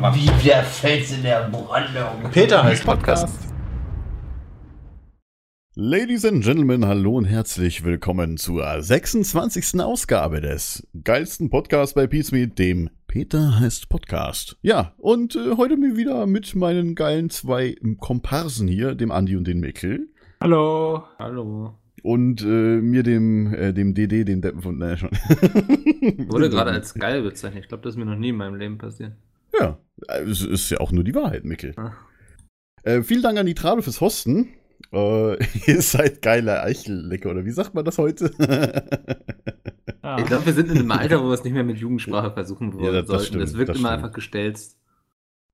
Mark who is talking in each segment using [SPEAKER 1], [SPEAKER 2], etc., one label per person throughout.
[SPEAKER 1] Wie der Fels in der Brandung.
[SPEAKER 2] Peter heißt Podcast.
[SPEAKER 3] Ladies and Gentlemen, hallo und herzlich willkommen zur 26. Ausgabe des geilsten Podcasts bei Peacemeet, dem Peter heißt Podcast. Ja, und äh, heute mir wieder mit meinen geilen zwei Komparsen hier, dem Andi und den Mikkel.
[SPEAKER 4] Hallo.
[SPEAKER 2] Hallo.
[SPEAKER 3] Und äh, mir dem, äh, dem DD, dem Deppen von, naja, schon.
[SPEAKER 2] Wurde gerade als geil bezeichnet. Ich glaube, das ist mir noch nie in meinem Leben passiert.
[SPEAKER 3] Ja, es ist ja auch nur die Wahrheit, Mikkel.
[SPEAKER 2] Ah.
[SPEAKER 3] Äh, vielen Dank an die Trabe fürs Hosten. Äh, ihr seid geile Eichellecker, oder wie sagt man das heute?
[SPEAKER 4] Ja.
[SPEAKER 2] Ich glaube, wir sind in einem Alter, wo wir es nicht mehr mit Jugendsprache versuchen wollen
[SPEAKER 3] Ja, das- das
[SPEAKER 2] sollten.
[SPEAKER 3] stimmt,
[SPEAKER 2] das wirkt
[SPEAKER 3] das
[SPEAKER 2] immer
[SPEAKER 3] stimmt.
[SPEAKER 2] einfach gestelzt.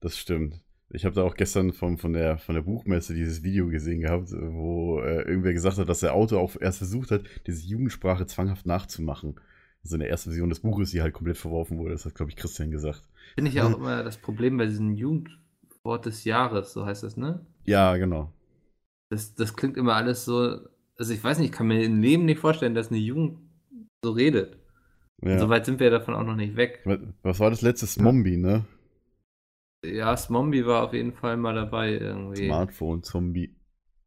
[SPEAKER 3] Das stimmt. Ich habe da auch gestern vom, von, der, von der Buchmesse dieses Video gesehen gehabt, wo äh, irgendwer gesagt hat, dass der Autor auch erst versucht hat, diese Jugendsprache zwanghaft nachzumachen. Also in der ersten Version des Buches, die halt komplett verworfen wurde. Das hat, glaube ich, Christian gesagt.
[SPEAKER 2] Finde ich ja auch immer das Problem bei diesem Jugendwort des Jahres, so heißt das, ne?
[SPEAKER 3] Ja, genau.
[SPEAKER 2] Das, das klingt immer alles so. Also ich weiß nicht, ich kann mir im Leben nicht vorstellen, dass eine Jugend so redet.
[SPEAKER 3] Ja.
[SPEAKER 2] So weit sind wir davon auch noch nicht weg.
[SPEAKER 3] Was- Was war das letzte? Smombi, ne?
[SPEAKER 2] Ja, Smombi war auf jeden Fall mal dabei irgendwie.
[SPEAKER 3] Smartphone-Zombie.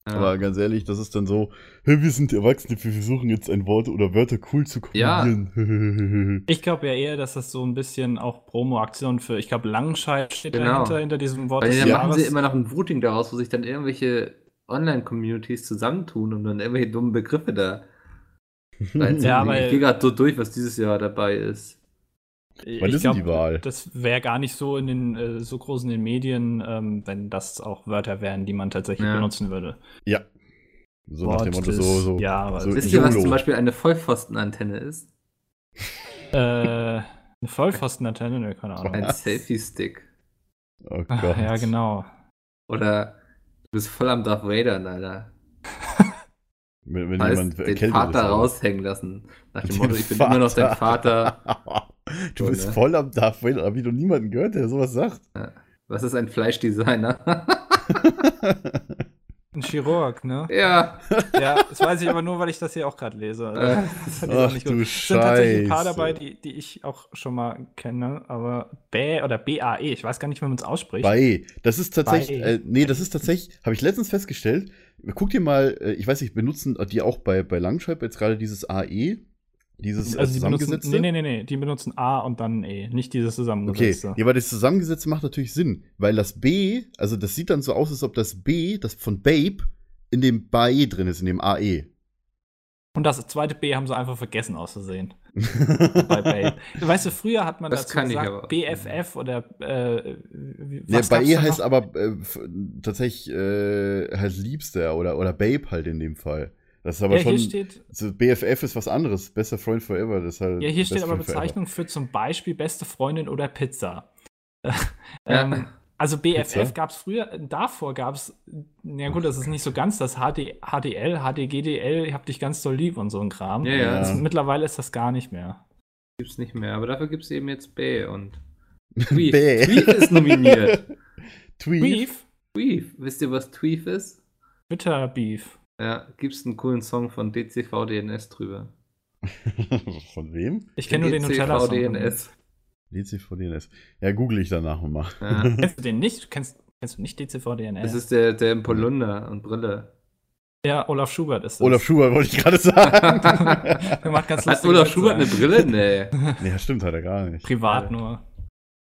[SPEAKER 2] Ja.
[SPEAKER 3] Aber ganz ehrlich, das ist dann so, hey, wir sind Erwachsene, wir versuchen jetzt ein Wort oder Wörter cool zu
[SPEAKER 2] Ja.
[SPEAKER 3] kombinieren.
[SPEAKER 4] Ich glaube ja eher, dass das so ein bisschen auch Promo-Aktion für, ich glaube, Langenscheid steht
[SPEAKER 2] Genau.
[SPEAKER 4] dahinter, hinter diesem Wort
[SPEAKER 2] Weil
[SPEAKER 4] des
[SPEAKER 2] dann
[SPEAKER 3] Ja.
[SPEAKER 2] machen sie immer noch ein Voting daraus, wo sich dann irgendwelche Online-Communities zusammentun und dann irgendwelche dummen Begriffe da.
[SPEAKER 4] Ja,
[SPEAKER 2] ich gehe gerade so durch, was dieses Jahr dabei ist.
[SPEAKER 3] Wann
[SPEAKER 4] ich
[SPEAKER 3] ist
[SPEAKER 4] glaub,
[SPEAKER 3] die Wahl?
[SPEAKER 4] Das wäre gar nicht so in den äh, so groß in den Medien, ähm, wenn das auch Wörter wären, die man tatsächlich
[SPEAKER 2] Ja.
[SPEAKER 4] benutzen würde.
[SPEAKER 3] ja. So nach dem
[SPEAKER 4] Wort
[SPEAKER 3] Motto, so, so.
[SPEAKER 4] Jahres.
[SPEAKER 3] so
[SPEAKER 2] Wisst ihr, was zum Beispiel eine Vollpfostenantenne ist?
[SPEAKER 4] Äh, eine Vollpfostenantenne? Ne, keine Ahnung.
[SPEAKER 2] Ein? Selfie-Stick.
[SPEAKER 3] Oh
[SPEAKER 4] Ach,
[SPEAKER 3] Gott.
[SPEAKER 4] ja, genau.
[SPEAKER 2] Oder du bist voll am Darth Vader, Alter.
[SPEAKER 3] Wenn, wenn
[SPEAKER 2] Heißt,
[SPEAKER 3] jemand
[SPEAKER 2] den Vater raushängen lassen. Nach dem
[SPEAKER 3] Den
[SPEAKER 2] Motto, ich bin immer noch dein Vater.
[SPEAKER 3] du
[SPEAKER 2] So,
[SPEAKER 3] bist
[SPEAKER 2] ne?
[SPEAKER 3] voll am Darth Vader. Hab ich noch niemanden gehört, der sowas sagt.
[SPEAKER 2] Was ist ein Fleischdesigner?
[SPEAKER 4] Ein Chirurg, ne?
[SPEAKER 2] ja.
[SPEAKER 4] Ja, das weiß ich aber nur, weil ich das hier auch gerade lese.
[SPEAKER 2] Äh,
[SPEAKER 4] Das
[SPEAKER 3] Ach
[SPEAKER 4] nicht
[SPEAKER 3] du
[SPEAKER 4] gut. Es sind tatsächlich ein paar
[SPEAKER 3] Scheiße.
[SPEAKER 4] dabei, die, die ich auch schon mal kenne, aber BAE oder BAE, ich weiß gar nicht, wie man es ausspricht.
[SPEAKER 3] Bei. Das ist tatsächlich,
[SPEAKER 4] Bei.
[SPEAKER 3] äh, nee, das ist tatsächlich, habe ich letztens festgestellt. Guck dir mal, äh, ich weiß nicht, benutzen die auch bei, bei Langschreib jetzt gerade dieses AE? Dieses äh,
[SPEAKER 4] also die benutzen,
[SPEAKER 3] zusammengesetzte?
[SPEAKER 4] nee, nee, nee, nee, die benutzen A und dann E, nicht dieses
[SPEAKER 3] Okay,
[SPEAKER 4] zusammengesetzte.
[SPEAKER 3] ja, aber das Zusammengesetzte macht natürlich Sinn, weil das B, also das sieht dann so aus, als ob das B, das von Babe, in dem BAE drin ist, in dem. AE.
[SPEAKER 4] Und das zweite B haben sie einfach vergessen auszusehen. bei BAE. Weißt du, früher hat man
[SPEAKER 2] Das
[SPEAKER 4] dazu
[SPEAKER 2] kann ich
[SPEAKER 4] gesagt,
[SPEAKER 2] aber.
[SPEAKER 4] BFF oder äh,
[SPEAKER 3] Ja,
[SPEAKER 4] was
[SPEAKER 3] bei
[SPEAKER 4] gab's
[SPEAKER 3] E
[SPEAKER 4] da
[SPEAKER 3] heißt
[SPEAKER 4] noch?
[SPEAKER 3] aber äh, tatsächlich äh, halt Liebster oder, oder Babe halt in dem Fall. Das ist aber
[SPEAKER 4] ja,
[SPEAKER 3] schon.
[SPEAKER 4] hier steht,
[SPEAKER 3] also BFF ist was anderes. Bester Freund forever. Das ist halt
[SPEAKER 4] ja, hier steht aber
[SPEAKER 3] Friend forever.
[SPEAKER 4] Bezeichnung für zum Beispiel beste Freundin oder Pizza.
[SPEAKER 2] Ja.
[SPEAKER 4] ähm, also BFF gab es früher, davor gab es, ja gut, das ist nicht so ganz das HD, HDL, HDGDL, ich hab dich ganz doll lieb und so ein Kram.
[SPEAKER 2] Ja, ja.
[SPEAKER 4] Das, mittlerweile ist das gar nicht mehr.
[SPEAKER 2] Gibt's nicht mehr, aber dafür gibt's eben jetzt B und Tweef.
[SPEAKER 3] Bäh.
[SPEAKER 2] Tweef ist nominiert.
[SPEAKER 3] Tweef.
[SPEAKER 4] Beef?
[SPEAKER 2] Tweef. Wisst ihr, was Tweef ist?
[SPEAKER 4] Twitter Beef.
[SPEAKER 2] Ja, gibt's einen coolen Song von DCV DNS drüber.
[SPEAKER 3] Von wem?
[SPEAKER 4] Ich kenne nur den
[SPEAKER 2] DCV
[SPEAKER 4] Nutella-Song.
[SPEAKER 2] DNS.
[SPEAKER 3] DCVDNS. Ja, google ich danach mal.
[SPEAKER 2] Ja.
[SPEAKER 4] Kennst du den nicht? Kennst, kennst du nicht DCV DNS?
[SPEAKER 2] Das ist der, der im Polunder und Brille.
[SPEAKER 4] ja, Olaf Schubert ist das.
[SPEAKER 3] Olaf Schubert wollte ich gerade sagen.
[SPEAKER 4] Der macht ganz
[SPEAKER 2] Hat Olaf. Schubert eine Brille? Nee.
[SPEAKER 3] nee, stimmt, hat er gar nicht.
[SPEAKER 4] Privat nur.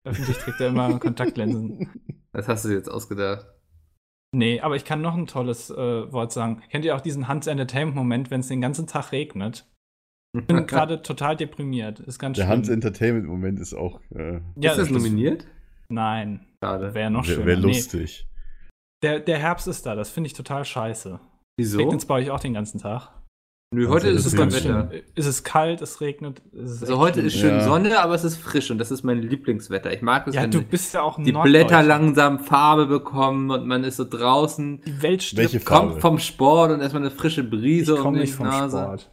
[SPEAKER 4] Öffentlich trägt er immer Kontaktlinsen.
[SPEAKER 2] Das hast du dir jetzt ausgedacht.
[SPEAKER 4] Nee, aber ich kann noch ein tolles äh, Wort sagen. Kennt ihr auch diesen Hans Entertainment-Moment, wenn es den ganzen Tag regnet? Ich bin gerade total deprimiert. Ist ganz
[SPEAKER 3] Der
[SPEAKER 4] schlimm.
[SPEAKER 3] Hans Entertainment-Moment ist auch. Äh,
[SPEAKER 4] ja,
[SPEAKER 2] ist das nominiert?
[SPEAKER 4] Nein,
[SPEAKER 2] Schade.
[SPEAKER 4] wäre noch
[SPEAKER 3] Wäre
[SPEAKER 4] schöner.
[SPEAKER 3] wär
[SPEAKER 4] Nee,
[SPEAKER 3] lustig.
[SPEAKER 4] der, der Herbst ist da, das finde ich total scheiße.
[SPEAKER 2] Wieso?
[SPEAKER 4] Regnet es bei euch auch den ganzen Tag?
[SPEAKER 2] Nö, heute ist es
[SPEAKER 3] ist
[SPEAKER 2] beim
[SPEAKER 3] ganz
[SPEAKER 2] Wetter.
[SPEAKER 4] schlimm. Es ist kalt, es regnet. Es ist
[SPEAKER 2] Also heute ist schön
[SPEAKER 3] Ja.
[SPEAKER 2] Sonne, aber es ist frisch und das ist mein Lieblingswetter. Ich mag es,
[SPEAKER 4] Ja,
[SPEAKER 2] wenn
[SPEAKER 4] du bist ja auch ein
[SPEAKER 2] die. Blätter langsam Farbe bekommen und man ist so draußen,
[SPEAKER 4] Die Welt stirbt.
[SPEAKER 3] Welche Farbe?
[SPEAKER 2] kommt vom Sport und erstmal eine frische
[SPEAKER 4] Ich
[SPEAKER 2] Brise um
[SPEAKER 4] komme
[SPEAKER 2] die
[SPEAKER 4] nicht vom
[SPEAKER 2] Nase.
[SPEAKER 4] Sport.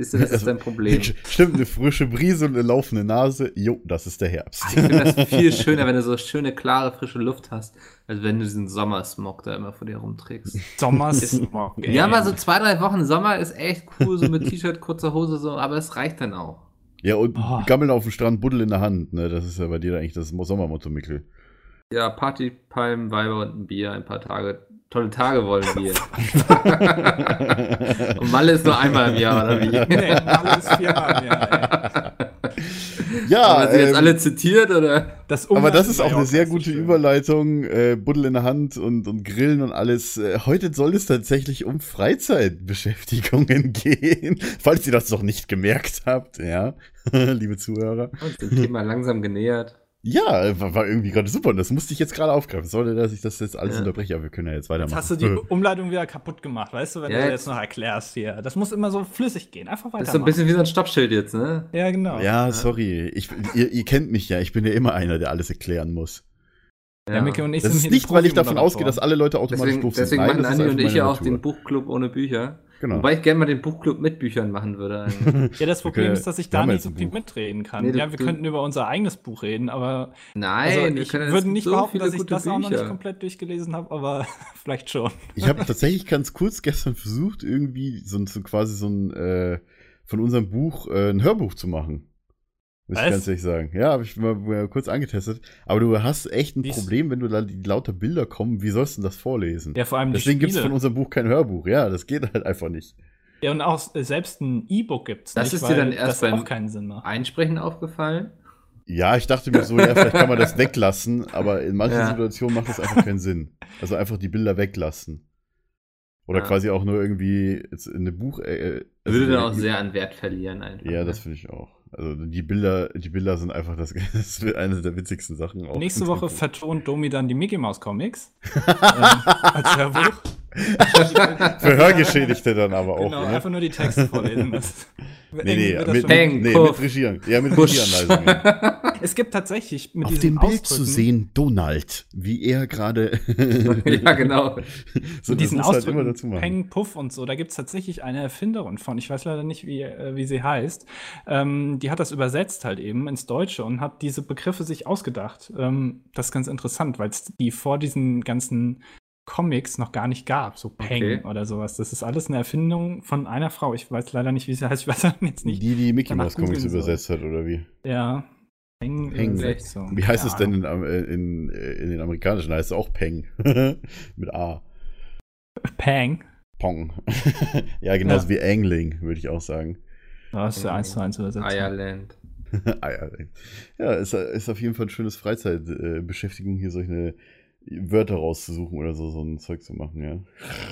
[SPEAKER 2] Siehst du, das ist dein Problem.
[SPEAKER 3] Stimmt, eine frische Brise und eine laufende Nase. Jo, das ist der Herbst.
[SPEAKER 2] Ich finde das viel schöner, wenn du so schöne, klare, frische Luft hast, als wenn du diesen Sommersmog da immer vor dir rumträgst.
[SPEAKER 4] Sommersmog. ey.
[SPEAKER 2] Ja, mal so zwei, drei Wochen Sommer ist echt cool, so mit T-Shirt, kurzer Hose, so, aber es reicht dann auch.
[SPEAKER 3] Ja, und
[SPEAKER 4] Oh.
[SPEAKER 3] Gammeln auf dem Strand, Buddel in der Hand, ne? Das ist ja bei dir eigentlich das Sommermotto, Mikkel.
[SPEAKER 2] Ja, Party, Palmen, Weiber und ein Bier, ein paar Tage. Tolle Tage wollen wir. und Malle ist nur einmal im Jahr, oder wie?
[SPEAKER 4] Nee, alles viermal, ja, ey.
[SPEAKER 3] Ja,
[SPEAKER 2] Haben sie jetzt
[SPEAKER 3] ähm,
[SPEAKER 2] alle zitiert, oder?
[SPEAKER 4] Das
[SPEAKER 3] aber das ist auch eine sehr gute
[SPEAKER 4] schön.
[SPEAKER 3] Überleitung. Äh, Buddel in der Hand und, und Grillen und alles. Äh, heute soll es tatsächlich um Freizeitbeschäftigungen gehen. Falls ihr das noch nicht gemerkt habt, ja, liebe Zuhörer.
[SPEAKER 2] Uns dem Thema langsam genähert.
[SPEAKER 3] Ja, war, war irgendwie gerade super und das musste ich jetzt gerade aufgreifen. Sollte, dass ich das jetzt alles
[SPEAKER 2] Ja.
[SPEAKER 3] unterbreche, aber wir können ja jetzt weitermachen.
[SPEAKER 4] Jetzt hast du die Umleitung wieder kaputt gemacht, weißt du, wenn
[SPEAKER 2] Ja,
[SPEAKER 4] du
[SPEAKER 2] jetzt-
[SPEAKER 4] jetzt noch erklärst hier. Das muss immer so flüssig gehen. Einfach weiter.
[SPEAKER 2] Das ist so ein bisschen wie so ein Stoppschild jetzt, ne?
[SPEAKER 4] Ja, genau.
[SPEAKER 3] ja, sorry. Ich, ihr, ihr kennt mich ja. Ich bin ja immer einer, der alles erklären muss.
[SPEAKER 4] Ja, ich
[SPEAKER 3] Das
[SPEAKER 4] sind
[SPEAKER 3] ist nicht, weil ich davon ausgehe, dass alle Leute automatisch
[SPEAKER 2] Deswegen,
[SPEAKER 3] doof sind.
[SPEAKER 2] deswegen
[SPEAKER 3] Nein,
[SPEAKER 2] machen Anni und ich ja auch den. Buchclub ohne Bücher.
[SPEAKER 3] Genau.
[SPEAKER 2] Wobei ich gerne mal den Buchclub mit Büchern machen würde.
[SPEAKER 4] Ja, das Problem
[SPEAKER 3] können-
[SPEAKER 4] ist, dass ich da nicht so viel mitreden kann.
[SPEAKER 2] Nee, du-
[SPEAKER 4] ja, wir
[SPEAKER 2] du-
[SPEAKER 4] könnten über unser eigenes Buch reden, aber
[SPEAKER 2] Nein,
[SPEAKER 4] also ich würde nicht
[SPEAKER 2] so
[SPEAKER 4] behaupten, dass ich das auch noch nicht
[SPEAKER 2] Bücher.
[SPEAKER 4] komplett durchgelesen habe, aber vielleicht schon.
[SPEAKER 3] Ich habe tatsächlich ganz kurz gestern versucht, irgendwie so, ein- so quasi so ein äh, von unserem Buch äh, ein Hörbuch zu machen. Muss ich
[SPEAKER 4] Was?
[SPEAKER 3] ganz ehrlich sagen. Ja, habe ich mal, mal kurz angetestet. Aber du hast echt ein
[SPEAKER 4] Wie ist-
[SPEAKER 3] Problem, wenn du da die lauter Bilder kommen. Wie sollst du denn das vorlesen?
[SPEAKER 4] Ja, vor allem
[SPEAKER 3] Deswegen gibt es von unserem Buch kein Hörbuch. Ja, das geht halt einfach nicht.
[SPEAKER 4] Ja, und auch äh, selbst ein E-Book gibt es
[SPEAKER 2] Das
[SPEAKER 4] nicht,
[SPEAKER 2] ist dir dann erst
[SPEAKER 4] das
[SPEAKER 2] beim-
[SPEAKER 4] auch keinen Sinn macht.
[SPEAKER 2] Einsprechen aufgefallen?
[SPEAKER 3] Ja, ich dachte mir so, ja, vielleicht kann man das weglassen, aber in manchen
[SPEAKER 2] Ja.
[SPEAKER 3] Situationen macht das einfach keinen Sinn. Also einfach die Bilder weglassen. Oder
[SPEAKER 2] Ja.
[SPEAKER 3] quasi auch nur irgendwie jetzt in eine Buch. Äh, also
[SPEAKER 2] Würde dann auch sehr an Wert verlieren einfach.
[SPEAKER 3] Ja,
[SPEAKER 2] ne?
[SPEAKER 3] das finde ich auch. Also die Bilder, die Bilder sind einfach das, das ist eine der witzigsten Sachen auch.
[SPEAKER 4] Nächste Woche
[SPEAKER 3] Ver
[SPEAKER 4] vertont Domi dann die Mickey Mouse Comics ähm, als Hörbuch.
[SPEAKER 3] Für Hörgeschädigte dann aber auch.
[SPEAKER 4] Genau,
[SPEAKER 3] ne?
[SPEAKER 4] einfach nur die Texte vorlesen.
[SPEAKER 3] Nee, nee, mit, nee, mit Regieren. Ja, mit
[SPEAKER 2] Push.
[SPEAKER 3] Regieanweisungen.
[SPEAKER 4] Es gibt tatsächlich mit
[SPEAKER 3] Auf
[SPEAKER 4] diesem
[SPEAKER 3] dem Bild zu sehen Donald, wie er gerade.
[SPEAKER 2] ja, genau.
[SPEAKER 3] so,
[SPEAKER 4] mit diesen
[SPEAKER 3] muss halt
[SPEAKER 4] Ausdrücken,
[SPEAKER 3] immer dazu machen.
[SPEAKER 4] Peng, Puff und so, da gibt es tatsächlich eine Erfinderin von, ich weiß leider nicht, wie, äh, wie sie heißt, ähm, die hat das übersetzt halt eben ins Deutsche und hat diese Begriffe sich ausgedacht. Ähm, das ist ganz interessant, weil es die vor diesen ganzen Comics noch gar nicht gab, so Peng
[SPEAKER 2] Okay.
[SPEAKER 4] oder sowas. Das ist alles eine Erfindung von einer Frau. Ich weiß leider nicht, wie sie heißt. Ich weiß jetzt nicht.
[SPEAKER 3] Die, die Mickey Mouse Comics übersetzt hat, oder wie?
[SPEAKER 4] Ja. Peng,
[SPEAKER 3] Peng.
[SPEAKER 4] Übersetzung.
[SPEAKER 3] Wie heißt
[SPEAKER 4] Keine
[SPEAKER 3] es denn in, in, in, in den amerikanischen? Heißt es auch Peng. Mit A.
[SPEAKER 4] Peng.
[SPEAKER 3] Pong. ja, genauso
[SPEAKER 4] Ja.
[SPEAKER 3] wie Angling, würde ich auch sagen.
[SPEAKER 4] Das ist ja eins zu eins Übersetzung.
[SPEAKER 2] Eierland.
[SPEAKER 3] Eierling. ja, ist, ist auf jeden Fall ein schönes Freizeitbeschäftigung, hier solche Wörter rauszusuchen oder so, so ein Zeug zu machen, ja.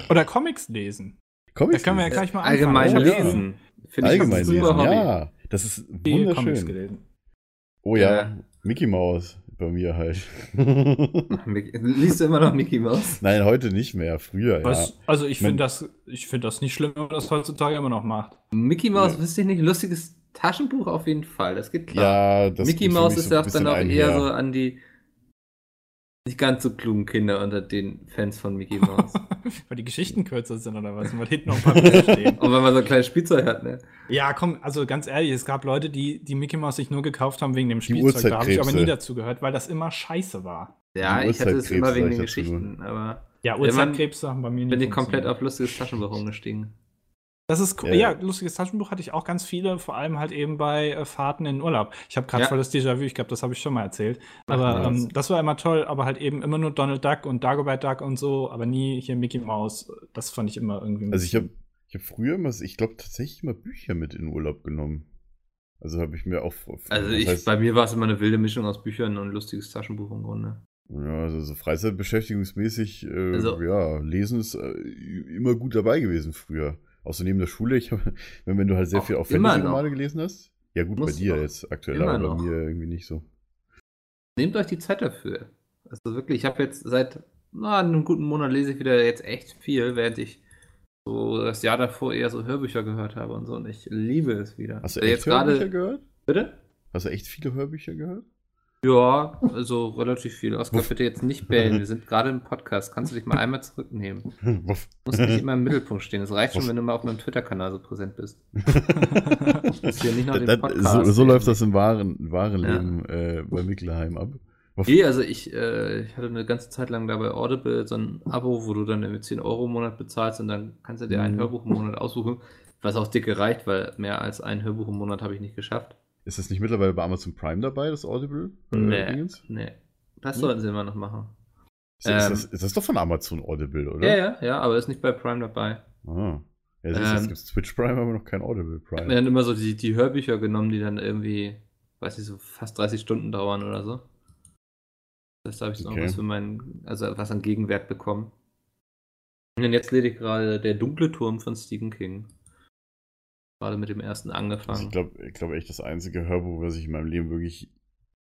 [SPEAKER 4] Oder Comics lesen. Da
[SPEAKER 3] Comics
[SPEAKER 4] können wir ja gleich mal
[SPEAKER 2] Allgemein
[SPEAKER 4] anfangen.
[SPEAKER 3] Ja.
[SPEAKER 2] lesen. Finde ich
[SPEAKER 3] Allgemein
[SPEAKER 2] ein
[SPEAKER 3] lesen, ja. Das ist wunderschön. Oh ja,
[SPEAKER 2] Ja.
[SPEAKER 3] Mickey Mouse bei mir halt.
[SPEAKER 2] Liest du immer noch Mickey Mouse?
[SPEAKER 3] Nein, heute nicht mehr, früher, ja.
[SPEAKER 4] Was, also ich finde das, ich finde das nicht schlimm, wenn man das heutzutage immer noch macht.
[SPEAKER 2] Mickey Mouse,
[SPEAKER 3] Ja.
[SPEAKER 2] wüsste ich nicht, lustiges Taschenbuch auf jeden Fall, das geht klar.
[SPEAKER 3] Ja, das
[SPEAKER 2] Mickey Mouse ist
[SPEAKER 3] so
[SPEAKER 2] ja auch dann auch eher so an die nicht ganz so klugen Kinder unter den Fans von Mickey Mouse.
[SPEAKER 4] Weil die Geschichten kürzer sind oder was, weil hinten noch ein paar Bilder stehen.
[SPEAKER 2] Und wenn man so ein kleines Spielzeug hat, ne?
[SPEAKER 4] Ja, komm, also ganz ehrlich, es gab Leute, die die Mickey Mouse sich nur gekauft haben wegen dem Spielzeug. Da habe ich aber nie dazu gehört, weil das immer scheiße war.
[SPEAKER 2] Ja, ich hatte es immer wegen den Geschichten, aber
[SPEAKER 4] Ja,
[SPEAKER 2] Irgendwann
[SPEAKER 4] Uhrzeitkrebse haben bei mir nie
[SPEAKER 2] bin ich komplett auf lustiges Taschenbuch umgestiegen.
[SPEAKER 4] Das ist cool.
[SPEAKER 3] Ja.
[SPEAKER 4] Ja, lustiges Taschenbuch hatte ich auch ganz viele, vor allem halt eben bei äh, Fahrten in den Urlaub. Ich habe gerade
[SPEAKER 2] Ja.
[SPEAKER 4] voll das Déjà-vu, ich glaube, das habe ich schon mal erzählt. Aber ähm, das war immer toll, aber halt eben immer nur Donald Duck und Dagobert Duck und so, aber nie hier Mickey Mouse. Das fand ich immer irgendwie.
[SPEAKER 3] Also ich habe ich hab früher immer, ich glaube tatsächlich immer Bücher mit in den Urlaub genommen. Also habe ich mir auch.
[SPEAKER 2] Also ich,
[SPEAKER 3] heißt,
[SPEAKER 2] bei mir war es immer eine wilde Mischung aus Büchern und lustiges Taschenbuch im Grunde.
[SPEAKER 3] ja, also so Freizeitbeschäftigungsmäßig, äh,
[SPEAKER 2] Also-
[SPEAKER 3] ja, Lesen ist äh, immer gut dabei gewesen früher. Außer neben der Schule, ich hab, wenn, wenn du halt sehr
[SPEAKER 2] Auch
[SPEAKER 3] viel auf Fantasy-Romane gelesen hast. Ja gut,
[SPEAKER 2] Muss
[SPEAKER 3] bei dir jetzt aktuell, aber
[SPEAKER 2] noch.
[SPEAKER 3] bei mir irgendwie nicht so.
[SPEAKER 2] Nehmt euch die Zeit dafür. Also wirklich, ich habe jetzt seit na, einem guten Monat lese ich wieder jetzt echt viel, während ich so das Jahr davor eher so Hörbücher gehört habe und so. Und ich liebe es wieder.
[SPEAKER 3] Hast du
[SPEAKER 2] Äh,
[SPEAKER 3] echt Hörbücher gehört?
[SPEAKER 2] Bitte?
[SPEAKER 3] Hast du echt viele Hörbücher gehört?
[SPEAKER 2] Ja, also relativ viel. Oskar, bitte jetzt nicht bellen. Wir sind gerade im Podcast. Kannst du dich mal einmal zurücknehmen?
[SPEAKER 3] Wuff.
[SPEAKER 2] Du musst nicht immer im Mittelpunkt stehen. Es reicht schon,
[SPEAKER 3] Wuff.
[SPEAKER 2] wenn du mal auf meinem Twitter-Kanal so präsent bist. Du musst hier nicht noch den
[SPEAKER 3] Das-
[SPEAKER 2] Podcast.
[SPEAKER 3] so, so läuft das im wahren, wahren
[SPEAKER 2] Ja.
[SPEAKER 3] Leben äh, bei Mickelheim ab.
[SPEAKER 2] Nee, also ich, äh, ich hatte eine ganze Zeit lang da bei Audible so ein Abo, wo du dann mit 10 Euro im Monat bezahlst und dann kannst du dir ein
[SPEAKER 3] Mhm.
[SPEAKER 2] Hörbuch im Monat aussuchen, was auch dicke reicht, weil mehr als ein Hörbuch im Monat habe ich nicht geschafft.
[SPEAKER 3] Ist das nicht mittlerweile bei Amazon Prime dabei, das Audible? äh,
[SPEAKER 2] Nee, nee. Das
[SPEAKER 3] Hm?
[SPEAKER 2] sollten sie immer noch machen.
[SPEAKER 3] Ist, ist,
[SPEAKER 2] Ähm.
[SPEAKER 3] das, ist das doch von Amazon Audible, oder?
[SPEAKER 2] Ja, ja, ja, aber ist nicht bei Prime dabei.
[SPEAKER 3] Ah. Ja, siehst du, jetzt
[SPEAKER 2] Ähm.
[SPEAKER 3] gibt es Twitch Prime, aber noch kein Audible Prime.
[SPEAKER 2] dann immer so die, die Hörbücher genommen, die dann irgendwie, weiß ich, so fast 30 Stunden dauern oder so. Das heißt, da habe ich so
[SPEAKER 3] Okay.
[SPEAKER 2] noch was für meinen, also was an Gegenwert bekommen. Und jetzt lese ich gerade Der dunkle Turm von Stephen King. Gerade mit dem ersten
[SPEAKER 3] Also
[SPEAKER 2] angefangen.
[SPEAKER 3] ich glaube ich glaub echt, das einzige Hörbuch, was ich in meinem Leben wirklich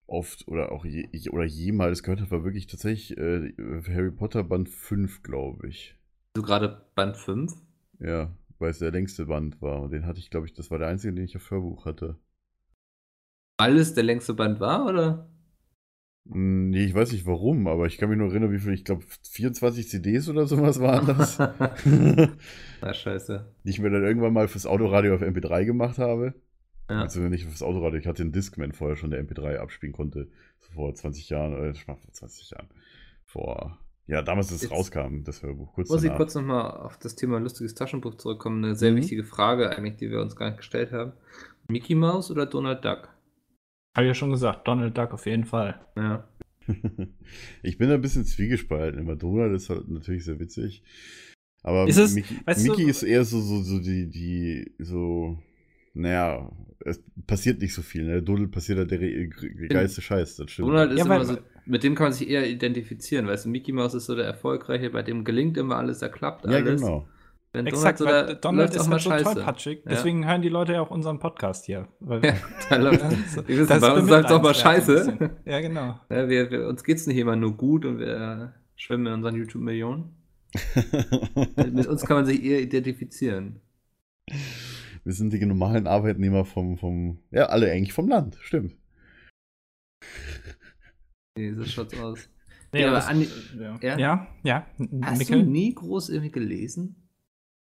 [SPEAKER 3] oft oder auch je, oder jemals gehört habe, war wirklich tatsächlich äh, Harry Potter Band 5, glaube ich.
[SPEAKER 2] so gerade Band 5.
[SPEAKER 3] Ja, weil es der längste Band war. Und den hatte ich, glaube ich, das war der einzige, den ich auf Hörbuch hatte.
[SPEAKER 2] Weil es der längste Band war, oder?
[SPEAKER 3] Hm, Nee, ich weiß nicht warum, aber ich kann mich nur erinnern, wie viel, ich glaube, 24 CDs oder sowas waren das.
[SPEAKER 2] Na, scheiße.
[SPEAKER 3] die ich mir dann irgendwann mal fürs Autoradio auf MP3 gemacht habe.
[SPEAKER 2] Ja.
[SPEAKER 3] Beziehungsweise nicht fürs Autoradio, ich hatte einen Discman vorher schon, der MP3 abspielen konnte. So vor 20 Jahren, oder ich mach vor 20 Jahren. Vor, ja, damals, als es rauskam, das Hörbuch. Kurz
[SPEAKER 2] Muss ich
[SPEAKER 3] danach.
[SPEAKER 2] kurz nochmal auf das Thema lustiges Taschenbuch zurückkommen? Eine sehr
[SPEAKER 3] Mhm.
[SPEAKER 2] wichtige Frage eigentlich, die wir uns gar nicht gestellt haben. Mickey Mouse oder Donald Duck?
[SPEAKER 4] Habe ich ja schon gesagt, Donald Duck auf jeden Fall.
[SPEAKER 2] Ja.
[SPEAKER 3] ich bin da ein bisschen zwiegespalten. Immer Donald ist halt natürlich sehr witzig. Aber
[SPEAKER 4] Ist es-
[SPEAKER 3] Mickey,
[SPEAKER 4] weißt du-
[SPEAKER 3] Mickey ist eher so, so, so die, die, so, naja, es passiert nicht so viel. Ne? Donald passiert halt der, geilste Scheiß, das stimmt.
[SPEAKER 2] Donald ist
[SPEAKER 4] Ja,
[SPEAKER 2] immer so, mit dem kann man sich eher identifizieren, weißt du, Mickey Mouse ist so der Erfolgreiche, bei dem gelingt immer alles, da klappt
[SPEAKER 3] ja,
[SPEAKER 2] alles.
[SPEAKER 3] genau.
[SPEAKER 2] Wenn
[SPEAKER 4] Exakt,
[SPEAKER 2] so
[SPEAKER 4] weil
[SPEAKER 2] da
[SPEAKER 4] Donald ist
[SPEAKER 2] auch
[SPEAKER 4] halt so
[SPEAKER 2] mal scheiße.
[SPEAKER 4] tollpatschig.
[SPEAKER 2] Ja.
[SPEAKER 4] Deswegen hören die Leute ja auch unseren Podcast hier. Weil,
[SPEAKER 2] Ja, da läuft,
[SPEAKER 4] Das-
[SPEAKER 2] wir wissen, bei uns läuft auch mal scheiße.
[SPEAKER 4] Ja, genau.
[SPEAKER 2] Ja, wir, wir, uns geht's nicht immer nur gut und wir schwimmen in unseren YouTube-Millionen. Mit uns kann man sich eher identifizieren.
[SPEAKER 3] Wir sind die normalen Arbeitnehmer vom, vom, ja, alle eigentlich vom Land, stimmt.
[SPEAKER 2] Nee, so schaut's aus.
[SPEAKER 4] Nee,
[SPEAKER 2] Ja, aber
[SPEAKER 4] das-
[SPEAKER 2] Andi-
[SPEAKER 4] ja.
[SPEAKER 2] ja?
[SPEAKER 4] ja, ja.
[SPEAKER 2] Hast
[SPEAKER 4] Mikkel?
[SPEAKER 2] du nie groß irgendwie gelesen?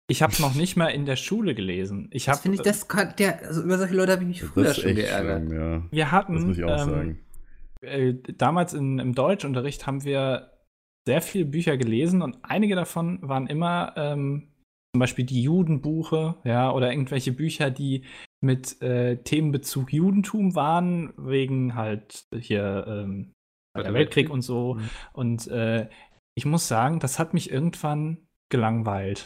[SPEAKER 4] Ich habe noch nicht mal in der Schule gelesen. Ich
[SPEAKER 2] Das
[SPEAKER 4] habe,
[SPEAKER 2] finde ich, das kann, der, also über solche Leute habe ich mich früher
[SPEAKER 3] das ist
[SPEAKER 2] schon
[SPEAKER 3] echt
[SPEAKER 2] geärgert.
[SPEAKER 3] schlimm, ja.
[SPEAKER 4] wir hatten
[SPEAKER 3] Das muss ich auch
[SPEAKER 4] ähm,
[SPEAKER 3] sagen.
[SPEAKER 4] äh, damals in, im Deutschunterricht haben wir sehr viele Bücher gelesen und einige davon waren immer ähm, zum Beispiel die Judenbuche, ja, oder irgendwelche Bücher, die mit äh, Themenbezug Judentum waren, wegen halt hier ähm, der Weltkrieg
[SPEAKER 2] Weltkrieg.
[SPEAKER 4] und so.
[SPEAKER 2] Mhm.
[SPEAKER 4] Und äh, ich muss sagen, das hat mich irgendwann gelangweilt.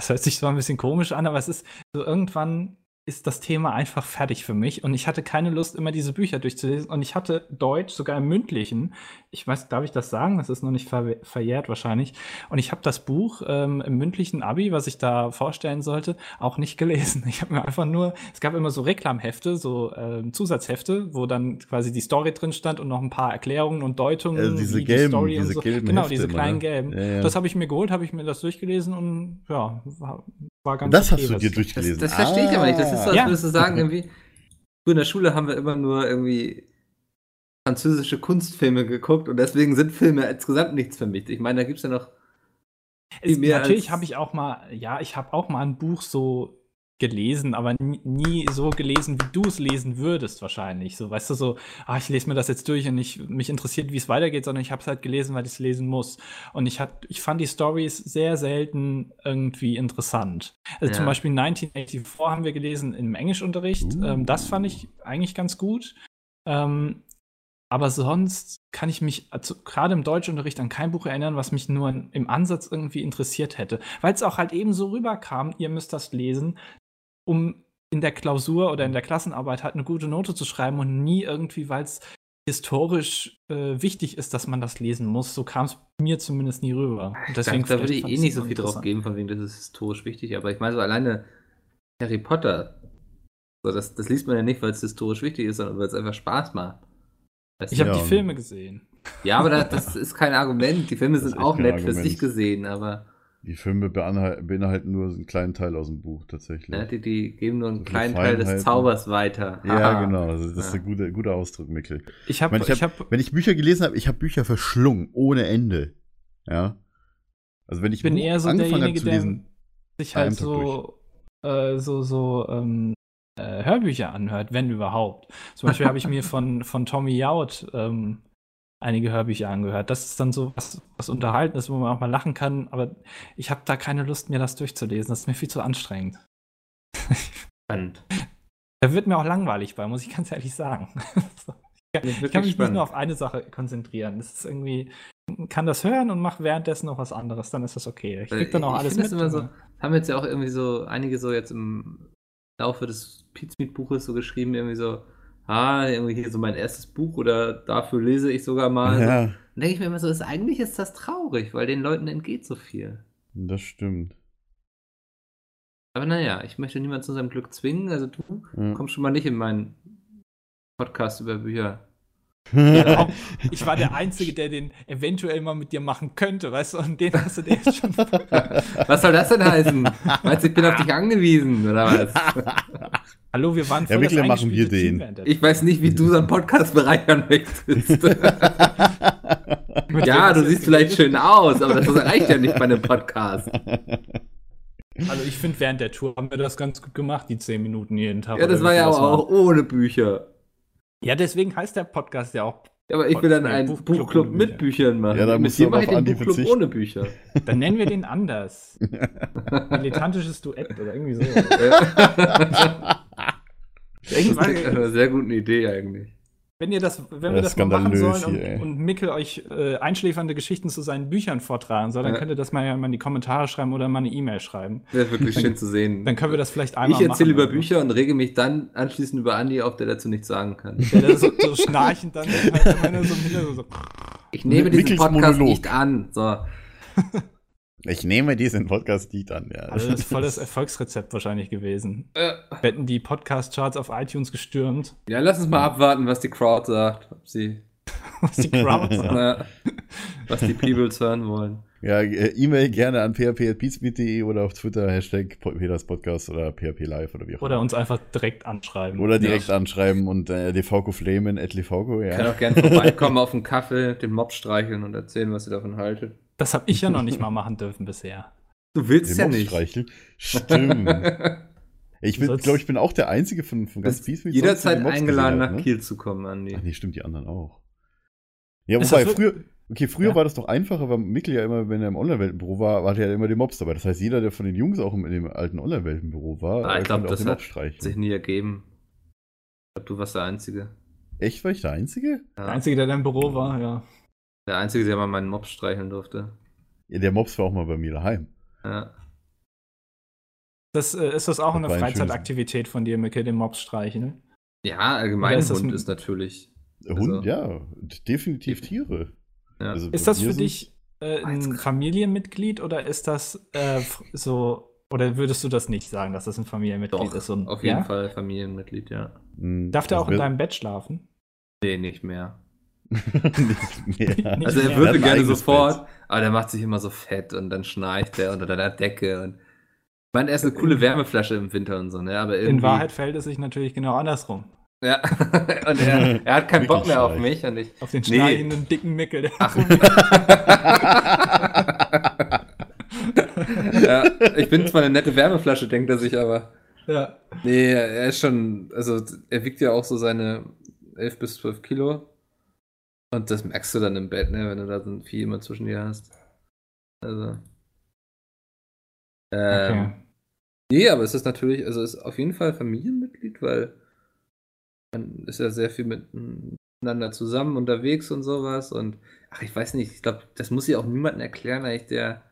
[SPEAKER 4] Das hört sich zwar ein bisschen komisch an, aber es ist so irgendwann ist das Thema einfach fertig für mich und ich hatte keine Lust, immer diese Bücher durchzulesen und ich hatte Deutsch, sogar im mündlichen. Ich weiß, darf ich das sagen? Das ist noch nicht ver verjährt wahrscheinlich. Und ich habe das Buch ähm, im mündlichen Abi, was ich da vorstellen sollte, auch nicht gelesen. Ich habe mir einfach nur, es gab immer so Reklamhefte, so ähm, Zusatzhefte, wo dann quasi die Story drin stand und noch ein paar Erklärungen und Deutungen.
[SPEAKER 3] Also diese
[SPEAKER 4] wie die
[SPEAKER 3] gelben,
[SPEAKER 4] und
[SPEAKER 3] diese
[SPEAKER 4] so.
[SPEAKER 3] gelben
[SPEAKER 4] Genau,
[SPEAKER 3] Hefte
[SPEAKER 4] diese
[SPEAKER 3] immer,
[SPEAKER 4] kleinen
[SPEAKER 3] ne?
[SPEAKER 4] gelben.
[SPEAKER 3] Ja, ja.
[SPEAKER 4] Das habe ich mir geholt, habe ich mir das durchgelesen und ja, war, ganz
[SPEAKER 3] Das
[SPEAKER 4] okay,
[SPEAKER 3] hast du dir
[SPEAKER 2] Das,
[SPEAKER 3] durchgelesen.
[SPEAKER 2] das verstehe ich aber nicht. Das ist so, als
[SPEAKER 4] Ja.
[SPEAKER 2] würdest du sagen, irgendwie, früher in der Schule haben wir immer nur irgendwie französische Kunstfilme geguckt und deswegen sind Filme insgesamt nichts für mich. Ich meine, da gibt es ja noch
[SPEAKER 4] Es,
[SPEAKER 2] mehr
[SPEAKER 4] natürlich habe ich auch mal, ja, ich habe auch mal ein Buch so gelesen, aber nie, nie so gelesen, wie du es lesen würdest wahrscheinlich. So, weißt du, so, ah, ich lese mir das jetzt durch und ich, mich interessiert, wie es weitergeht, sondern ich habe es halt gelesen, weil ich es lesen muss. Und ich, hat, ich fand die Stories sehr selten irgendwie interessant. Also
[SPEAKER 2] Ja.
[SPEAKER 4] zum Beispiel 1984 haben wir gelesen im Englischunterricht.
[SPEAKER 3] Uh.
[SPEAKER 4] Ähm, das fand ich eigentlich ganz gut. Ähm, aber sonst kann ich mich also, gerade im Deutschunterricht an kein Buch erinnern, was mich nur im Ansatz irgendwie interessiert hätte. Weil es auch halt eben so rüberkam, ihr müsst das lesen, um in der Klausur oder in der Klassenarbeit halt eine gute Note zu schreiben und nie irgendwie, weil es historisch äh, wichtig ist, dass man das lesen muss. So kam es mir zumindest nie rüber. Und deswegen
[SPEAKER 2] da, da würde ich eh nicht so viel drauf geben, von wegen, das ist historisch wichtig. Aber ich meine, so alleine Harry Potter, so, das, das liest man ja nicht, weil es historisch wichtig ist, sondern weil es einfach Spaß macht. Weißt
[SPEAKER 4] Ich habe
[SPEAKER 3] Ja.
[SPEAKER 4] die Filme gesehen.
[SPEAKER 2] ja, aber das, das ist kein Argument. Die Filme sind auch nett für
[SPEAKER 3] Argument.
[SPEAKER 2] sich gesehen, aber
[SPEAKER 3] Die Filme beinhalten nur einen kleinen Teil aus dem Buch tatsächlich.
[SPEAKER 2] ja, die, die geben nur einen
[SPEAKER 3] So
[SPEAKER 2] kleinen Teil des. Zaubers weiter.
[SPEAKER 3] Ja,
[SPEAKER 2] Haha.
[SPEAKER 3] genau. Das ist
[SPEAKER 2] Ja.
[SPEAKER 3] ein guter, guter Ausdruck, Mikkel.
[SPEAKER 4] Ich habe,
[SPEAKER 3] Ich,
[SPEAKER 4] ich
[SPEAKER 3] hab, wenn ich Bücher gelesen habe, ich habe Bücher verschlungen, ohne Ende. Ja. Also wenn ich
[SPEAKER 4] ich bin
[SPEAKER 3] Buch
[SPEAKER 4] eher so
[SPEAKER 3] angefangen habe
[SPEAKER 4] derjenige,
[SPEAKER 3] zu
[SPEAKER 4] der
[SPEAKER 3] lesen,
[SPEAKER 4] sich halt so, äh, so, so ähm, äh, Hörbücher anhört, wenn überhaupt. Zum Beispiel habe ich mir von, von Tommy Jaud ähm, einige Hörbücher angehört. Das ist dann so was, was unterhalten ist, wo man auch mal lachen kann, aber ich habe da keine Lust, mir das durchzulesen. Das ist mir viel zu anstrengend.
[SPEAKER 2] Spannend.
[SPEAKER 4] Da wird mir auch langweilig bei, muss ich ganz ehrlich sagen. So. Ich kann mich nicht nur auf eine Sache konzentrieren. Das ist irgendwie, kann das hören und macht währenddessen noch was anderes, dann ist das okay. Ich krieg dann auch
[SPEAKER 2] Ich
[SPEAKER 4] alles mit.
[SPEAKER 2] so, haben jetzt ja auch irgendwie so einige so jetzt im Laufe des Pizmeet-Buches so geschrieben, irgendwie so, ah, irgendwie hier so mein erstes Buch oder dafür lese ich sogar mal.
[SPEAKER 3] Ja,
[SPEAKER 2] Dann denke ich mir immer so, ist, eigentlich ist das traurig, weil den Leuten entgeht so viel.
[SPEAKER 3] das stimmt.
[SPEAKER 2] Aber naja, ich möchte niemanden zu seinem Glück zwingen, also du
[SPEAKER 3] Ja.
[SPEAKER 2] kommst schon mal nicht in meinen Podcast über Bücher.
[SPEAKER 4] Ja, ich war der Einzige, der den eventuell mal mit dir machen könnte, weißt du, und den hast du dir jetzt schon.
[SPEAKER 2] Was soll das denn heißen? Meinst du, ich bin auf dich angewiesen, oder was?
[SPEAKER 4] Hallo, wir waren
[SPEAKER 3] Ja,
[SPEAKER 4] voll das
[SPEAKER 3] Mittler machen wir den.
[SPEAKER 2] Ich weiß nicht, wie du so einen Podcast bereichern möchtest. Ja, du siehst vielleicht schön aus, aber das reicht ja nicht bei einem Podcast.
[SPEAKER 4] Also ich finde, während der Tour haben wir das ganz gut gemacht, die zehn Minuten jeden Tag.
[SPEAKER 2] Ja, das war ja aber auch ohne Bücher.
[SPEAKER 4] Ja, deswegen heißt der Podcast ja auch.
[SPEAKER 2] Ja, aber ich will dann einen
[SPEAKER 4] Buchclub
[SPEAKER 2] Buchclub, mit
[SPEAKER 4] Bücher.
[SPEAKER 2] Büchern machen.
[SPEAKER 3] Ja, da
[SPEAKER 2] mit
[SPEAKER 3] musst du
[SPEAKER 2] dir
[SPEAKER 3] aber
[SPEAKER 2] mache ich
[SPEAKER 3] auf
[SPEAKER 2] den
[SPEAKER 3] Andi
[SPEAKER 2] Buchclub
[SPEAKER 3] verzichten.
[SPEAKER 2] ohne Bücher.
[SPEAKER 4] Dann nennen wir den anders. Militantisches Duett oder irgendwie so. Irgendwann,
[SPEAKER 2] Eine sehr gute Idee eigentlich.
[SPEAKER 4] Wenn ihr das, wenn
[SPEAKER 3] Ja,
[SPEAKER 4] wir das mal machen sollen
[SPEAKER 3] hier, ey.
[SPEAKER 4] und, und Mickel euch äh, einschläfernde Geschichten zu seinen Büchern vortragen soll, dann
[SPEAKER 2] Ja.
[SPEAKER 4] könnt ihr das mal, ja mal in die Kommentare schreiben oder mal eine E-Mail schreiben.
[SPEAKER 2] Wäre wirklich schön zu sehen.
[SPEAKER 4] Dann können wir das vielleicht einmal
[SPEAKER 2] ich erzähle
[SPEAKER 4] machen.
[SPEAKER 2] über Bücher und rege mich dann anschließend über Andi auf, der dazu nichts sagen kann.
[SPEAKER 4] Ja, das so, so schnarchend dann halt so so.
[SPEAKER 2] Ich nehme diesen
[SPEAKER 3] Mickels
[SPEAKER 2] Podcast
[SPEAKER 3] Monolog.
[SPEAKER 2] nicht an. So.
[SPEAKER 3] Ich nehme diesen Podcast nicht an, ja.
[SPEAKER 4] Also das ist voll das Erfolgsrezept wahrscheinlich gewesen.
[SPEAKER 2] Äh,
[SPEAKER 4] Hätten die Podcast-Charts auf iTunes gestürmt,
[SPEAKER 2] ja, lass uns mal abwarten, was die Crowd sagt. Ob sie,
[SPEAKER 4] was die Crowd sagt.
[SPEAKER 2] na, was die Peoples hören wollen.
[SPEAKER 3] Ja, äh, E-Mail gerne an php.peacemeet.de oder auf Twitter, Hashtag Peters Podcast oder php live oder wie auch
[SPEAKER 4] Oder
[SPEAKER 3] immer.
[SPEAKER 4] uns einfach direkt anschreiben.
[SPEAKER 3] Oder direkt
[SPEAKER 2] Ja.
[SPEAKER 3] anschreiben und äh, DVK Flamen, at Levko,
[SPEAKER 2] Ich kann
[SPEAKER 3] ja.
[SPEAKER 2] auch gerne vorbeikommen auf einen Kaffee, den Mob streicheln und erzählen, was ihr davon haltet.
[SPEAKER 4] Das habe ich ja noch nicht mal machen dürfen bisher.
[SPEAKER 2] Du willst
[SPEAKER 3] Den
[SPEAKER 2] ja nicht.
[SPEAKER 3] streicheln. Stimmt. Ich glaube ich, bin auch der Einzige von, von ganz Peacemeet.
[SPEAKER 2] jederzeit
[SPEAKER 3] der den Mobs
[SPEAKER 2] eingeladen, nach
[SPEAKER 3] hat, ne?
[SPEAKER 2] Kiel zu kommen, Andi.
[SPEAKER 3] Ach nee, stimmt, die anderen auch. Ja, wobei,
[SPEAKER 4] das
[SPEAKER 3] früher, okay, früher
[SPEAKER 4] Ja.
[SPEAKER 3] war das doch einfacher, weil Mikkel ja immer, wenn er im Online-Weltenbüro war, hatte er ja immer die Mobs dabei. Das heißt, jeder, der von den Jungs auch im, in dem alten Online-Weltenbüro war,
[SPEAKER 2] Ah, ich glaub,
[SPEAKER 3] konnte auch
[SPEAKER 2] das
[SPEAKER 3] den
[SPEAKER 2] hat
[SPEAKER 3] Mob streichen.
[SPEAKER 2] Sich nie ergeben. Ich glaube, du warst der Einzige.
[SPEAKER 3] Echt, war ich der Einzige?
[SPEAKER 4] Der
[SPEAKER 2] Ja.
[SPEAKER 4] Einzige, der da im Büro war, ja.
[SPEAKER 2] Der Einzige, der mal meinen Mob streicheln durfte.
[SPEAKER 3] Ja, der Mobs war auch mal bei mir daheim.
[SPEAKER 2] Ja.
[SPEAKER 4] Das, äh, ist das auch
[SPEAKER 3] Das
[SPEAKER 4] eine
[SPEAKER 3] ein
[SPEAKER 4] Freizeitaktivität von dir, Mikkel, den Mobs streicheln?
[SPEAKER 2] Ja, allgemein
[SPEAKER 4] ist das
[SPEAKER 2] Hund
[SPEAKER 4] ein-
[SPEAKER 2] ist natürlich.
[SPEAKER 3] Hund,
[SPEAKER 2] Also-
[SPEAKER 3] ja, definitiv Tiere.
[SPEAKER 2] Ja.
[SPEAKER 3] Also
[SPEAKER 4] Ist das für dich äh, ein
[SPEAKER 2] Jetzt-
[SPEAKER 4] Familienmitglied oder ist das äh, so, oder würdest du das nicht sagen, dass das ein Familienmitglied
[SPEAKER 2] Doch,
[SPEAKER 4] ist? Ein,
[SPEAKER 2] auf jeden
[SPEAKER 4] ja?
[SPEAKER 2] Fall Familienmitglied, ja.
[SPEAKER 3] Hm,
[SPEAKER 4] Darf der auch in deinem Bett schlafen?
[SPEAKER 2] Nee, nicht mehr.
[SPEAKER 3] Nicht
[SPEAKER 2] Also er würde gerne sofort, aber der macht sich immer so fett und dann schnarcht er unter deiner Decke und ich meine, er ist eine coole Wärmeflasche im Winter und so, ne? Aber irgendwie.
[SPEAKER 4] In Wahrheit fällt es sich natürlich genau andersrum.
[SPEAKER 2] Ja. und er, er hat keinen Bock mehr auf mich und ich.
[SPEAKER 4] Auf den
[SPEAKER 2] Nee.
[SPEAKER 4] schnarchenden, dicken Mickel. Der
[SPEAKER 2] Ach. ja, ich bin zwar eine nette Wärmeflasche, denkt er sich, aber.
[SPEAKER 4] ja.
[SPEAKER 2] Nee, er ist schon, also er wiegt ja auch so seine 11 bis 12 Kilo. Und das merkst du dann im Bett, ne, wenn du da so ein Vieh immer zwischen dir hast. Also. Ähm,
[SPEAKER 4] Okay.
[SPEAKER 2] Nee, aber es ist natürlich, also es ist auf jeden Fall Familienmitglied, weil man ist ja sehr viel miteinander zusammen unterwegs und sowas. Und ach, ich weiß nicht, ich glaube, das muss ja auch niemandem erklären, eigentlich der.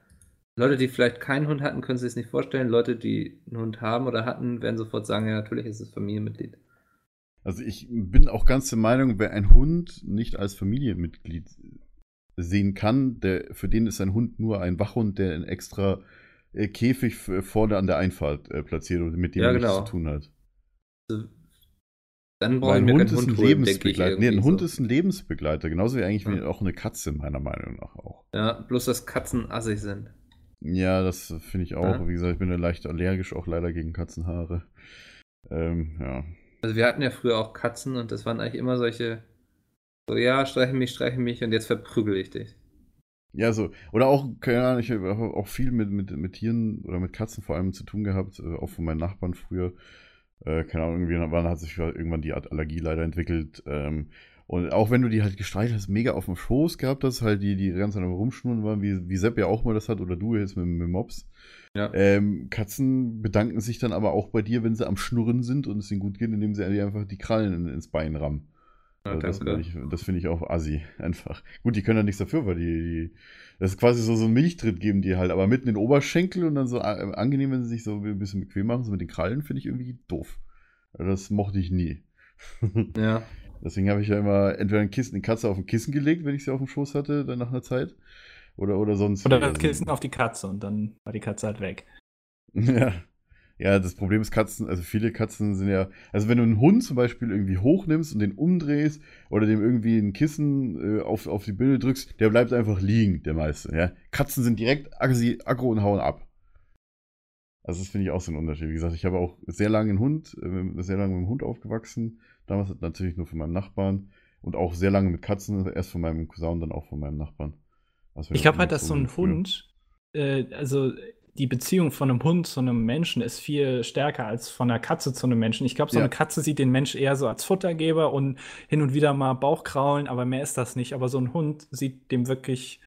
[SPEAKER 2] Leute, die vielleicht keinen Hund hatten, können sich das nicht vorstellen. Leute, die einen Hund haben oder hatten, werden sofort sagen, ja, natürlich ist es Familienmitglied.
[SPEAKER 3] Also ich bin auch ganz der Meinung, wer ein Hund nicht als Familienmitglied sehen kann, der, für den ist ein Hund nur ein Wachhund, der einen extra äh, Käfig f- vorne an der Einfahrt äh, platziert und mit dem
[SPEAKER 2] Ja,
[SPEAKER 3] er nichts
[SPEAKER 2] genau.
[SPEAKER 3] zu tun hat.
[SPEAKER 2] Also, Dann
[SPEAKER 3] Weil
[SPEAKER 2] brauche ich
[SPEAKER 3] ein
[SPEAKER 2] mir
[SPEAKER 3] Hund ist ein
[SPEAKER 2] Hund holen, ich
[SPEAKER 3] Lebensbegleiter. Nee, ein
[SPEAKER 2] irgendwie
[SPEAKER 3] Hund
[SPEAKER 2] so.
[SPEAKER 3] ist ein Lebensbegleiter, genauso wie eigentlich
[SPEAKER 2] Ja.
[SPEAKER 3] auch eine Katze, meiner Meinung nach auch.
[SPEAKER 2] Ja, bloß dass Katzen assig sind.
[SPEAKER 3] Ja, das finde ich auch.
[SPEAKER 2] Ja.
[SPEAKER 3] Wie gesagt, ich bin ja leicht allergisch, auch leider gegen Katzenhaare. Ähm, ja.
[SPEAKER 2] Also wir hatten ja früher auch Katzen und das waren eigentlich immer solche, so ja, streiche mich, streiche mich und jetzt verprügel ich dich.
[SPEAKER 3] Ja, so. Oder auch, keine Ahnung, ich habe auch viel mit, mit, mit Tieren oder mit Katzen vor allem zu tun gehabt, äh, auch von meinen Nachbarn früher. Äh, keine Ahnung, irgendwann hat sich irgendwann die Art Allergie leider entwickelt. Ähm, und auch wenn du die halt gestreichelt hast, mega auf dem Schoß gehabt hast, halt die, die ganz am Rumschnurren waren, wie, wie Sepp ja auch mal das hat, oder du jetzt mit, mit Mops.
[SPEAKER 2] Ja.
[SPEAKER 3] Ähm, Katzen bedanken sich dann aber auch bei dir, wenn sie am Schnurren sind und es ihnen gut geht, indem sie einfach die Krallen in, ins Bein rammen.
[SPEAKER 2] Ja,
[SPEAKER 3] Also das finde ich, das finde ich auch assi, einfach. Gut, die können ja nichts dafür, weil die, die das ist quasi so, so ein Milchtritt geben die halt, aber mitten in den Oberschenkel und dann so a- angenehm, wenn sie sich so ein bisschen bequem machen, so mit den Krallen, finde ich irgendwie doof. Das mochte ich nie.
[SPEAKER 2] Ja.
[SPEAKER 3] Deswegen habe ich ja immer entweder ein Kissen, eine Katze auf ein Kissen gelegt, wenn ich sie auf dem Schoß hatte, dann nach einer Zeit. Oder, oder sonst.
[SPEAKER 4] Oder das
[SPEAKER 3] Also-
[SPEAKER 4] Kissen auf die Katze und dann war die Katze halt weg.
[SPEAKER 3] Ja. Ja, das Problem ist Katzen, also viele Katzen sind ja, also wenn du einen Hund zum Beispiel irgendwie hochnimmst und den umdrehst oder dem irgendwie ein Kissen äh, auf, auf die Birne drückst, der bleibt einfach liegen, der meiste. Ja? Katzen sind direkt aggro und hauen ab. Also das finde ich auch so ein Unterschied. Wie gesagt, ich habe auch sehr lange einen Hund, äh, sehr lange mit dem Hund aufgewachsen. Damals natürlich nur von meinem Nachbarn und auch sehr lange mit Katzen, erst von meinem Cousin und dann auch von meinem Nachbarn.
[SPEAKER 4] Ich glaube halt, dass so ein Hund, äh, also die Beziehung von einem Hund zu einem Menschen ist viel stärker als von einer Katze zu einem Menschen. Ich glaube, so
[SPEAKER 3] Ja.
[SPEAKER 4] eine Katze sieht den Mensch eher so als Futtergeber und hin und wieder mal Bauchkraulen, aber mehr ist das nicht. Aber so ein Hund sieht dem wirklich,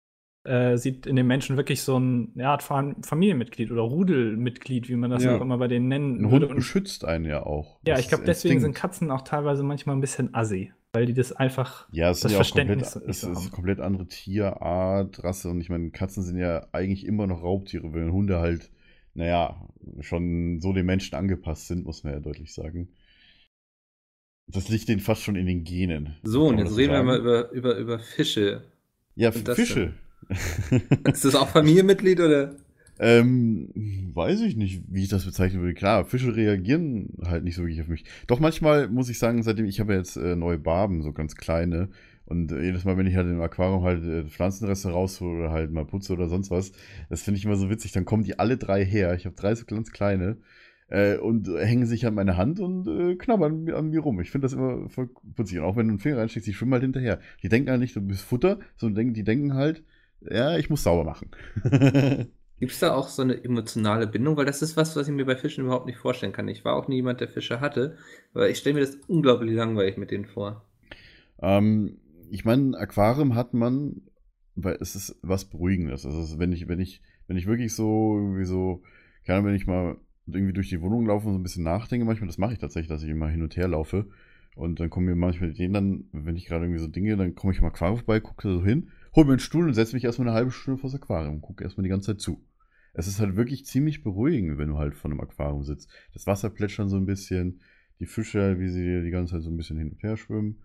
[SPEAKER 4] äh, sieht in dem Menschen wirklich so ein ja, Familienmitglied oder Rudelmitglied, wie man das
[SPEAKER 2] Ja.
[SPEAKER 4] auch immer bei denen nennen
[SPEAKER 3] Ein
[SPEAKER 4] würde.
[SPEAKER 3] Hund
[SPEAKER 4] Und
[SPEAKER 3] beschützt einen ja auch.
[SPEAKER 4] ja, ich glaube, deswegen sind. Katzen auch teilweise manchmal ein bisschen assi, weil die das einfach.
[SPEAKER 3] Ja, es
[SPEAKER 4] das
[SPEAKER 3] sind ja auch komplett,
[SPEAKER 4] Verständnis nicht
[SPEAKER 3] es
[SPEAKER 4] so
[SPEAKER 3] ist komplett andere Tierart, Rasse und ich meine, Katzen sind ja eigentlich immer noch Raubtiere, wenn Hunde halt, naja, schon so den Menschen angepasst sind, muss man ja deutlich sagen. Das liegt denen fast schon in den Genen.
[SPEAKER 2] So, und jetzt reden wir
[SPEAKER 3] sagen?
[SPEAKER 2] mal über, über, über Fische.
[SPEAKER 3] Ja, Fische.
[SPEAKER 2] Ist das auch Familienmitglied oder?
[SPEAKER 3] Ähm, weiß ich nicht, wie ich das bezeichnen würde. Klar, Fische reagieren halt nicht so wirklich auf mich. Doch manchmal muss ich sagen, seitdem ich habe jetzt äh, neue Barben, so ganz kleine. Und jedes Mal, wenn ich halt im Aquarium halt äh, Pflanzenreste raushole oder halt mal putze oder sonst was, das finde ich immer so witzig. Dann kommen die alle drei her. Ich habe drei so ganz kleine. Äh, und hängen sich an meine Hand und äh, knabbern an mir rum. Ich finde das immer voll putzig. Und auch wenn du einen Finger reinsteckst, die schwimmen halt hinterher. Die denken halt nicht, du bist Futter, sondern die denken halt, ja, ich muss sauber machen.
[SPEAKER 2] Gibt es da auch so eine emotionale Bindung? Weil das ist was, was ich mir bei Fischen überhaupt nicht vorstellen kann. Ich war auch nie jemand, der Fische hatte, aber ich stelle mir das unglaublich langweilig mit denen vor.
[SPEAKER 3] Ähm, ich meine, ein Aquarium hat man, weil es ist was Beruhigendes. Also wenn ich, wenn ich, wenn ich wirklich so, irgendwie so, Ahnung, wenn ich mal irgendwie durch die Wohnung laufe und so ein bisschen nachdenke, manchmal, das mache ich tatsächlich, dass ich immer hin und her laufe. Und dann kommen mir manchmal Ideen dann, wenn ich gerade irgendwie so Dinge, dann komme ich im Aquarium vorbei, gucke so hin, hole mir einen Stuhl und setze mich erstmal eine halbe Stunde vor das Aquarium und gucke erstmal die ganze Zeit zu. Es ist halt wirklich ziemlich beruhigend, wenn du halt vor einem Aquarium sitzt. Das Wasser plätschern so ein bisschen, die Fische, wie sie die ganze Zeit so ein bisschen hin und her schwimmen.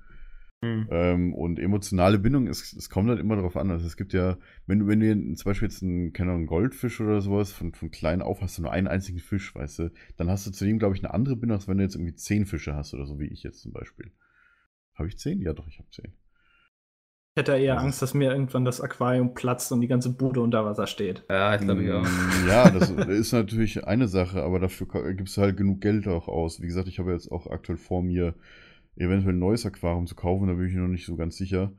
[SPEAKER 2] Hm.
[SPEAKER 3] Ähm, und emotionale Bindung, es, es kommt halt immer darauf an. Also es gibt ja, wenn du, wenn du zum Beispiel jetzt einen, keine Ahnung, Goldfisch oder sowas von, von klein auf hast du nur einen einzigen Fisch, weißt du, dann hast du zu dem, glaube ich, eine andere Bindung, als wenn du jetzt irgendwie zehn Fische hast oder so, wie ich jetzt zum Beispiel. Habe ich zehn? Ja, doch, ich habe zehn.
[SPEAKER 4] Ich hätte eher Angst, dass mir irgendwann das Aquarium platzt und die ganze Bude unter Wasser steht.
[SPEAKER 2] Ja, ich glaube auch.
[SPEAKER 3] Mm, Ja, das ist natürlich eine Sache, aber dafür gibst du halt genug Geld auch aus. Wie gesagt, ich habe jetzt auch aktuell vor mir, eventuell ein neues Aquarium zu kaufen, da bin ich mir noch nicht so ganz sicher.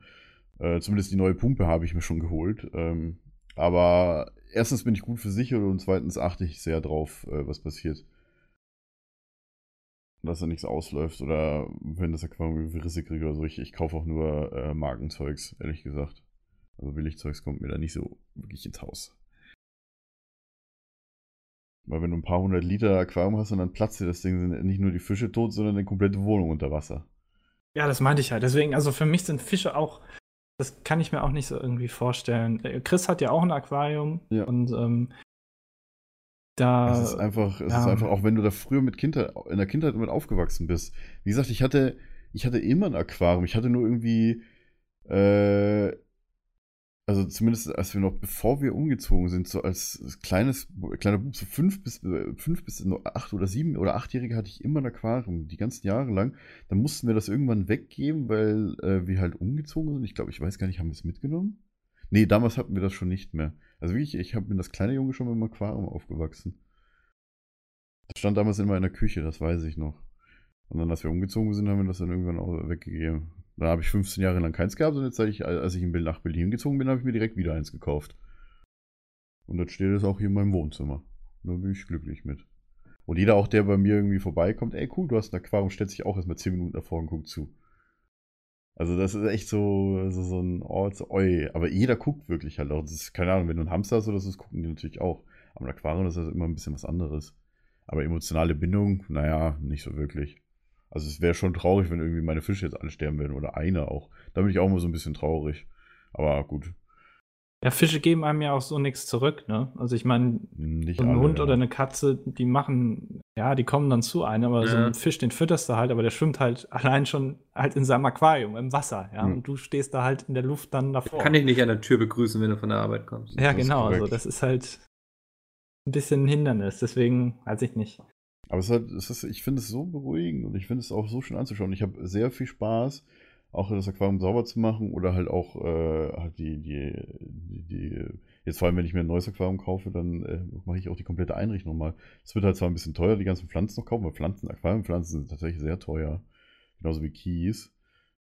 [SPEAKER 3] Äh, zumindest die neue Pumpe habe ich mir schon geholt. Ähm, aber erstens bin ich gut versichert und zweitens achte ich sehr drauf, äh, was passiert. Dass da nichts ausläuft oder wenn das Aquarium irgendwie Risse kriegt oder so. Ich, ich kaufe auch nur äh, Markenzeugs, ehrlich gesagt. Also Billigzeugs kommt mir da nicht so wirklich ins Haus. Weil wenn du ein paar hundert Liter Aquarium hast und dann platzt dir das Ding, sind nicht nur die Fische tot, sondern eine komplette Wohnung unter Wasser.
[SPEAKER 4] Ja, das meinte ich halt. Deswegen, also für mich sind Fische auch, das kann ich mir auch nicht so irgendwie vorstellen. Äh, Chris hat ja auch ein Aquarium
[SPEAKER 3] Ja.
[SPEAKER 4] und ähm, da.
[SPEAKER 3] Es ist einfach, es
[SPEAKER 4] ja.
[SPEAKER 3] ist einfach, auch wenn du da früher mit Kindheit, in der Kindheit damit aufgewachsen bist. Wie gesagt, ich hatte, ich hatte immer ein Aquarium. Ich hatte nur irgendwie, äh, also zumindest als wir noch, bevor wir umgezogen sind, so als kleines, kleiner Bub, so fünf bis, fünf bis acht oder sieben oder achtjährige hatte ich immer ein Aquarium, die ganzen Jahre lang. Dann mussten wir das irgendwann weggeben, weil äh, wir halt umgezogen sind. Ich glaube, ich weiß gar nicht, haben wir es mitgenommen? Nee, damals hatten wir das schon nicht mehr. Also wirklich, ich habe mit das kleine Junge schon mit dem Aquarium aufgewachsen. Das stand damals in meiner Küche, das weiß ich noch. Und dann, als wir umgezogen sind, haben wir das dann irgendwann auch weggegeben. Dann habe ich 15 Jahre lang keins gehabt und jetzt, als ich, als ich nach Berlin gezogen bin, habe ich mir direkt wieder eins gekauft. Und jetzt steht es auch hier in meinem Wohnzimmer. Da bin ich glücklich mit. Und jeder auch, der bei mir irgendwie vorbeikommt, ey cool, du hast ein Aquarium, stellt sich auch erstmal 10 Minuten davor und guckt zu. Also das ist echt so, so, so ein Ort, so, oi. Aber jeder guckt wirklich halt auch. Das ist, keine Ahnung, wenn du einen Hamster hast oder so, das gucken die natürlich auch. Aber ein Aquarium das ist halt immer ein bisschen was anderes. Aber emotionale Bindung, naja, nicht so wirklich. Also es wäre schon traurig, wenn irgendwie meine Fische jetzt alle sterben würden oder einer auch. Da bin ich auch mal so ein bisschen traurig. Aber gut.
[SPEAKER 4] Ja, Fische geben einem ja auch so nichts zurück, ne? Also ich meine,
[SPEAKER 3] Nicht
[SPEAKER 4] so ein
[SPEAKER 3] alle,
[SPEAKER 4] Hund
[SPEAKER 3] ja.
[SPEAKER 4] oder eine Katze, die machen, ja, die kommen dann zu einem, aber so
[SPEAKER 2] Ja.
[SPEAKER 4] ein Fisch, den fütterst du halt, aber der schwimmt halt allein schon halt in seinem Aquarium, im Wasser, ja.
[SPEAKER 3] Hm.
[SPEAKER 4] Und du stehst da halt in der Luft dann davor.
[SPEAKER 2] Kann ich nicht an der Tür begrüßen, wenn du von der Arbeit kommst.
[SPEAKER 4] ja,
[SPEAKER 3] Das
[SPEAKER 4] genau, also das ist halt ein bisschen ein Hindernis, deswegen weiß ich nicht.
[SPEAKER 3] Aber es ist halt, es ist, ich finde es so beruhigend und ich finde es auch so schön anzuschauen. Ich habe sehr viel Spaß, auch das Aquarium sauber zu machen oder halt auch äh, halt die, die, die, die, jetzt vor allem, wenn ich mir ein neues Aquarium kaufe, dann äh, mache ich auch die komplette Einrichtung mal. Es wird halt zwar ein bisschen teuer, die ganzen Pflanzen noch kaufen, weil Pflanzen, Aquariumpflanzen sind tatsächlich sehr teuer. Genauso wie Kies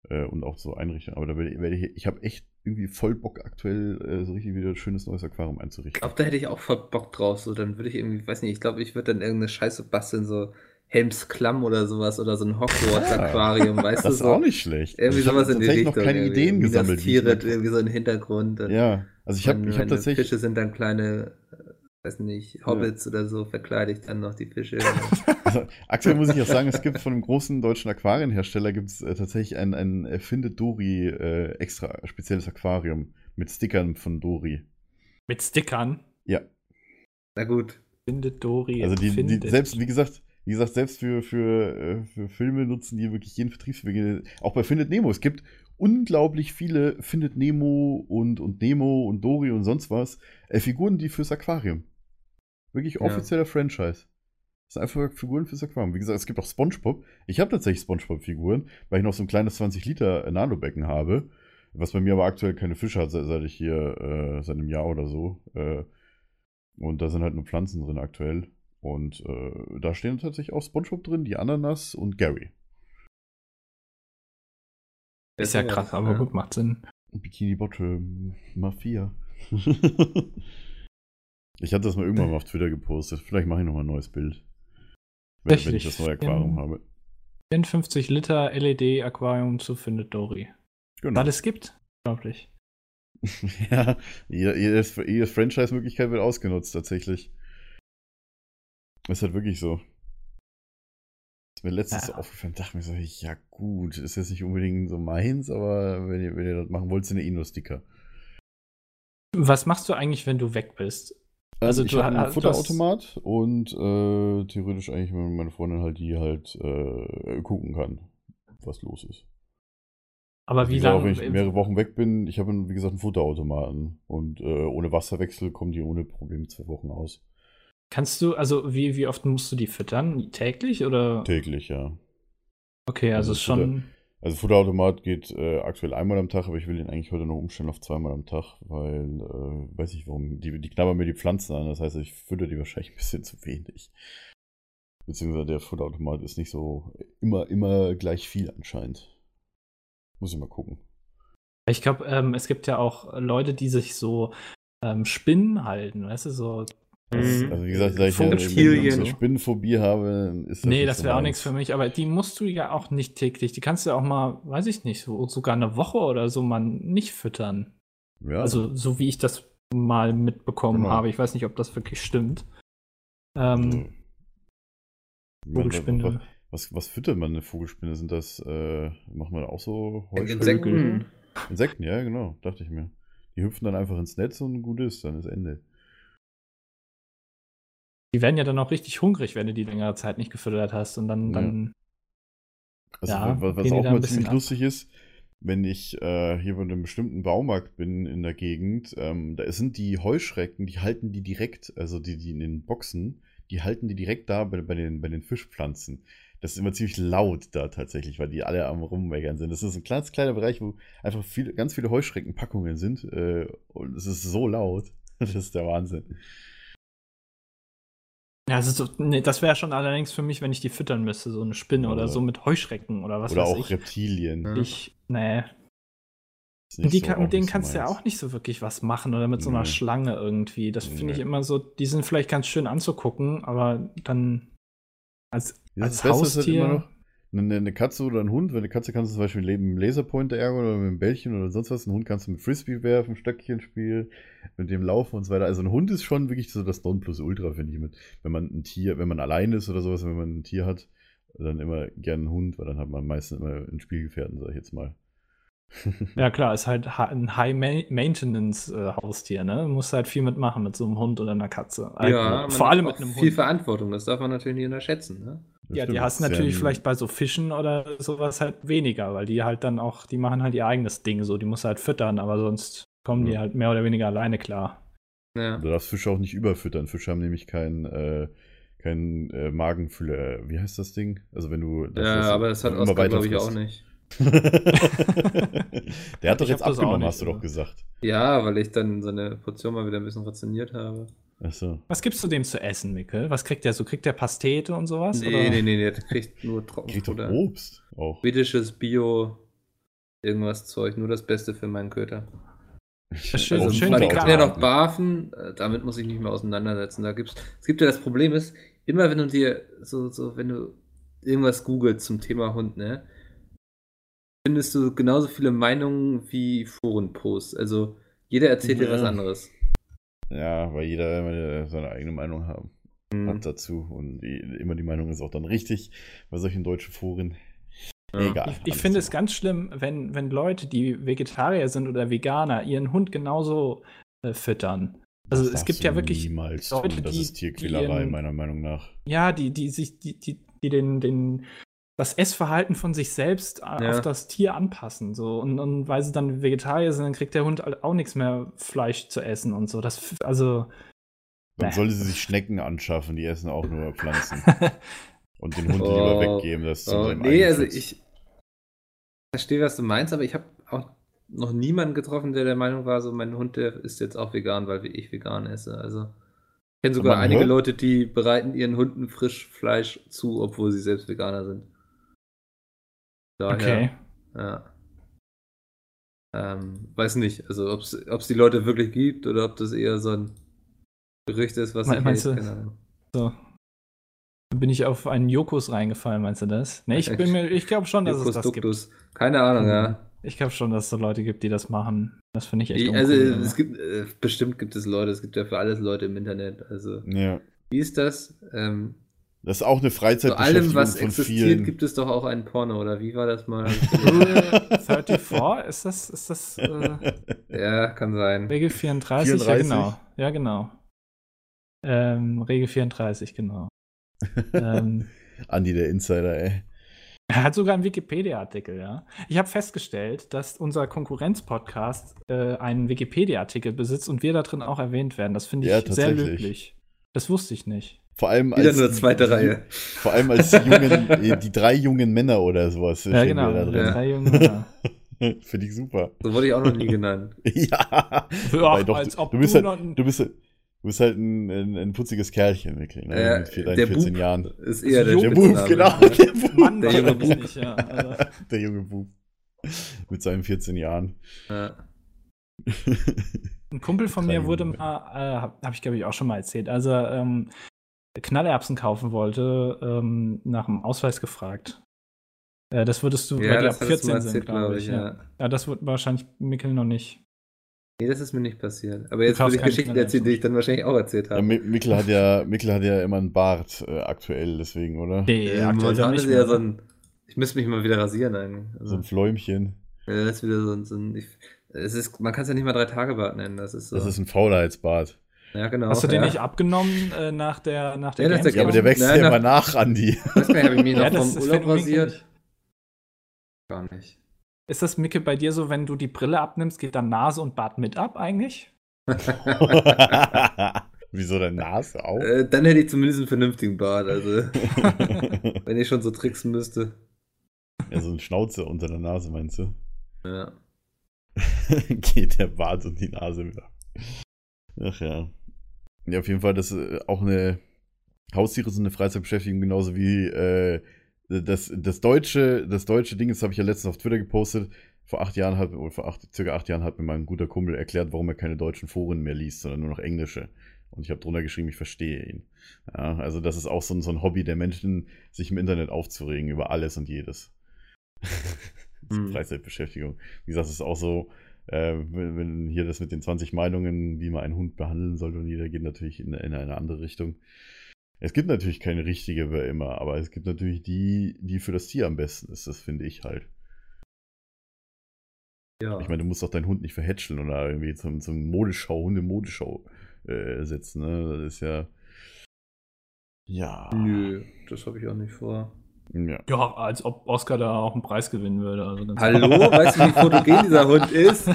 [SPEAKER 3] äh, und auch so Einrichtungen. Aber da werde ich, werde ich, ich habe echt irgendwie voll Bock aktuell äh, so richtig wieder ein schönes neues Aquarium
[SPEAKER 2] Ich
[SPEAKER 3] einzurichten.
[SPEAKER 2] glaube, da hätte ich auch voll Bock drauf. So, dann würde ich irgendwie, weiß nicht, ich glaube, ich würde dann irgendeine Scheiße basteln, so Helms Klamm oder sowas oder so ein Hogwarts-Aquarium, weißt
[SPEAKER 3] Das
[SPEAKER 2] du
[SPEAKER 3] ist
[SPEAKER 2] so.
[SPEAKER 3] auch nicht schlecht.
[SPEAKER 2] Irgendwie
[SPEAKER 3] ich habe
[SPEAKER 2] sowas in die
[SPEAKER 3] tatsächlich
[SPEAKER 2] Richtung.
[SPEAKER 3] noch keine. Ideen gesammelt. wie ich
[SPEAKER 2] Tirith,
[SPEAKER 3] mir-
[SPEAKER 2] irgendwie so ein Hintergrund. und
[SPEAKER 3] Ja, also ich habe ich hab tatsächlich.
[SPEAKER 2] Fische sind dann kleine, weiß nicht, Hobbits oder so, verkleide ich dann noch die Fische.
[SPEAKER 3] Also, aktuell muss ich auch sagen, es gibt von einem großen deutschen Aquarienhersteller gibt es äh, tatsächlich ein, ein Findet Dori äh, extra spezielles Aquarium mit Stickern von Dori.
[SPEAKER 4] Mit Stickern
[SPEAKER 3] Ja,
[SPEAKER 2] Na gut.
[SPEAKER 4] findet Dori.
[SPEAKER 3] also die, die selbst, wie gesagt, wie gesagt, selbst für, für, äh, für Filme nutzen die wirklich jeden Vertriebsweg. Auch bei Findet Nemo. Es gibt unglaublich viele Findet Nemo und, und Nemo und Dori und sonst was äh, Figuren, die fürs Aquarium. Wirklich
[SPEAKER 2] Ja.
[SPEAKER 3] offizieller Franchise. Das sind einfach Figuren fürs Aquarium. Wie gesagt, es gibt auch Spongebob. Ich habe tatsächlich Spongebob-Figuren, weil ich noch so ein kleines 20-Liter Nanobecken habe. Was bei mir aber aktuell keine Fische hat, seit, seit ich hier, äh, seit einem Jahr oder so. Äh, und da sind halt nur Pflanzen drin aktuell. Und äh, da stehen tatsächlich auch Spongebob drin, die Ananas und Gary.
[SPEAKER 4] ist ja krass, aber gut, macht Sinn.
[SPEAKER 3] Bikini Bottom Mafia. ich hatte das mal irgendwann mal auf Twitter gepostet. Vielleicht mache ich noch mal ein neues Bild. Wenn, wenn ich das neue Aquarium
[SPEAKER 4] In-
[SPEAKER 3] habe.
[SPEAKER 4] 54 Liter LED-Aquarium zu findet Dori.
[SPEAKER 3] Genau.
[SPEAKER 4] Alles gibt, unglaublich.
[SPEAKER 3] ja, jede- jede Franchise-Möglichkeit wird ausgenutzt, tatsächlich. Ist halt wirklich so. Ist mir letztens
[SPEAKER 4] Ja.
[SPEAKER 3] aufgefallen, dachte mir so, ja gut, ist jetzt nicht unbedingt so meins, aber wenn ihr, wenn ihr das machen wollt, sind eh nur Sticker.
[SPEAKER 4] Was machst du eigentlich, wenn du weg bist?
[SPEAKER 3] Also,
[SPEAKER 4] Also
[SPEAKER 3] ich habe
[SPEAKER 4] ha-
[SPEAKER 3] einen
[SPEAKER 4] du hast-
[SPEAKER 3] Futterautomat und äh, theoretisch eigentlich meine Freundin halt, die halt äh, gucken kann, was los ist.
[SPEAKER 4] Aber
[SPEAKER 3] Also
[SPEAKER 4] wie lange?
[SPEAKER 3] Wenn ich mehrere Wochen weg bin, ich habe, wie gesagt, einen Futterautomaten und äh, ohne Wasserwechsel kommen die ohne Probleme zwei Wochen aus.
[SPEAKER 4] Kannst du, also wie, wie oft musst du die füttern? Täglich oder?
[SPEAKER 3] Täglich, ja.
[SPEAKER 4] Okay, also
[SPEAKER 3] Also
[SPEAKER 4] schon.
[SPEAKER 3] Also Futterautomat geht äh, aktuell einmal am Tag, aber ich will den eigentlich heute noch umstellen auf zweimal am Tag, weil, äh, weiß ich warum, die, die knabbern mir die Pflanzen an, das heißt, ich fütter die wahrscheinlich ein bisschen zu wenig. Beziehungsweise der Futterautomat ist nicht so immer, immer gleich viel anscheinend. Muss ich mal gucken.
[SPEAKER 4] Ich glaube, ähm, es gibt ja auch Leute, die sich so ähm, Spinnen halten, weißt du, so.
[SPEAKER 3] Das,
[SPEAKER 2] Mhm.
[SPEAKER 3] also wie gesagt, da ich ja eine Spinnenphobie habe, ist das
[SPEAKER 4] Nee, das
[SPEAKER 3] so
[SPEAKER 4] wäre auch nichts für mich, aber die musst du ja auch nicht täglich. Die kannst du ja auch mal, weiß ich nicht, so, sogar eine Woche oder so mal nicht füttern.
[SPEAKER 3] Ja,
[SPEAKER 4] Also, so wie ich das mal mitbekommen
[SPEAKER 3] Genau.
[SPEAKER 4] habe. Ich weiß nicht, ob das wirklich stimmt. Ähm,
[SPEAKER 3] Ich meine,
[SPEAKER 4] Vogelspinne.
[SPEAKER 3] Was, was, füttert man eine Vogelspinne? Sind das, äh, macht man auch so Heuschrecken?
[SPEAKER 2] Insekten.
[SPEAKER 3] Insekten, ja, genau, dachte ich mir. Die hüpfen dann einfach ins Netz und gut ist, dann ist Ende.
[SPEAKER 4] Die werden ja dann auch richtig hungrig, wenn du die längere Zeit nicht gefüttert hast. Und dann,
[SPEAKER 3] Ja.
[SPEAKER 4] dann
[SPEAKER 3] Also
[SPEAKER 4] Ja,
[SPEAKER 3] was, was auch mal ziemlich
[SPEAKER 4] ab?
[SPEAKER 3] lustig ist, wenn ich äh, hier bei einem bestimmten Baumarkt bin in der Gegend, ähm, da sind die Heuschrecken, die halten die direkt, also die, die in den Boxen, die halten die direkt da bei, bei, den, bei den Fischpflanzen. Das ist immer ziemlich laut da tatsächlich, weil die alle am Rummeckern sind. Das ist ein kleines kleiner Bereich, wo einfach viele, ganz viele Heuschreckenpackungen sind. Äh, und es ist so laut. Das ist der Wahnsinn.
[SPEAKER 4] Ja, also so, nee, das wäre schon allerdings für mich, wenn ich die füttern müsste, so eine Spinne oder
[SPEAKER 3] Oder-
[SPEAKER 4] so mit Heuschrecken oder was
[SPEAKER 3] Oder
[SPEAKER 4] weiß
[SPEAKER 3] auch
[SPEAKER 4] ich.
[SPEAKER 3] Reptilien.
[SPEAKER 2] Ja.
[SPEAKER 4] Ich, nee. Die
[SPEAKER 3] so-
[SPEAKER 4] kann,
[SPEAKER 3] auch
[SPEAKER 4] mit denen
[SPEAKER 3] so
[SPEAKER 4] kannst du ja auch nicht so wirklich was machen oder mit so einer
[SPEAKER 3] Nee.
[SPEAKER 4] Schlange irgendwie. Das finde ich
[SPEAKER 3] Nee.
[SPEAKER 4] immer so, die sind vielleicht ganz schön anzugucken, aber dann als, als
[SPEAKER 3] das halt
[SPEAKER 4] Haustier.
[SPEAKER 3] immer noch eine, eine Katze oder ein Hund. Weil eine Katze kannst du zum Beispiel mit dem Laserpointer ärgern oder mit einem Bällchen oder sonst was. Ein Hund kannst du mit Frisbee werfen, Stöckchen spielen, mit dem laufen und so weiter. Also ein Hund ist schon wirklich so das Nonplusultra, finde ich. Mit, wenn man ein Tier, wenn man allein ist oder sowas, wenn man ein Tier hat dann immer gern einen Hund, weil dann hat man meistens immer einen Spielgefährten, sag ich jetzt mal.
[SPEAKER 4] Ja, klar, ist halt ha- ein High-Maintenance-Haustier, ne? Du musst halt viel mitmachen mit so einem Hund oder einer Katze.
[SPEAKER 2] Ja, man
[SPEAKER 4] vor
[SPEAKER 2] hat
[SPEAKER 4] allem
[SPEAKER 2] auch
[SPEAKER 4] mit einem
[SPEAKER 2] viel
[SPEAKER 4] Hund.
[SPEAKER 2] Verantwortung, das darf man natürlich nicht unterschätzen. Ne?
[SPEAKER 3] Das
[SPEAKER 4] Ja,
[SPEAKER 3] stimmt,
[SPEAKER 4] die hast du natürlich vielleicht bei so Fischen oder sowas halt weniger, weil die halt dann auch, die machen halt ihr eigenes Ding so, die musst du halt füttern, aber sonst kommen die
[SPEAKER 3] Ja.
[SPEAKER 4] halt mehr oder weniger alleine klar.
[SPEAKER 2] Ja.
[SPEAKER 3] Du darfst Fische auch nicht überfüttern. Fische haben nämlich keinen äh, kein, äh, Magenfüller. Wie heißt das Ding? Also wenn du. das-
[SPEAKER 2] ja,
[SPEAKER 3] das-
[SPEAKER 2] aber das hat
[SPEAKER 3] weiter
[SPEAKER 2] glaube ich, auch nicht.
[SPEAKER 3] Der hat doch
[SPEAKER 4] Ich
[SPEAKER 3] jetzt abgenommen,
[SPEAKER 4] nicht,
[SPEAKER 3] hast du doch gesagt.
[SPEAKER 2] Ja, weil ich dann seine Portion mal wieder ein bisschen rationiert habe.
[SPEAKER 3] Achso.
[SPEAKER 4] Was gibst du dem zu essen, Mikkel? Was kriegt der so? Kriegt der Pastete und sowas?
[SPEAKER 2] Nee,
[SPEAKER 4] oder?
[SPEAKER 2] nee, nee, der kriegt nur
[SPEAKER 3] Kriegt
[SPEAKER 2] Trockenfutter.
[SPEAKER 3] Obst auch.
[SPEAKER 2] Schwedisches Bio, irgendwas Zeug, nur das Beste für meinen Köter.
[SPEAKER 4] schön-
[SPEAKER 2] Also,
[SPEAKER 4] schön
[SPEAKER 2] man
[SPEAKER 4] vegan.
[SPEAKER 2] kann ja noch barfen, äh, damit muss ich nicht mehr auseinandersetzen. Da gibt's, es gibt ja das Problem ist, immer wenn du dir so, so, wenn du irgendwas googelst zum Thema Hund, ne, findest du genauso viele Meinungen wie Forenposts. Also jeder erzählt dir was
[SPEAKER 3] Ja.
[SPEAKER 2] anderes.
[SPEAKER 3] Ja, weil jeder immer seine eigene Meinung haben,
[SPEAKER 2] Mhm.
[SPEAKER 3] hat dazu. Und die, immer die Meinung ist auch dann richtig bei solchen deutschen Foren.
[SPEAKER 2] Ja.
[SPEAKER 3] Egal.
[SPEAKER 4] Ich, ich finde
[SPEAKER 3] so.
[SPEAKER 4] es ganz schlimm, wenn, wenn Leute, die Vegetarier sind oder Veganer, ihren Hund genauso äh, füttern. Also
[SPEAKER 3] Das
[SPEAKER 4] es gibt
[SPEAKER 3] du
[SPEAKER 4] ja wirklich
[SPEAKER 3] Niemals
[SPEAKER 4] Leute,
[SPEAKER 3] tun. Das
[SPEAKER 4] die-
[SPEAKER 3] ist
[SPEAKER 4] die
[SPEAKER 3] Tierquälerei,
[SPEAKER 4] ihren-
[SPEAKER 3] meiner Meinung nach.
[SPEAKER 4] Ja, die, die sich, die, die, die den, den, das Essverhalten von sich selbst äh,
[SPEAKER 2] Ja.
[SPEAKER 4] auf das Tier anpassen. So. Und, und weil sie dann Vegetarier sind, dann kriegt der Hund halt auch nichts mehr Fleisch zu essen und so. Das, also,
[SPEAKER 3] Dann sollte sie sich Schnecken anschaffen, die essen auch nur Pflanzen. Und den Hund lieber
[SPEAKER 2] Oh,
[SPEAKER 3] weggeben, das
[SPEAKER 2] Oh, nee, also ich verstehe, was du meinst, aber ich habe auch noch niemanden getroffen, der der Meinung war, so mein Hund, der ist jetzt auch vegan, weil ich vegan esse. Also ich kenne sogar einige
[SPEAKER 3] hört-
[SPEAKER 2] Leute, die bereiten ihren Hunden frisch Fleisch zu, obwohl sie selbst Veganer sind. Daher,
[SPEAKER 4] okay.
[SPEAKER 2] ja. Ähm, weiß nicht, also ob es die Leute wirklich gibt oder ob das eher so ein Gerücht ist, was
[SPEAKER 4] Me-
[SPEAKER 2] ich
[SPEAKER 4] meinst du-
[SPEAKER 2] Ahnung.
[SPEAKER 4] So. Dann bin ich auf einen Jokos reingefallen, meinst du das? Nee, ich bin mir, ich glaube schon, dass es
[SPEAKER 2] Jukos
[SPEAKER 4] das gibt.
[SPEAKER 2] Duktus. Keine Ahnung, ja.
[SPEAKER 4] Ich glaube schon, dass es so Leute gibt, die das machen. Das finde ich echt
[SPEAKER 2] Ich, also
[SPEAKER 4] uncool,
[SPEAKER 2] es gibt, äh, bestimmt gibt es Leute, es gibt ja für alles Leute im Internet. Also,
[SPEAKER 3] ja.
[SPEAKER 2] wie ist das? Ähm,
[SPEAKER 3] Das ist auch eine
[SPEAKER 2] zu
[SPEAKER 3] Freizeitbeschäftigung
[SPEAKER 2] allem, was
[SPEAKER 3] von
[SPEAKER 2] existiert,
[SPEAKER 3] vielen.
[SPEAKER 2] gibt es doch auch einen Porno, oder wie war das mal?
[SPEAKER 4] Rule 34, ist das, ist das äh,
[SPEAKER 2] ja, kann sein.
[SPEAKER 4] Regel 34?
[SPEAKER 3] 34?
[SPEAKER 4] Ja, genau. Ja, genau. Ähm, Regel 34, genau. ähm,
[SPEAKER 3] Andi, der Insider, ey.
[SPEAKER 4] er hat sogar einen Wikipedia-Artikel, ja. Ich habe festgestellt, dass unser Konkurrenz-Podcast äh, einen Wikipedia-Artikel besitzt und wir da drin auch erwähnt werden. Das finde ich
[SPEAKER 3] Ja,
[SPEAKER 4] sehr
[SPEAKER 3] tatsächlich.
[SPEAKER 4] löblich. Das wusste ich nicht.
[SPEAKER 3] Vor allem
[SPEAKER 2] Wieder
[SPEAKER 3] als
[SPEAKER 2] nur zweite
[SPEAKER 3] die-
[SPEAKER 2] Reihe.
[SPEAKER 3] Vor allem als die, jungen, die drei jungen Männer oder sowas.
[SPEAKER 4] Ja, genau.
[SPEAKER 3] Da
[SPEAKER 2] Ja.
[SPEAKER 4] Drei junge Männer.
[SPEAKER 3] drin. Finde ich super.
[SPEAKER 2] So wurde ich auch noch nie genannt.
[SPEAKER 3] ja.
[SPEAKER 4] Ja,
[SPEAKER 3] doch,
[SPEAKER 4] als
[SPEAKER 3] du,
[SPEAKER 4] ob
[SPEAKER 3] du, bist
[SPEAKER 4] du
[SPEAKER 3] halt,
[SPEAKER 4] noch-
[SPEAKER 3] du, bist, halt- du bist halt ein, ein, ein putziges Kerlchen, wirklich. Ne?
[SPEAKER 2] Äh,
[SPEAKER 3] Mit vier, deinen
[SPEAKER 2] der
[SPEAKER 3] 14
[SPEAKER 2] Bub
[SPEAKER 3] Jahren.
[SPEAKER 2] ist eher der,
[SPEAKER 3] Der
[SPEAKER 2] Spitzname.
[SPEAKER 3] Bub, genau.
[SPEAKER 2] Ja.
[SPEAKER 3] Der Bub.
[SPEAKER 4] Mann,
[SPEAKER 2] Der
[SPEAKER 4] der
[SPEAKER 2] junge Bub.
[SPEAKER 4] nicht, ja. Also,
[SPEAKER 3] Der junge Bub. Mit seinen 14 Jahren.
[SPEAKER 2] Ja.
[SPEAKER 4] ein Kumpel von mir wurde mal, äh, habe hab ich glaube ich auch schon mal erzählt, als er ähm, Knallerbsen kaufen wollte, ähm, nach dem Ausweis gefragt. Äh, das würdest du,
[SPEAKER 2] Ja,
[SPEAKER 4] weil die ab
[SPEAKER 2] hattest du
[SPEAKER 4] 14
[SPEAKER 2] mal
[SPEAKER 4] sind,
[SPEAKER 2] erzählt,
[SPEAKER 4] glaube ich. Ja.
[SPEAKER 2] ja.
[SPEAKER 4] ja, das wird wahrscheinlich Mikkel noch nicht.
[SPEAKER 2] Nee, das ist mir nicht passiert. Aber jetzt würde ich Geschichten erzählen, die ich dann wahrscheinlich auch erzählt
[SPEAKER 3] Ja,
[SPEAKER 2] habe.
[SPEAKER 3] Mi- Mikkel hat ja, Mikkel hat ja immer einen Bart äh, aktuell, deswegen, oder?
[SPEAKER 4] Nee,
[SPEAKER 2] Ja,
[SPEAKER 4] aktuell
[SPEAKER 2] momentan ist eher so
[SPEAKER 4] ne?
[SPEAKER 2] ein. Ich müsste mich mal wieder rasieren eigentlich.
[SPEAKER 3] So
[SPEAKER 2] Also,
[SPEAKER 3] ein Fläumchen.
[SPEAKER 2] ja, das ist wieder so ein. So ein ich, es ist, man kann es ja nicht mal drei Tage Bart nennen. Das ist so.
[SPEAKER 3] Das ist ein Faulheitsbart.
[SPEAKER 2] Ja, genau.
[SPEAKER 4] Hast du den
[SPEAKER 2] ja.
[SPEAKER 4] nicht abgenommen äh, nach der, nach der
[SPEAKER 2] Ja, der
[SPEAKER 3] Ja, aber der wächst ja immer nach, Andi.
[SPEAKER 2] Ich weiß gar nicht, habe ich mir
[SPEAKER 4] Ja,
[SPEAKER 2] noch vom
[SPEAKER 4] ist
[SPEAKER 2] Urlaub rasiert? Gar nicht.
[SPEAKER 4] Ist das, Micke, bei dir so, wenn du die Brille abnimmst, geht dann Nase und Bart mit ab eigentlich?
[SPEAKER 3] Wieso deine Nase auch?
[SPEAKER 2] Äh, dann hätte ich zumindest einen vernünftigen Bart. Also, wenn ich schon so tricksen müsste.
[SPEAKER 3] ja, so ein Schnauze unter der Nase, meinst du?
[SPEAKER 2] Ja.
[SPEAKER 3] Geht der Bart und die Nase ab. Ach ja. Ja, auf jeden Fall, das ist äh, auch eine Haustiere sind eine Freizeitbeschäftigung, genauso wie äh, das, das deutsche, das deutsche Ding, das habe ich ja letztens auf Twitter gepostet. Vor acht Jahren hat, oder vor acht, circa acht Jahren hat mir mein guter Kumpel erklärt, warum er keine deutschen Foren mehr liest, sondern nur noch englische. Und ich habe drunter geschrieben, ich verstehe ihn. Ja, also das ist auch so ein, so ein Hobby der Menschen, sich im Internet aufzuregen über alles und jedes. das. Freizeitbeschäftigung. Wie gesagt, es ist auch so, äh, wenn, wenn hier das mit den 20 Meinungen, wie man einen Hund behandeln sollte und jeder geht natürlich in, in eine andere Richtung. Es gibt natürlich keine richtige wie immer, aber es gibt natürlich die, die für das Tier am besten ist. Das finde ich halt.
[SPEAKER 2] Ja.
[SPEAKER 3] Ich meine, du musst doch deinen Hund nicht verhätscheln oder irgendwie zum, zum Modeschau, Hunde-Modeschau äh, setzen. Ne? Das ist ja. Ja.
[SPEAKER 2] Nö, das habe ich auch nicht vor.
[SPEAKER 3] Ja.
[SPEAKER 4] Ja, als ob Oscar da auch einen Preis gewinnen würde. Also ganz
[SPEAKER 2] Hallo, weißt du, wie fotogen dieser Hund ist?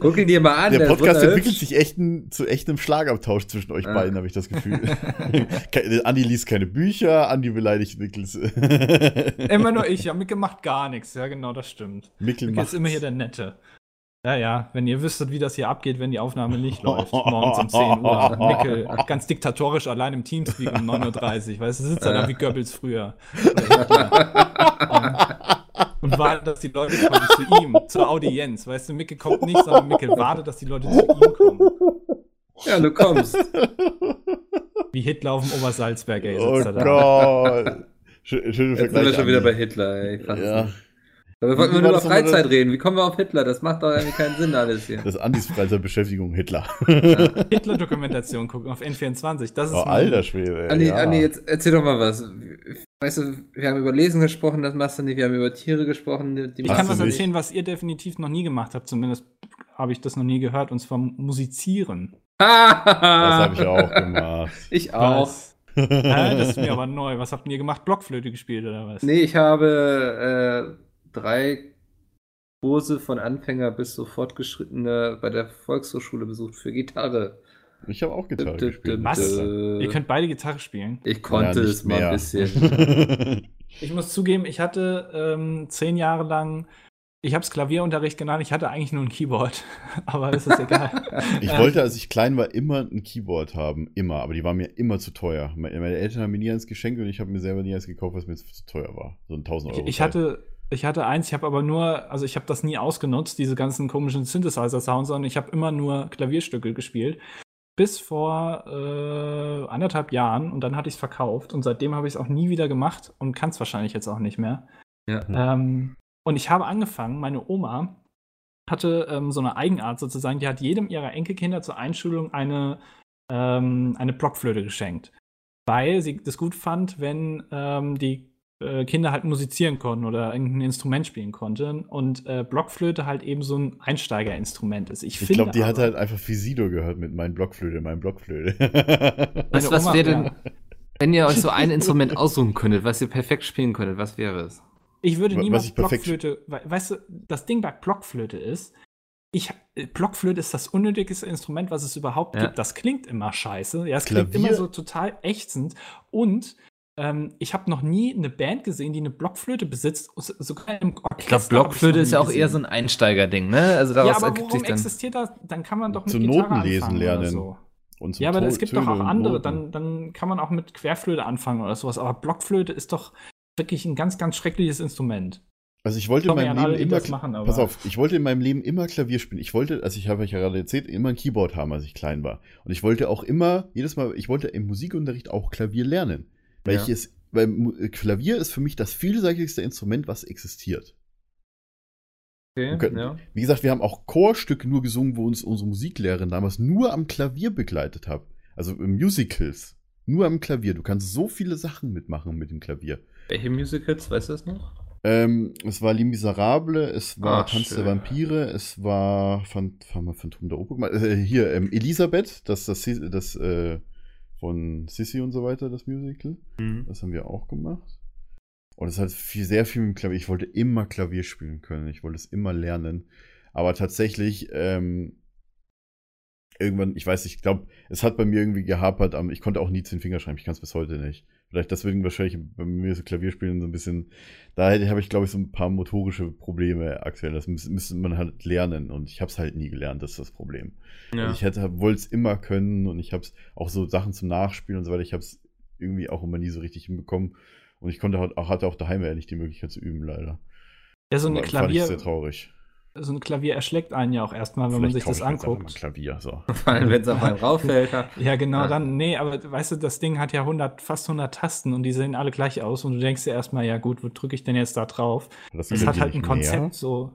[SPEAKER 2] Guck ihn dir mal an.
[SPEAKER 3] Der
[SPEAKER 2] ist
[SPEAKER 3] Podcast entwickelt sich echt ein, zu echtem Schlagabtausch zwischen euch
[SPEAKER 2] Ah.
[SPEAKER 3] beiden, habe ich das Gefühl. Andi liest keine Bücher, Andi beleidigt Mickels.
[SPEAKER 4] Immer nur ich, ja, Micke macht gar nichts. Ja, genau, das stimmt.
[SPEAKER 3] Mickel
[SPEAKER 4] Micke
[SPEAKER 3] macht
[SPEAKER 4] ist immer hier der Nette. Ja, ja, wenn ihr wüsstet, wie das hier abgeht, wenn die Aufnahme nicht läuft, morgens um 10 Uhr. Mickel ganz diktatorisch allein im Teamspeak um 9.30 Uhr. Weißt du, sitzt er da wie Goebbels früher. Und wartet, dass die Leute kommen zu ihm, zur Audienz. Weißt du, Micke kommt nicht, sondern Micke wartet, dass die Leute zu ihm kommen.
[SPEAKER 2] Ja, du kommst.
[SPEAKER 4] Wie Hitler auf dem Obersalzberg, ey,
[SPEAKER 3] Oh
[SPEAKER 4] sitzt er da.
[SPEAKER 3] Gott. Schö- Schöne
[SPEAKER 2] Jetzt sind wir
[SPEAKER 3] Vergleich.
[SPEAKER 2] schon wieder bei Hitler, ey. Es
[SPEAKER 3] Ja.
[SPEAKER 2] nicht. Aber wir wollten
[SPEAKER 3] Wie
[SPEAKER 2] nur über Freizeit
[SPEAKER 3] das-
[SPEAKER 2] reden. Wie kommen wir auf Hitler? Das macht doch irgendwie keinen Sinn alles hier.
[SPEAKER 3] Das ist Andis Freizeitbeschäftigung Hitler.
[SPEAKER 4] Hitler-Dokumentation gucken auf N24. Das ist
[SPEAKER 3] Oh, alter Schwede. ey,
[SPEAKER 2] Andi,
[SPEAKER 3] ja.
[SPEAKER 2] Andi, jetzt erzähl doch mal was. Weißt du, wir haben über Lesen gesprochen, das machst du nicht. Wir haben über Tiere gesprochen, die
[SPEAKER 4] Ich kann was
[SPEAKER 3] nicht?
[SPEAKER 4] erzählen, was ihr definitiv noch nie gemacht habt. Zumindest habe ich das noch nie gehört, und zwar musizieren.
[SPEAKER 3] Das habe ich auch gemacht.
[SPEAKER 2] Ich auch.
[SPEAKER 4] Was? das ist mir aber neu. Was habt ihr gemacht? Blockflöte gespielt oder was?
[SPEAKER 2] Nee, ich habe äh, drei Kurse von Anfänger bis so Fortgeschrittene bei der Volkshochschule besucht für Gitarre.
[SPEAKER 3] Ich habe auch Gitarre
[SPEAKER 2] dü-
[SPEAKER 3] gespielt.
[SPEAKER 4] Was? Ihr könnt beide Gitarre spielen.
[SPEAKER 2] Ich konnte
[SPEAKER 3] Ja,
[SPEAKER 2] es mal
[SPEAKER 3] mehr.
[SPEAKER 2] ein bisschen.
[SPEAKER 4] Ich muss zugeben, ich hatte ähm, zehn Jahre lang, ich habe es Klavierunterricht genannt, ich hatte eigentlich nur ein Keyboard. aber das ist egal.
[SPEAKER 3] Ich
[SPEAKER 4] Ja.
[SPEAKER 3] wollte, als ich klein war, immer ein Keyboard haben. Immer. Aber die waren mir immer zu teuer. Meine Eltern haben mir nie eins geschenkt und ich habe mir selber nie eins gekauft, was mir zu teuer war. So ein 1000 Euro.
[SPEAKER 4] Ich, ich hatte, ich hatte eins, ich habe aber nur, also ich habe das nie ausgenutzt, diese ganzen komischen Synthesizer-Sounds, sondern ich habe immer nur Klavierstücke gespielt. Bis vor äh, anderthalb Jahren und dann hatte ich es verkauft und seitdem habe ich es auch nie wieder gemacht und kann es wahrscheinlich jetzt auch nicht mehr.
[SPEAKER 2] Ja.
[SPEAKER 4] Ähm, und ich habe angefangen, meine Oma hatte ähm, so eine Eigenart sozusagen, die hat jedem ihrer Enkelkinder zur Einschulung eine, ähm, eine Blockflöte geschenkt. Weil sie das gut fand, wenn ähm, die Kinder halt musizieren konnten oder irgendein Instrument spielen konnten und äh, Blockflöte halt eben so ein Einsteigerinstrument ist. Ich,
[SPEAKER 3] Ich
[SPEAKER 4] finde
[SPEAKER 3] glaube, die hat halt einfach Visido gehört mit meinem Blockflöte, meinem Blockflöte.
[SPEAKER 2] Weißt du,
[SPEAKER 4] Meine
[SPEAKER 2] was
[SPEAKER 4] Oma-
[SPEAKER 2] wäre denn, wenn ihr euch so ein Instrument aussuchen könntet, was ihr perfekt spielen könntet, was wäre es?
[SPEAKER 4] Ich würde
[SPEAKER 3] Was
[SPEAKER 4] niemals
[SPEAKER 3] ich perfekt-
[SPEAKER 4] Blockflöte, we weißt du, das Ding bei Blockflöte ist, ich, äh, Blockflöte ist das unnötigste Instrument, was es überhaupt
[SPEAKER 2] Ja.
[SPEAKER 4] gibt. Das klingt immer scheiße. Ja, es
[SPEAKER 3] Klavier-
[SPEAKER 4] klingt immer so total ächzend. Und ähm, ich habe noch nie eine Band gesehen, die eine Blockflöte besitzt. Sogar im Orchester
[SPEAKER 2] Ich glaube, Blockflöte ist ja auch eher
[SPEAKER 4] gesehen.
[SPEAKER 2] so ein Einsteigerding, ne? Also
[SPEAKER 4] Ja,
[SPEAKER 2] daraus
[SPEAKER 4] aber
[SPEAKER 2] ergibt
[SPEAKER 4] warum
[SPEAKER 2] sich dann.
[SPEAKER 4] existiert das? Dann kann man doch mit
[SPEAKER 3] Zu
[SPEAKER 4] Gitarre
[SPEAKER 3] Noten lesen
[SPEAKER 4] anfangen
[SPEAKER 3] lernen.
[SPEAKER 4] Oder so.
[SPEAKER 3] Und
[SPEAKER 4] Ja, aber es gibt doch auch andere. Dann, dann kann man auch mit Querflöte anfangen oder sowas. Aber Blockflöte ist doch wirklich ein ganz, ganz schreckliches Instrument.
[SPEAKER 3] Also ich wollte in
[SPEAKER 4] Sorry
[SPEAKER 3] meinem
[SPEAKER 4] alle,
[SPEAKER 3] Leben immer,
[SPEAKER 4] machen, aber-
[SPEAKER 3] pass auf, ich wollte in meinem Leben immer Klavier spielen. Ich wollte, also ich habe euch ja gerade erzählt, immer ein Keyboard haben, als ich klein war. Und ich wollte auch immer, jedes Mal, ich wollte im Musikunterricht auch Klavier lernen. Weil
[SPEAKER 2] Ja.
[SPEAKER 3] weil Mu- Klavier ist für mich das vielseitigste Instrument, was existiert.
[SPEAKER 2] Okay,
[SPEAKER 3] können-
[SPEAKER 2] ja.
[SPEAKER 3] Wie gesagt, wir haben auch Chorstücke nur gesungen, wo uns unsere Musiklehrerin damals nur am Klavier begleitet hat. Also im Musicals. Nur am Klavier. Du kannst so viele Sachen mitmachen mit dem Klavier.
[SPEAKER 2] Welche Musicals, weißt du das noch?
[SPEAKER 3] Ähm, es war Les Miserables, es war
[SPEAKER 2] Ah,
[SPEAKER 3] Tanz der
[SPEAKER 2] schön.
[SPEAKER 3] Vampire, es war Phan- Phan- Phantom der Oper. Äh, hier, ähm, Elisabeth, das, das, das äh, von Sissy und so weiter, das Musical. Das haben wir auch gemacht. Und es hat viel, sehr viel mit dem Klavier. Ich wollte immer Klavier spielen können. Ich wollte es immer lernen. Aber tatsächlich, ähm, irgendwann, ich weiß nicht, ich glaube, es hat bei mir irgendwie gehapert. Ich konnte auch nie zehn Finger schreiben. Ich kann es bis heute nicht. Vielleicht deswegen wahrscheinlich bei mir so Klavierspielen so ein bisschen. Da habe ich, glaube ich, so ein paar motorische Probleme aktuell. Das müsste, müsste man halt lernen. Und ich habe es halt nie gelernt. Das ist das Problem.
[SPEAKER 2] Ja.
[SPEAKER 3] Also ich hätte, wollte es immer können und ich habe es auch so Sachen zum Nachspielen und so weiter. Ich habe es irgendwie auch immer nie so richtig hinbekommen. Und ich konnte halt auch, hatte auch daheim ja nicht die Möglichkeit zu üben, leider.
[SPEAKER 4] Ja, so ein
[SPEAKER 3] Aber fand ich
[SPEAKER 4] Klavier,
[SPEAKER 3] sehr traurig.
[SPEAKER 4] So ein Klavier erschlägt einen ja auch erstmal, wenn man sich
[SPEAKER 3] Vielleicht
[SPEAKER 4] das anguckt.
[SPEAKER 3] ein Klavier, so.
[SPEAKER 2] Vor allem, wenn es auf einen rauffällt. ja.
[SPEAKER 4] Genau,
[SPEAKER 2] Ja.
[SPEAKER 4] dann, nee, aber weißt du, das Ding hat ja 100, fast 100 Tasten und die sehen alle gleich aus und du denkst dir erstmal, ja gut, wo drücke ich denn jetzt da drauf?
[SPEAKER 3] Das,
[SPEAKER 4] Das hat halt ein Konzept,
[SPEAKER 3] mehr.
[SPEAKER 4] so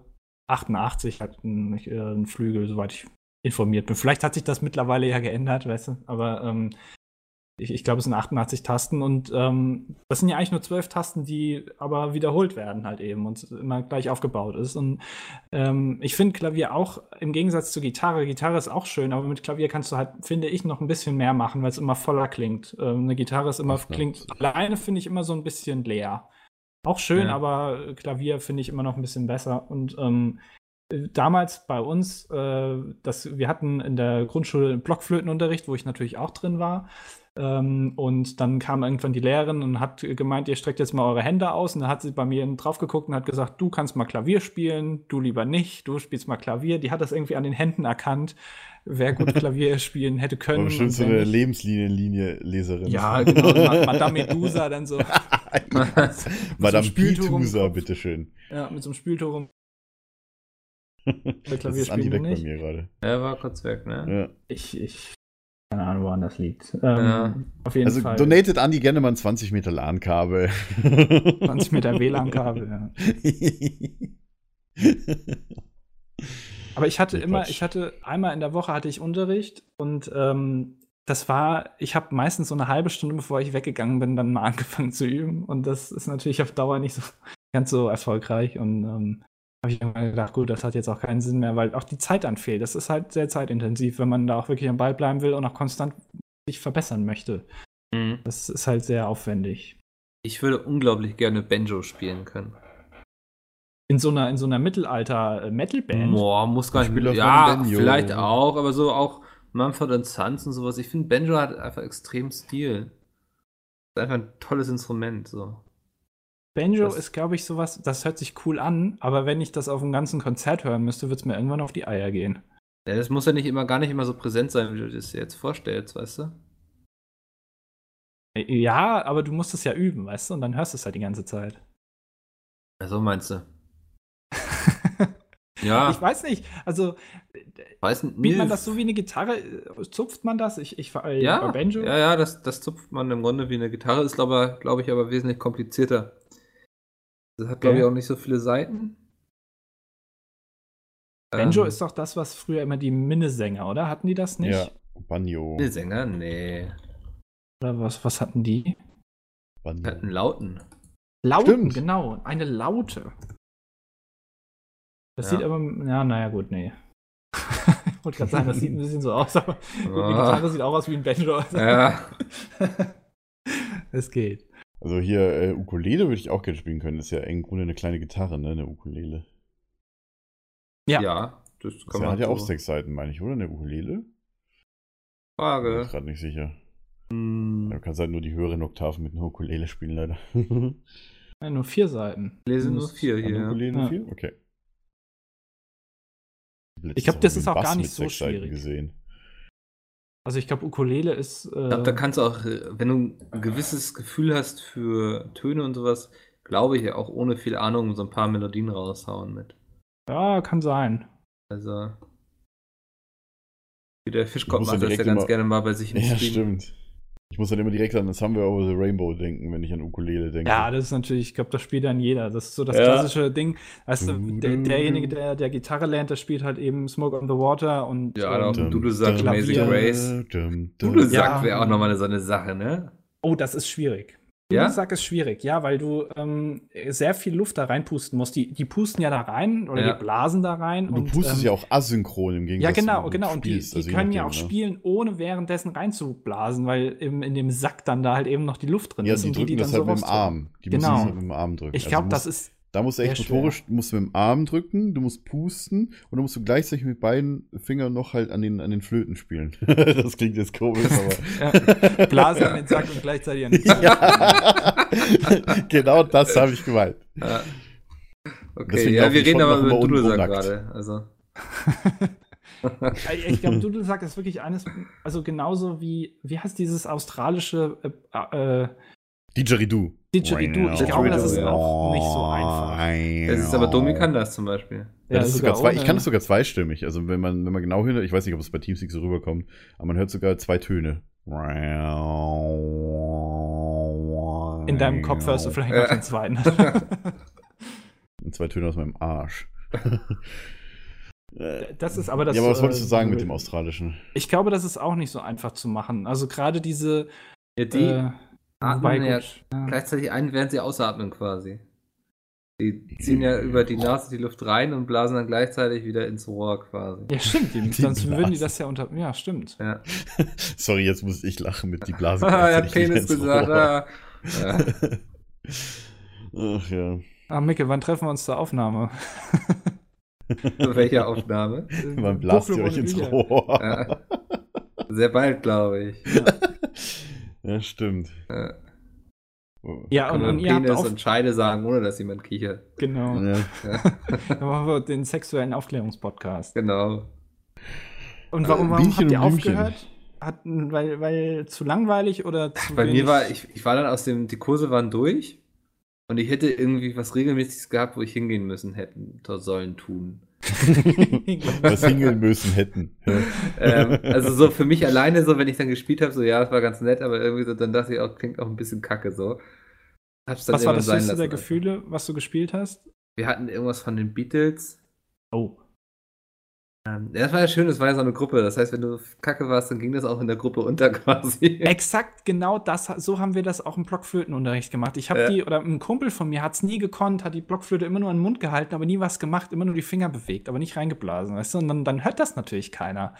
[SPEAKER 4] 88 hat ein, äh, ein Flügel, soweit ich informiert bin. Vielleicht hat sich das mittlerweile ja geändert, weißt du, aber ähm, ich, ich glaube, es sind 88 Tasten und ähm, das sind ja eigentlich nur zwölf Tasten, die aber wiederholt werden halt eben und immer gleich aufgebaut ist. Und ähm, ich finde Klavier auch im Gegensatz zur Gitarre, Gitarre ist auch schön, aber mit Klavier kannst du halt, finde ich, noch ein bisschen mehr machen, weil es immer voller klingt. Ähm, eine Gitarre ist immer,
[SPEAKER 3] Ach,
[SPEAKER 4] klingt alleine, finde ich, immer so ein bisschen leer. Auch schön,
[SPEAKER 2] Ja.
[SPEAKER 4] aber Klavier finde ich immer noch ein bisschen besser. Und ähm, damals bei uns, äh, das, wir hatten in der Grundschule einen Blockflötenunterricht, wo ich natürlich auch drin war. Ähm, und dann kam irgendwann die Lehrerin und hat gemeint, ihr streckt jetzt mal eure Hände aus. Und dann hat sie bei mir drauf geguckt und hat gesagt, du kannst mal Klavier spielen, du lieber nicht, du spielst mal Klavier. Die hat das irgendwie an den Händen erkannt, wer gut Klavier spielen hätte können.
[SPEAKER 3] War bestimmt
[SPEAKER 4] und
[SPEAKER 3] so eine
[SPEAKER 4] nicht.
[SPEAKER 3] Lebenslinie-Leserin.
[SPEAKER 4] Ja, genau, Ma- Madame Medusa dann so.
[SPEAKER 3] Madame Pitusa,
[SPEAKER 4] Kopf.
[SPEAKER 3] bitteschön.
[SPEAKER 4] Ja, mit so einem Spieltuch rum.
[SPEAKER 3] Das
[SPEAKER 4] Klavier
[SPEAKER 3] ist Andi
[SPEAKER 4] spielen
[SPEAKER 3] weg
[SPEAKER 4] wir
[SPEAKER 3] bei
[SPEAKER 4] nicht.
[SPEAKER 3] mir gerade.
[SPEAKER 2] Er war kurz weg, ne?
[SPEAKER 3] Ja.
[SPEAKER 4] Ich, ich, keine Ahnung, woran das liegt. Ähm,
[SPEAKER 2] Ja.
[SPEAKER 4] Auf jeden
[SPEAKER 3] Also
[SPEAKER 4] Fall.
[SPEAKER 3] donatet Andi gerne mal ein 20 Meter LAN-Kabel.
[SPEAKER 4] 20 Meter WLAN-Kabel, ja. Aber ich hatte immer, ich hatte einmal in der Woche hatte ich Unterricht und ähm, das war, ich habe meistens so eine halbe Stunde, bevor ich weggegangen bin, dann mal angefangen zu üben. Und das ist natürlich auf Dauer nicht so ganz so erfolgreich. Und ähm, habe ich irgendwann gedacht, gut, das hat jetzt auch keinen Sinn mehr, weil auch die Zeit dann fehlt. Das ist halt sehr zeitintensiv, wenn man da auch wirklich am Ball bleiben will und auch konstant sich verbessern möchte.
[SPEAKER 2] Mhm.
[SPEAKER 4] Das ist halt sehr aufwendig.
[SPEAKER 2] Ich würde unglaublich gerne Banjo spielen können.
[SPEAKER 4] In so einer, in so einer Mittelalter-Metal-Band.
[SPEAKER 2] Boah, muss gar
[SPEAKER 3] Ich
[SPEAKER 2] nicht.
[SPEAKER 3] auf
[SPEAKER 2] Ja, vielleicht auch, aber so auch Mumford Sons und sowas. Ich finde, Banjo hat einfach extrem Stil. Ist einfach ein tolles Instrument. So.
[SPEAKER 4] Banjo
[SPEAKER 2] Das-
[SPEAKER 4] ist, glaube ich, sowas, das hört sich cool an, aber wenn ich das auf einem ganzen Konzert hören müsste, wird es mir irgendwann auf die Eier gehen.
[SPEAKER 2] Ja, das muss ja nicht immer gar nicht immer so präsent sein, wie du das dir jetzt vorstellst, weißt du?
[SPEAKER 4] Äh, Ja, aber du musst es ja üben, weißt du, und dann hörst du es halt die ganze Zeit.
[SPEAKER 2] Ja, so meinst du. Ja,
[SPEAKER 4] Ich weiß nicht, also
[SPEAKER 2] weiß nicht.
[SPEAKER 4] spielt man das so wie eine Gitarre? äh, Zupft man das? Ich, ich äh,
[SPEAKER 2] Ja,
[SPEAKER 4] Banjo?
[SPEAKER 2] ja, ja, das, das zupft man im Grunde wie eine Gitarre, ist, glaube glaub ich, aber wesentlich komplizierter. Das hat, glaube ich, auch nicht so viele Seiten.
[SPEAKER 4] Banjo
[SPEAKER 2] Ähm,
[SPEAKER 4] ist doch das, was früher immer die Minnesänger, oder? Hatten die das nicht?
[SPEAKER 3] Ja, Banjo.
[SPEAKER 2] eine Sänger? Nee.
[SPEAKER 4] Oder was, was hatten die?
[SPEAKER 3] Banjo.
[SPEAKER 2] Wir hatten Lauten.
[SPEAKER 4] Lauten,
[SPEAKER 3] Stimmt.
[SPEAKER 4] genau. Eine Laute. Das
[SPEAKER 2] Ja.
[SPEAKER 4] sieht aber, ja, naja, gut, nee. ich wollte gerade sagen, das sieht ein bisschen so aus, aber gut, eine
[SPEAKER 2] Ah.
[SPEAKER 4] Gitarre sieht auch aus wie ein Banjo. Also.
[SPEAKER 2] Ja.
[SPEAKER 4] es geht.
[SPEAKER 3] Also hier äh, Ukulele würde ich auch gerne spielen können. Ist ja im Grunde eine kleine Gitarre, ne? Eine Ukulele.
[SPEAKER 4] Ja.
[SPEAKER 2] ja, das
[SPEAKER 3] Das
[SPEAKER 2] kann man
[SPEAKER 3] hat ja
[SPEAKER 2] so
[SPEAKER 3] auch sechs Seiten, meine ich, oder? Eine Ukulele? Bin
[SPEAKER 2] Frage.
[SPEAKER 3] ich gerade nicht sicher.
[SPEAKER 2] Hm,
[SPEAKER 3] Du kannst halt nur die höheren Oktaven mit einer Ukulele spielen, leider.
[SPEAKER 4] Ja, nur vier Seiten.
[SPEAKER 2] lese nur vier hier.
[SPEAKER 3] Ukulele
[SPEAKER 4] Ja.
[SPEAKER 3] viel? Okay.
[SPEAKER 4] Ich glaub, das ist auch
[SPEAKER 3] ich
[SPEAKER 4] gar nicht
[SPEAKER 3] Bass
[SPEAKER 4] so schwierig. Also ich glaube, Ukulele ist. Äh,
[SPEAKER 2] Ich glaube, da kannst du auch, äh, wenn du ein gewisses Gefühl hast für Töne und sowas, glaube ich, auch ohne viel Ahnung so ein paar Melodien raushauen mit.
[SPEAKER 4] ja, kann sein.
[SPEAKER 2] Also. Wie der Fischkopf macht das ja ganz
[SPEAKER 3] immer-
[SPEAKER 2] gerne mal bei sich im
[SPEAKER 3] Ja,
[SPEAKER 2] Stream.
[SPEAKER 3] stimmt. Ich muss dann immer direkt an das haben wir over the Rainbow denken, wenn ich an Ukulele denke.
[SPEAKER 4] Ja, das ist natürlich, ich glaube, das spielt dann jeder. Das ist so das
[SPEAKER 3] Ja.
[SPEAKER 4] klassische Ding. Weißt du,
[SPEAKER 3] Du,
[SPEAKER 4] der, derjenige, der, der Gitarre lernt, der spielt halt eben Smoke on the Water und
[SPEAKER 2] Ja,
[SPEAKER 4] ähm,
[SPEAKER 2] sagt
[SPEAKER 3] dum,
[SPEAKER 2] Amazing. Grace. Dudu
[SPEAKER 4] Ja.
[SPEAKER 2] sagt wäre auch nochmal so eine Sache, ne?
[SPEAKER 4] Oh, das ist schwierig.
[SPEAKER 2] Ja?
[SPEAKER 4] Ja? Sag ist schwierig, ja, weil du ähm, sehr viel Luft da reinpusten musst. Die, die pusten ja da rein oder
[SPEAKER 2] Ja.
[SPEAKER 4] die blasen da rein.
[SPEAKER 3] Und du pustest
[SPEAKER 4] ähm,
[SPEAKER 3] ja auch asynchron im Gegensatz
[SPEAKER 4] Ja, genau,
[SPEAKER 3] zu,
[SPEAKER 4] genau. Und die, die
[SPEAKER 3] also
[SPEAKER 4] können ja auch
[SPEAKER 3] ne?
[SPEAKER 4] spielen, ohne währenddessen reinzublasen, weil im, in dem Sack dann da halt eben noch die Luft drin
[SPEAKER 3] Ja,
[SPEAKER 4] ist.
[SPEAKER 3] die
[SPEAKER 4] und
[SPEAKER 3] drücken
[SPEAKER 4] die
[SPEAKER 3] das
[SPEAKER 4] dann
[SPEAKER 3] halt
[SPEAKER 4] so
[SPEAKER 3] mit dem. Arm. Die
[SPEAKER 4] Genau.
[SPEAKER 3] müssen das halt mit dem Arm drücken.
[SPEAKER 4] Ich
[SPEAKER 3] Also
[SPEAKER 4] glaube,
[SPEAKER 3] du
[SPEAKER 4] das ist.
[SPEAKER 3] Da musst du echt
[SPEAKER 4] sehr schwer.
[SPEAKER 3] motorisch, musst du mit dem Arm drücken, du musst pusten und dann musst du gleichzeitig mit beiden Fingern noch halt an den, an den Flöten spielen. das klingt jetzt komisch, aber.
[SPEAKER 4] Ja, Blasen in den Sack und gleichzeitig an den Sack.
[SPEAKER 3] ja, genau das habe ich gemeint.
[SPEAKER 2] Ja. Okay,
[SPEAKER 3] Deswegen
[SPEAKER 2] ja, wir
[SPEAKER 3] ich
[SPEAKER 2] reden aber über Dudelsack gerade. Also.
[SPEAKER 4] Ich glaube, Dudelsack ist wirklich eines, also genauso wie, wie heißt dieses australische äh, äh,
[SPEAKER 3] Didgeridoo.
[SPEAKER 4] Didgeridoo? Ich glaube, das ist auch nicht so einfach.
[SPEAKER 2] Es ist aber Domi kann das zum Beispiel.
[SPEAKER 3] Ja, das ist sogar zwei, ich kann es sogar zweistimmig. Also wenn man, wenn man genau hinhört, ich weiß nicht, ob es bei Teamspeak so rüberkommt, aber man hört sogar zwei Töne.
[SPEAKER 4] In deinem Kopf hörst du vielleicht noch den zweiten.
[SPEAKER 3] Und zwei Töne aus meinem Arsch. Äh,
[SPEAKER 4] Das ist aber das.
[SPEAKER 3] ja, aber was
[SPEAKER 4] äh,
[SPEAKER 3] wolltest du sagen mit dem Australischen?
[SPEAKER 4] Ich glaube, das ist auch nicht so einfach zu machen. Also gerade diese,
[SPEAKER 2] Ja, die
[SPEAKER 4] äh,
[SPEAKER 2] atmen ja
[SPEAKER 4] ja.
[SPEAKER 2] gleichzeitig ein, während sie ausatmen quasi. Die ziehen ja über die Nase die Luft rein und blasen dann gleichzeitig wieder ins Rohr quasi.
[SPEAKER 4] Ja, stimmt. Die,
[SPEAKER 3] Die
[SPEAKER 4] sonst würden die das ja unter. Ja, stimmt.
[SPEAKER 2] Ja.
[SPEAKER 3] Sorry, jetzt muss ich lachen mit die Blase.
[SPEAKER 2] Ah, er hat Penis gesagt. Ah. Ja.
[SPEAKER 3] Ach ja.
[SPEAKER 4] Ah, Micke, wann treffen wir uns zur Aufnahme?
[SPEAKER 2] Zu welcher Aufnahme?
[SPEAKER 3] Man blast ihr euch ins. Rohr.
[SPEAKER 2] Ja. Sehr bald, glaube ich.
[SPEAKER 3] Ja, stimmt.
[SPEAKER 2] Ja.
[SPEAKER 4] Ja,
[SPEAKER 2] Kann
[SPEAKER 4] und,
[SPEAKER 2] man
[SPEAKER 4] und ihr habt auf,
[SPEAKER 2] und Scheide sagen, ohne dass jemand kichert.
[SPEAKER 4] genau.
[SPEAKER 3] Ja.
[SPEAKER 4] Dann machen wir den sexuellen Aufklärungspodcast.
[SPEAKER 2] Genau.
[SPEAKER 4] Und warum,
[SPEAKER 3] Äh,
[SPEAKER 4] warum habt ihr aufgehört? Hat, weil, weil zu langweilig oder zu
[SPEAKER 2] Bei mir
[SPEAKER 4] wenig-
[SPEAKER 2] war, ich, ich war dann aus dem, die Kurse waren durch und ich hätte irgendwie was Regelmäßiges gehabt, wo ich hingehen müssen hätten, sollen, tun.
[SPEAKER 3] Was hingeln müssen hätten.
[SPEAKER 2] Ähm, also so für mich alleine, so wenn ich dann gespielt habe, so ja, es war ganz nett, aber irgendwie so, dann dachte ich auch, klingt auch ein bisschen kacke so. Hab's dann
[SPEAKER 4] Was war das höchste der. Gefühle, was du gespielt hast?
[SPEAKER 2] Wir hatten irgendwas von den Beatles.
[SPEAKER 4] Oh.
[SPEAKER 2] Ähm, ja, das war ja schön, das war ja so eine Gruppe. Das heißt, wenn du kacke warst, dann ging das auch in der Gruppe unter quasi.
[SPEAKER 4] Exakt genau das, so haben wir das auch im Blockflötenunterricht gemacht. Ich habe
[SPEAKER 2] Ja.
[SPEAKER 4] die, oder ein Kumpel von mir hat es nie gekonnt, hat die Blockflöte immer nur an den Mund gehalten, aber nie was gemacht, immer nur die Finger bewegt, aber nicht reingeblasen, weißt du? Und dann, dann hört das natürlich keiner.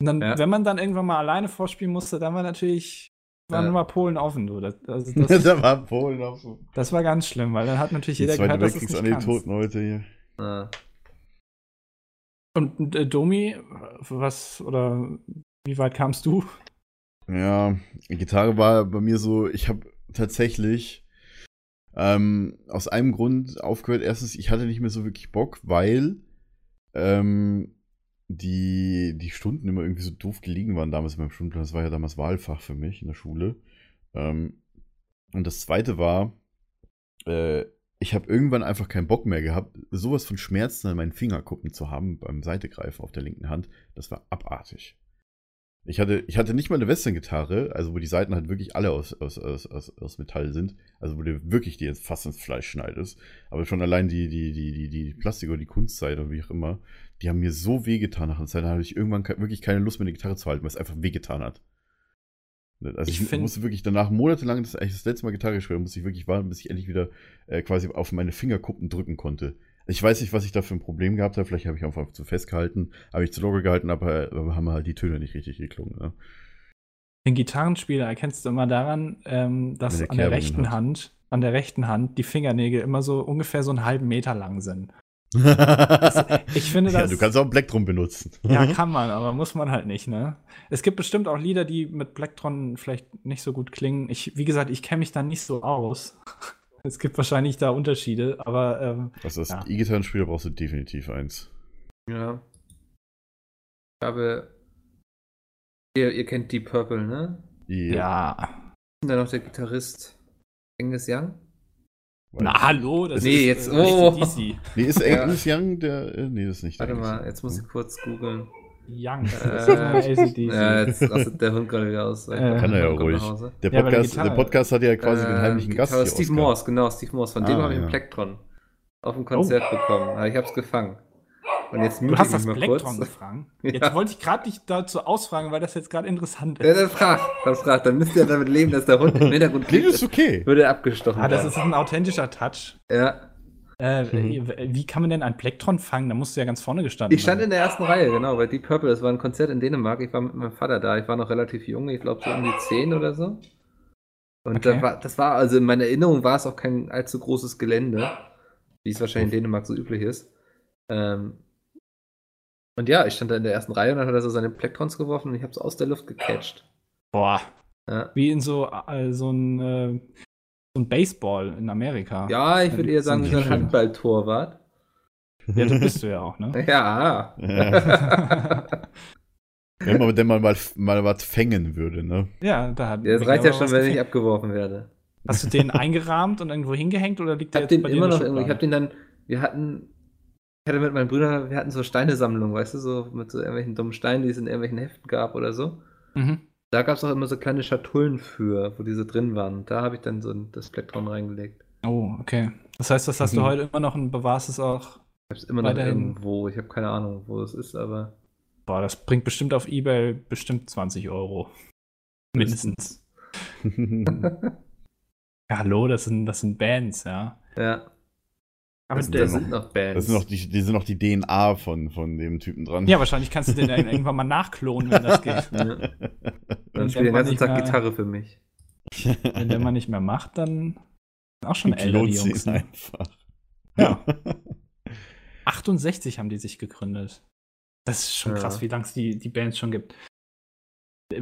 [SPEAKER 4] Und dann,
[SPEAKER 2] Ja.
[SPEAKER 4] wenn man dann irgendwann mal alleine vorspielen musste, dann war natürlich, waren
[SPEAKER 2] Ja.
[SPEAKER 4] immer Polen offen, du. Das, also das,
[SPEAKER 3] da war Polen so.
[SPEAKER 4] das war ganz schlimm, weil dann hat natürlich jeder gehört, dass es nicht
[SPEAKER 3] an die. Toten heute hier.
[SPEAKER 2] Ja.
[SPEAKER 4] Und äh, Domi, was, oder wie weit kamst du?
[SPEAKER 3] Ja, Gitarre war bei mir so, ich habe tatsächlich ähm, aus einem Grund aufgehört. Erstens, ich hatte nicht mehr so wirklich Bock, weil ähm, die, die Stunden immer irgendwie so doof gelegen waren damals in meinem Stundenplan. Das war ja damals Wahlfach für mich in der Schule. Ähm, und das zweite war, äh, ich habe irgendwann einfach keinen Bock mehr gehabt, sowas von Schmerzen an meinen Fingerkuppen zu haben beim Seitegreifen auf der linken Hand. Das war abartig. Ich hatte, ich hatte nicht mal eine Western-Gitarre, also wo die Seiten halt wirklich alle aus, aus, aus, aus, aus Metall sind. Also wo du wirklich die jetzt fast ins Fleisch schneidest. Aber schon allein die, die, die, die, die Plastik oder die Kunstseite oder wie auch immer, die haben mir so wehgetan nach einer Zeit. Da habe ich irgendwann wirklich keine Lust mehr, eine Gitarre zu halten, weil es einfach wehgetan hat. Also ich,
[SPEAKER 4] Ich
[SPEAKER 3] musste wirklich danach monatelang, das das letzte Mal Gitarre gespielt, musste ich wirklich warten, bis ich endlich wieder äh, quasi auf meine Fingerkuppen drücken konnte. Ich weiß nicht, was ich da für ein Problem gehabt habe. Vielleicht habe ich einfach zu festgehalten, habe ich zu locker gehalten, aber, aber haben halt die Töne nicht richtig geklungen. Ne?
[SPEAKER 4] Den Gitarrenspieler erkennst du immer daran, ähm, dass
[SPEAKER 3] Wenn er
[SPEAKER 4] an der rechten
[SPEAKER 3] hat.
[SPEAKER 4] Hand, an der rechten Hand die Fingernägel immer so ungefähr so einen halben Meter lang sind. Ich finde
[SPEAKER 3] ja,
[SPEAKER 4] das.
[SPEAKER 3] du kannst auch Plektrum benutzen.
[SPEAKER 4] ja, kann man, aber muss man halt nicht, ne? Es gibt bestimmt auch Lieder, die mit Plektron vielleicht nicht so gut klingen. Ich, wie gesagt, ich kenne mich da nicht so aus. Es gibt wahrscheinlich da Unterschiede, aber ähm,
[SPEAKER 3] Also als
[SPEAKER 4] Ja.
[SPEAKER 3] E-Gitarrenspieler brauchst du definitiv eins.
[SPEAKER 2] Ja. Ich habe. Ihr, ihr kennt Deep Purple, ne?
[SPEAKER 4] ja.
[SPEAKER 2] Und dann noch der Gitarrist Angus Young.
[SPEAKER 4] Na, hallo, das
[SPEAKER 2] Nee,
[SPEAKER 4] ist
[SPEAKER 2] jetzt-
[SPEAKER 4] äh,
[SPEAKER 2] oh.
[SPEAKER 4] AC/DC.
[SPEAKER 3] Nee, ist
[SPEAKER 2] Ja.
[SPEAKER 3] Angus Young der. äh, Nee, das ist nicht
[SPEAKER 2] Warte
[SPEAKER 3] Angus
[SPEAKER 2] mal, jetzt muss ich kurz googeln.
[SPEAKER 4] Young.
[SPEAKER 2] Äh. Ja, jetzt rastet der Hund gerade wieder aus.
[SPEAKER 4] Äh,
[SPEAKER 3] Kann er ja ruhig. Der
[SPEAKER 4] Ja, weil der
[SPEAKER 3] Podcast, Podcast hat ja quasi den
[SPEAKER 2] Äh,
[SPEAKER 3] heimlichen Gast.
[SPEAKER 2] Steve
[SPEAKER 3] Oskar.
[SPEAKER 2] Morse, genau, Steve Morse. Von dem
[SPEAKER 3] Ah,
[SPEAKER 2] habe ich
[SPEAKER 3] ja.
[SPEAKER 2] ein Plektron auf dem Konzert bekommen. Aber ich habe es gefangen. Und jetzt
[SPEAKER 4] Du hast das
[SPEAKER 2] kurz.
[SPEAKER 4] gefragt.
[SPEAKER 2] Ja.
[SPEAKER 4] Jetzt wollte ich gerade dich dazu ausfragen, weil das jetzt gerade interessant
[SPEAKER 2] Ja,
[SPEAKER 4] ist.
[SPEAKER 2] dann frag, dann frag. Dann müsst ihr damit leben, dass der Hund im Hintergrund
[SPEAKER 3] das ist okay.
[SPEAKER 2] würde er abgestochen
[SPEAKER 4] Ah, das
[SPEAKER 2] werden.
[SPEAKER 4] ist ein authentischer Touch.
[SPEAKER 2] Ja.
[SPEAKER 4] Äh,
[SPEAKER 3] Mhm.
[SPEAKER 4] Wie kann man denn ein Plektron fangen? Da musst du ja ganz vorne gestanden
[SPEAKER 2] Ich stand
[SPEAKER 4] haben.
[SPEAKER 2] in der ersten Reihe, genau, bei Deep Purple. Das war ein Konzert in Dänemark. Ich war mit meinem Vater da. Ich war noch relativ jung, ich glaube so um die 10 oder so. Und
[SPEAKER 4] Okay.
[SPEAKER 2] da war, das war, also in meiner Erinnerung war es auch kein allzu großes Gelände, wie es wahrscheinlich in Dänemark so üblich ist. Ähm, und ja, ich stand da in der ersten Reihe und dann hat er so seine Plektrons geworfen und ich habe es aus der Luft gecatcht.
[SPEAKER 4] Boah,
[SPEAKER 2] Ja,
[SPEAKER 4] wie in so, äh, so ein, äh, so ein Baseball in Amerika.
[SPEAKER 2] ja ich würde eher sagen, wie so ein. Handballtorwart.
[SPEAKER 4] Ja, das bist du ja auch, ne?
[SPEAKER 2] Ja.
[SPEAKER 3] Wenn man denn mal, mal, mal was fängen würde, ne?
[SPEAKER 4] ja, da hat.
[SPEAKER 2] Das reicht ja schon, wenn ich abgeworfen werde.
[SPEAKER 4] Hast du den eingerahmt und irgendwo hingehängt oder liegt
[SPEAKER 2] Ich
[SPEAKER 4] der
[SPEAKER 2] hab den
[SPEAKER 4] bei dir
[SPEAKER 2] immer
[SPEAKER 4] in der
[SPEAKER 2] noch irgendwo. Ich hab
[SPEAKER 4] Schublade?
[SPEAKER 2] den dann. Wir hatten. Ich hatte mit meinen Brüdern, wir hatten so Steinesammlungen, weißt du, so mit so irgendwelchen dummen Steinen, die es in irgendwelchen Heften gab oder so.
[SPEAKER 4] Mhm.
[SPEAKER 2] Da gab es auch immer so kleine Schatullen für, wo diese drin waren. Da habe ich dann so ein- das Plektron reingelegt.
[SPEAKER 4] Oh, okay. Das heißt, das hast du
[SPEAKER 3] Mhm.
[SPEAKER 4] heute immer noch und bewahrst es auch.
[SPEAKER 2] Ich habe es immer noch
[SPEAKER 4] Weiterhin.
[SPEAKER 2] irgendwo. Ich habe keine Ahnung, wo es ist, aber.
[SPEAKER 4] Boah, das bringt bestimmt auf Ebay bestimmt 20 Euro. Mindestens. Ja, hallo, das sind, das sind Bands, ja.
[SPEAKER 2] Ja.
[SPEAKER 4] Aber
[SPEAKER 3] sind
[SPEAKER 2] Da
[SPEAKER 3] ja
[SPEAKER 4] der,
[SPEAKER 2] sind noch Bands.
[SPEAKER 3] Das sind noch die, die sind noch die DNA von, von dem Typen dran.
[SPEAKER 4] ja, wahrscheinlich kannst du den dann irgendwann mal nachklonen, wenn das geht.
[SPEAKER 2] ja.
[SPEAKER 4] Wenn
[SPEAKER 2] Dann spielt den ganzen Tag
[SPEAKER 4] mehr-
[SPEAKER 2] Gitarre für mich.
[SPEAKER 4] Wenn der mal nicht mehr macht, dann sind auch schon älter, die Jungs. Ne?
[SPEAKER 3] einfach.
[SPEAKER 4] Ja. 68 haben die sich gegründet. Das ist schon
[SPEAKER 2] Ja.
[SPEAKER 4] krass, wie lange es die, die Bands schon gibt.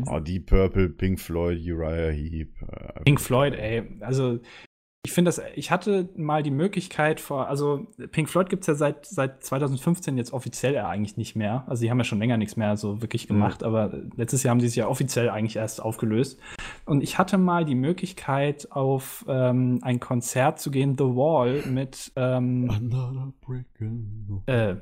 [SPEAKER 3] Oh, Deep Purple, Pink Floyd, Uriah Heep. äh,
[SPEAKER 4] Pink Floyd, ey, also ich finde das, ich hatte mal die Möglichkeit vor, also Pink Floyd gibt es ja seit, seit 2015 jetzt offiziell ja eigentlich nicht mehr. Also die haben ja schon länger nichts mehr so wirklich gemacht, aber letztes Jahr haben sie sich ja offiziell eigentlich erst aufgelöst. Und ich hatte mal die Möglichkeit, auf ähm, ein Konzert zu gehen, The Wall, mit, ähm, äh,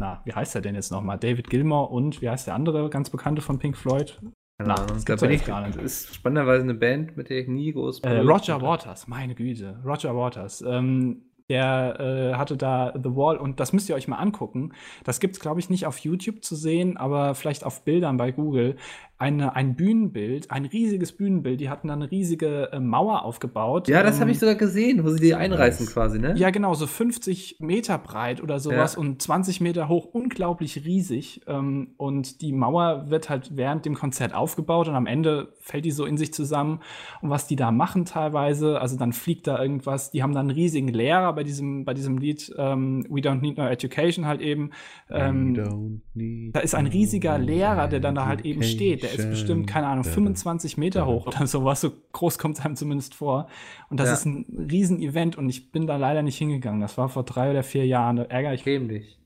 [SPEAKER 4] na, wie heißt der denn jetzt nochmal? David Gilmour und wie heißt der andere ganz bekannte von Pink Floyd?
[SPEAKER 2] Keine
[SPEAKER 4] Na,
[SPEAKER 2] Ahnung.
[SPEAKER 4] das
[SPEAKER 2] Da bin ich
[SPEAKER 4] gar nicht.
[SPEAKER 2] Ist spannenderweise eine Band, mit der ich nie groß
[SPEAKER 4] Äh, Roger. Waters, meine Güte, Roger Waters. Ähm, der äh, hatte da The Wall und das müsst ihr euch mal angucken. Das gibt es, glaube ich, nicht auf YouTube zu sehen, aber vielleicht auf Bildern bei Google. Eine, ein Bühnenbild, ein riesiges Bühnenbild. Die hatten da eine riesige äh, Mauer aufgebaut.
[SPEAKER 2] Ja, das
[SPEAKER 4] Ähm,
[SPEAKER 2] habe ich sogar gesehen, wo sie die einreißen quasi, ne?
[SPEAKER 4] Ja, genau, so 50 Meter breit oder sowas
[SPEAKER 2] Ja.
[SPEAKER 4] und 20 Meter hoch, unglaublich riesig. Ähm, und die Mauer wird halt während dem Konzert aufgebaut und am Ende fällt die so in sich zusammen. Und was die da machen teilweise, also dann fliegt da irgendwas, die haben dann einen riesigen Lehrer bei diesem, bei diesem Lied ähm, We Don't Need No Education halt eben. Ähm,
[SPEAKER 3] We don't need
[SPEAKER 4] da ist ein riesiger Lehrer, der dann da halt eben steht. Der ist bestimmt, keine Ahnung,
[SPEAKER 3] education.
[SPEAKER 4] 25 Meter hoch oder sowas. So groß kommt es einem zumindest vor. Und das
[SPEAKER 2] Ja.
[SPEAKER 4] ist ein Riesen-Event und ich bin da leider nicht hingegangen. Das war vor drei oder vier Jahren. Da ärgere ich mich.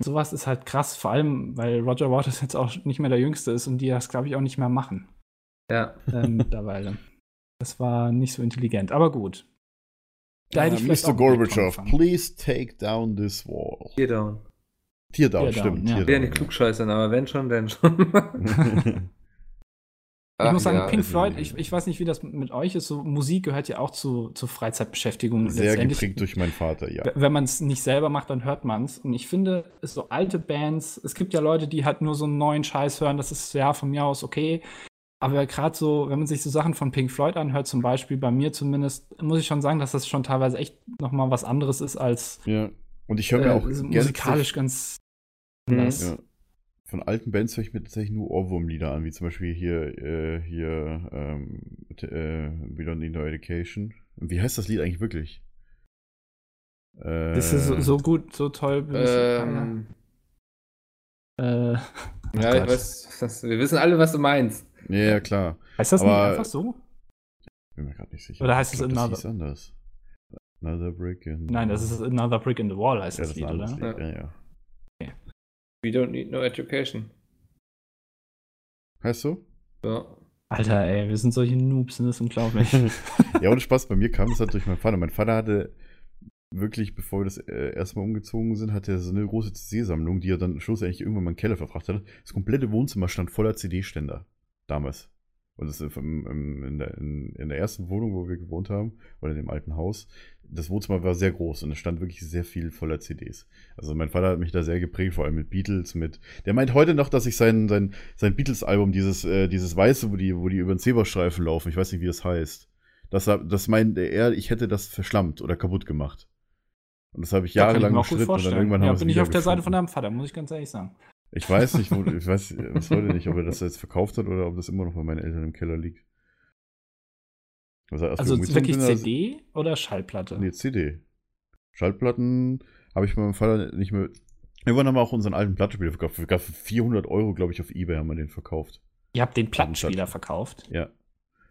[SPEAKER 4] Sowas ist halt krass, vor allem, weil Roger Waters jetzt auch nicht mehr der Jüngste ist und die das, glaube ich, auch nicht mehr machen
[SPEAKER 2] Ja.
[SPEAKER 4] äh, mittlerweile. Das war nicht so intelligent, aber gut. Da hätte ich
[SPEAKER 3] Uh,
[SPEAKER 4] vielleicht
[SPEAKER 3] Mr.
[SPEAKER 4] angefangen.
[SPEAKER 3] please take down this wall.
[SPEAKER 2] Hier down.
[SPEAKER 3] Teardown,
[SPEAKER 4] Teardown,
[SPEAKER 3] stimmt.
[SPEAKER 4] ja.
[SPEAKER 3] Teardown,
[SPEAKER 2] will ja nicht klugscheißern, aber wenn schon, dann schon.
[SPEAKER 4] Ich
[SPEAKER 2] Ach
[SPEAKER 4] muss sagen,
[SPEAKER 2] ja,
[SPEAKER 4] Pink Floyd, ich, ich weiß nicht, wie das mit euch ist. So Musik gehört ja auch zu, zur Freizeitbeschäftigung.
[SPEAKER 3] Sehr geprägt durch meinen Vater, ja.
[SPEAKER 4] Wenn man es nicht selber macht, dann hört man es. Und ich finde, es so alte Bands, es gibt ja Leute, die halt nur so einen neuen Scheiß hören, das ist ja von mir aus okay. Aber gerade so, wenn man sich so Sachen von Pink Floyd anhört, zum Beispiel, bei mir zumindest, muss ich schon sagen, dass das schon teilweise echt nochmal was anderes ist als
[SPEAKER 3] Ja. Und ich höre mir
[SPEAKER 4] äh,
[SPEAKER 3] auch
[SPEAKER 4] musikalisch ganz
[SPEAKER 2] Mhm.
[SPEAKER 3] Ja. Von alten Bands höre ich mir tatsächlich nur Ohrwurmlieder an, wie zum Beispiel hier, äh, hier, ähm, äh, We Don't Need No Education. Wie heißt das Lied eigentlich wirklich? Äh,
[SPEAKER 4] Das ist so, so gut, so toll.
[SPEAKER 2] ähm,
[SPEAKER 4] äh,
[SPEAKER 2] ja, ich weiß, das, wir wissen alle, was du meinst.
[SPEAKER 3] Ja, ja, klar.
[SPEAKER 4] heißt das nicht
[SPEAKER 3] aber-
[SPEAKER 4] einfach so?
[SPEAKER 3] Bin mir gerade nicht sicher.
[SPEAKER 4] Oder heißt es Another-
[SPEAKER 3] Das hieß anders. Another Brick in.
[SPEAKER 4] Nein, das ist Another Brick in the Wall, heißt
[SPEAKER 3] ja,
[SPEAKER 4] das
[SPEAKER 3] das
[SPEAKER 4] Lied, oder?
[SPEAKER 3] Lied. Ja, ja.
[SPEAKER 2] We don't need no education.
[SPEAKER 3] Heißt so?
[SPEAKER 2] So.
[SPEAKER 4] Alter, ey, wir sind solche Noobs, das ist unglaublich.
[SPEAKER 3] ja, ohne Spaß, bei mir kam das halt durch meinen Vater. Mein Vater hatte wirklich, bevor wir das äh, erstmal umgezogen sind, hatte er so eine große CD-Sammlung, die er dann schlussendlich irgendwann mal in den Keller verfrachtet hat. Das komplette Wohnzimmer stand voller CD-Ständer. Damals. Und das in, der, in, der ersten Wohnung, wo wir gewohnt haben, oder in dem alten Haus, das Wohnzimmer war sehr groß und es stand wirklich sehr viel voller CDs. Also mein Vater hat mich da sehr geprägt, vor allem mit Beatles, mit. Der meint heute noch, dass ich sein, sein, sein Beatles-Album, dieses, äh, dieses Weiße, wo die, wo die über den Zebrastreifen laufen, ich weiß nicht, wie es heißt. Das, das meinte er, ich hätte das verschlammt oder kaputt gemacht. Und das habe ich
[SPEAKER 4] Da kann
[SPEAKER 3] jahrelang
[SPEAKER 4] mir auch gut
[SPEAKER 3] gestritten und dann
[SPEAKER 4] vorstellen.
[SPEAKER 3] irgendwann
[SPEAKER 4] ja,
[SPEAKER 3] haben
[SPEAKER 4] bin ich auf der Seite von deinem Vater, muss ich ganz ehrlich sagen.
[SPEAKER 3] Ich weiß nicht, wo, ich weiß bis heute nicht, ob er das jetzt verkauft hat oder ob das immer noch bei meinen Eltern im Keller liegt. Also,
[SPEAKER 4] Also wirklich CD oder Schallplatte?
[SPEAKER 3] Nee, CD. Schallplatten habe ich meinem Vater nicht mehr. Irgendwann haben wir auch unseren alten Plattenspieler verkauft. Für 400 Euro, glaube ich, auf Ebay haben wir den verkauft.
[SPEAKER 4] Ihr habt den Plattenspieler verkauft.
[SPEAKER 3] Ja.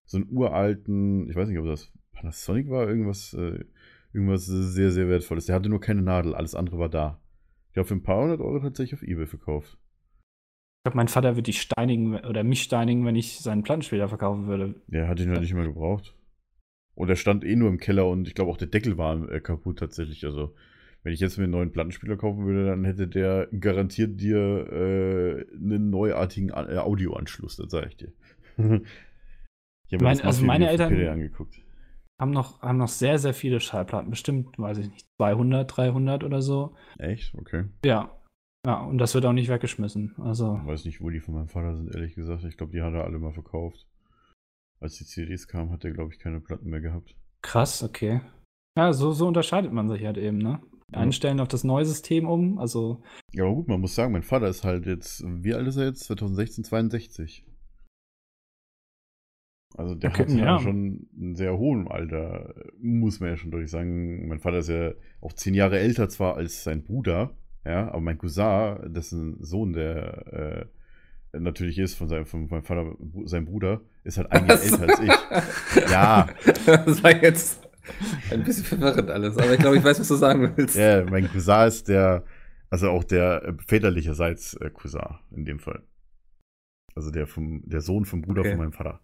[SPEAKER 3] So einen uralten, ich weiß nicht, ob das Panasonic war, irgendwas, äh, irgendwas sehr, sehr wertvolles. Der hatte nur keine Nadel, alles andere war da. Ich habe für ein paar hundert Euro tatsächlich auf Ebay verkauft.
[SPEAKER 4] Ich glaube, mein Vater würde dich steinigen oder mich steinigen, wenn ich seinen Plattenspieler verkaufen würde.
[SPEAKER 3] Der hat ihn halt nicht mehr gebraucht. Und er stand eh nur im Keller und ich glaube auch der Deckel war äh, kaputt tatsächlich. Also, wenn ich jetzt mir einen neuen Plattenspieler kaufen würde, dann hätte der garantiert dir äh, einen neuartigen äh, Audioanschluss, das sage ich dir. ich habe mir
[SPEAKER 4] Mein-
[SPEAKER 3] das
[SPEAKER 4] also meine Eltern-
[SPEAKER 3] angeguckt.
[SPEAKER 4] Haben noch, haben noch sehr, sehr viele Schallplatten. Bestimmt, weiß ich nicht, 200, 300 oder so.
[SPEAKER 3] Echt? Okay.
[SPEAKER 4] Ja. Ja, und das wird auch nicht weggeschmissen. Also,
[SPEAKER 3] Ich weiß nicht, wo die von meinem Vater sind, ehrlich gesagt. Ich glaube, die hat er alle mal verkauft. Als die CDs kamen, hat er, glaube ich, keine Platten mehr gehabt.
[SPEAKER 4] Krass, okay. Ja, so, so unterscheidet man sich halt eben, ne? Die einen
[SPEAKER 3] Ja.
[SPEAKER 4] stellen auf das neue System um, also
[SPEAKER 3] Ja, aber gut, man muss sagen, mein Vater ist halt jetzt, wie alt ist er jetzt? 2016, 62. Also der
[SPEAKER 4] Okay,
[SPEAKER 3] hat ja. schon ein sehr hohen Alter, muss man ja schon deutlich sagen. Mein Vater ist ja auch zehn Jahre älter zwar als sein Bruder, ja, aber mein Cousin, dessen Sohn, der äh, natürlich ist von seinem, von meinem Vater, sein Bruder, ist halt ein Jahr älter als ich. Ja,
[SPEAKER 2] Das war jetzt ein bisschen verwirrend alles, aber ich glaube, ich weiß, was du sagen willst.
[SPEAKER 3] Ja, mein Cousin ist der, also auch der äh, väterlicherseits äh, Cousin in dem Fall. Also der vom, der Sohn vom Bruder
[SPEAKER 2] Okay.
[SPEAKER 3] von meinem Vater.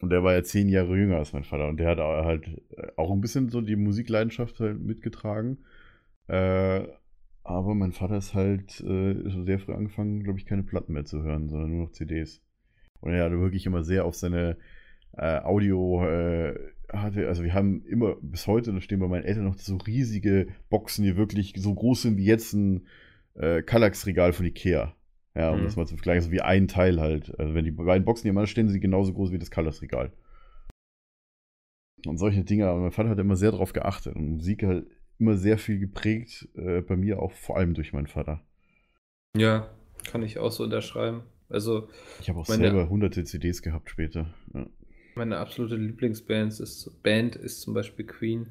[SPEAKER 3] Und der war ja zehn Jahre jünger als mein Vater. Und der hat halt auch ein bisschen so die Musikleidenschaft halt mitgetragen. Äh, aber mein Vater ist halt äh, sehr früh angefangen, glaube ich, keine Platten mehr zu hören, sondern nur noch CDs. Und er hat wirklich immer sehr auf seine äh, Audio äh, hatte, also wir haben immer bis heute, da stehen bei meinen Eltern noch so riesige Boxen, die wirklich so groß sind wie jetzt ein äh, Kallax-Regal von Ikea. Ja, um
[SPEAKER 2] Mhm.
[SPEAKER 3] das mal zu vergleichen, so wie ein Teil halt. Also wenn die beiden Boxen nebeneinander stehen, sind sie genauso groß wie das Kallax-Regal. Und solche Dinge, aber mein Vater hat immer sehr darauf geachtet und Musik halt immer sehr viel geprägt, äh, bei mir auch vor allem durch meinen Vater.
[SPEAKER 2] Ja, kann ich auch so unterschreiben. Also,
[SPEAKER 3] Ich habe auch
[SPEAKER 2] Meine-
[SPEAKER 3] selber hunderte CDs gehabt später. Ja.
[SPEAKER 2] meine absolute Lieblingsband ist, Band ist zum Beispiel Queen.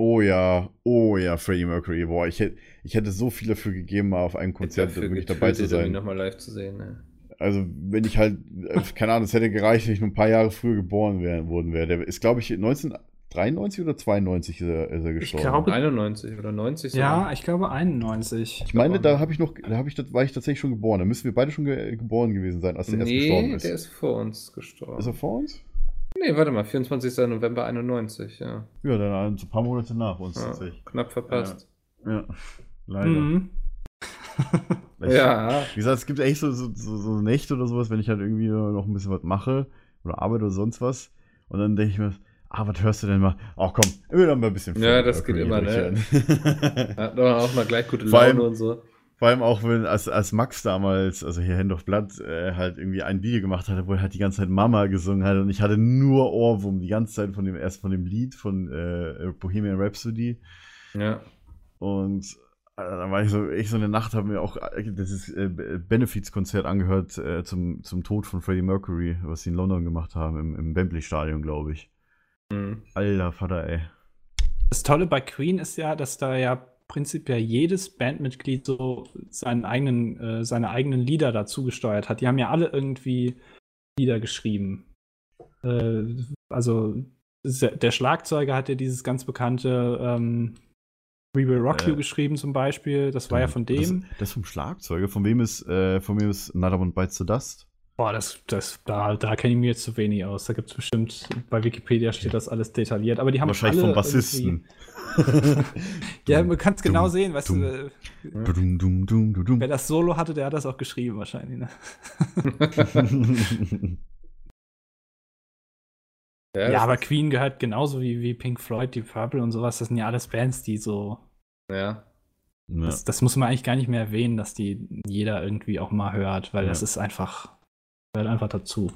[SPEAKER 3] Oh ja, oh ja, Freddie Mercury. Boah, ich hätte, ich hätte so viel dafür gegeben, mal auf einem Konzert
[SPEAKER 2] dafür
[SPEAKER 3] wirklich dabei zu sein.
[SPEAKER 2] nochmal live zu sehen. Ne?
[SPEAKER 3] Also, wenn ich halt, äh, keine Ahnung, es hätte gereicht, wenn ich nur ein paar Jahre früher geboren wär, worden wäre. Der ist, glaube ich, 1993 oder 92 ist er, ist er gestorben.
[SPEAKER 4] glaube-
[SPEAKER 2] 91 oder 90
[SPEAKER 4] ja,
[SPEAKER 2] sogar.
[SPEAKER 4] ich glaube 91.
[SPEAKER 3] ich meine, da habe ich noch, da habe ich, war ich tatsächlich schon geboren. Da müssen wir beide schon ge geboren gewesen sein, als der erst gestorben
[SPEAKER 2] Nee,
[SPEAKER 3] ist.
[SPEAKER 2] der ist vor uns gestorben.
[SPEAKER 3] ist er vor uns?
[SPEAKER 2] Nee, warte mal, 24. November 91, ja.
[SPEAKER 3] Ja, dann ein paar Monate nach uns
[SPEAKER 2] ja knapp verpasst.
[SPEAKER 3] Ja, leider.
[SPEAKER 4] Mhm.
[SPEAKER 3] Ich-
[SPEAKER 2] Ja,
[SPEAKER 3] Wie gesagt, es gibt echt so, so, so, Nächte oder sowas, wenn ich halt irgendwie noch ein bisschen was mache oder arbeite oder sonst was. Und dann denke ich mir, ah, was hörst du denn mal? Ach komm, immer noch mal ein bisschen
[SPEAKER 2] Ja, das geht immer, ne? hat doch auch mal gleich gute
[SPEAKER 3] Vor allem-
[SPEAKER 2] Laune und so.
[SPEAKER 3] Vor allem auch, wenn, als, als Max damals, also hier Hand of Blood, äh, halt irgendwie ein Video gemacht hatte, wo er halt die ganze Zeit Mama gesungen hat und ich hatte nur Ohrwurm die ganze Zeit von dem, erst von dem Lied von äh, Bohemian Rhapsody.
[SPEAKER 2] Ja.
[SPEAKER 3] Und äh, dann war ich so, ich so eine Nacht habe mir auch äh, dieses äh, Benefits-Konzert angehört äh, zum, zum Tod von Freddie Mercury, was sie in London gemacht haben, im, im Wembley-Stadion, glaube ich.
[SPEAKER 2] Hm.
[SPEAKER 3] Alter Vater, ey.
[SPEAKER 4] Das Tolle bei Queen ist ja, dass da ja prinzipiell jedes Bandmitglied so seinen eigenen, äh, seine eigenen Lieder dazu gesteuert hat. Die haben ja alle irgendwie Lieder geschrieben. Äh, also der Schlagzeuger hat ja dieses ganz bekannte ähm, We Will Rock You
[SPEAKER 3] Äh,
[SPEAKER 4] geschrieben zum Beispiel. Das war ja von dem.
[SPEAKER 3] Das, das vom Schlagzeuger. Von wem ist, äh, von wem ist Another One Bites the Dust?
[SPEAKER 4] Boah, das, das, da, da kenne ich mir jetzt zu wenig aus. Da gibt es bestimmt, bei Wikipedia steht das alles detailliert. Aber die haben
[SPEAKER 3] Wahrscheinlich
[SPEAKER 4] alle
[SPEAKER 3] vom Bassisten.
[SPEAKER 4] Ja, man kann es genau sehen, weißt
[SPEAKER 3] dum.
[SPEAKER 4] du, äh,
[SPEAKER 3] Dum, dum, dum, dum, dum.
[SPEAKER 4] wer das Solo hatte, der hat das auch geschrieben wahrscheinlich. Ne?
[SPEAKER 2] Ja,
[SPEAKER 4] Ja, aber Queen gehört genauso wie, wie Pink Floyd, die Purple und sowas. Das sind ja alles Bands, die so.
[SPEAKER 2] ja.
[SPEAKER 3] ja.
[SPEAKER 4] Das, das muss man eigentlich gar nicht mehr erwähnen, dass die jeder irgendwie auch mal hört, weil
[SPEAKER 3] Ja.
[SPEAKER 4] das ist einfach. Gehört einfach dazu.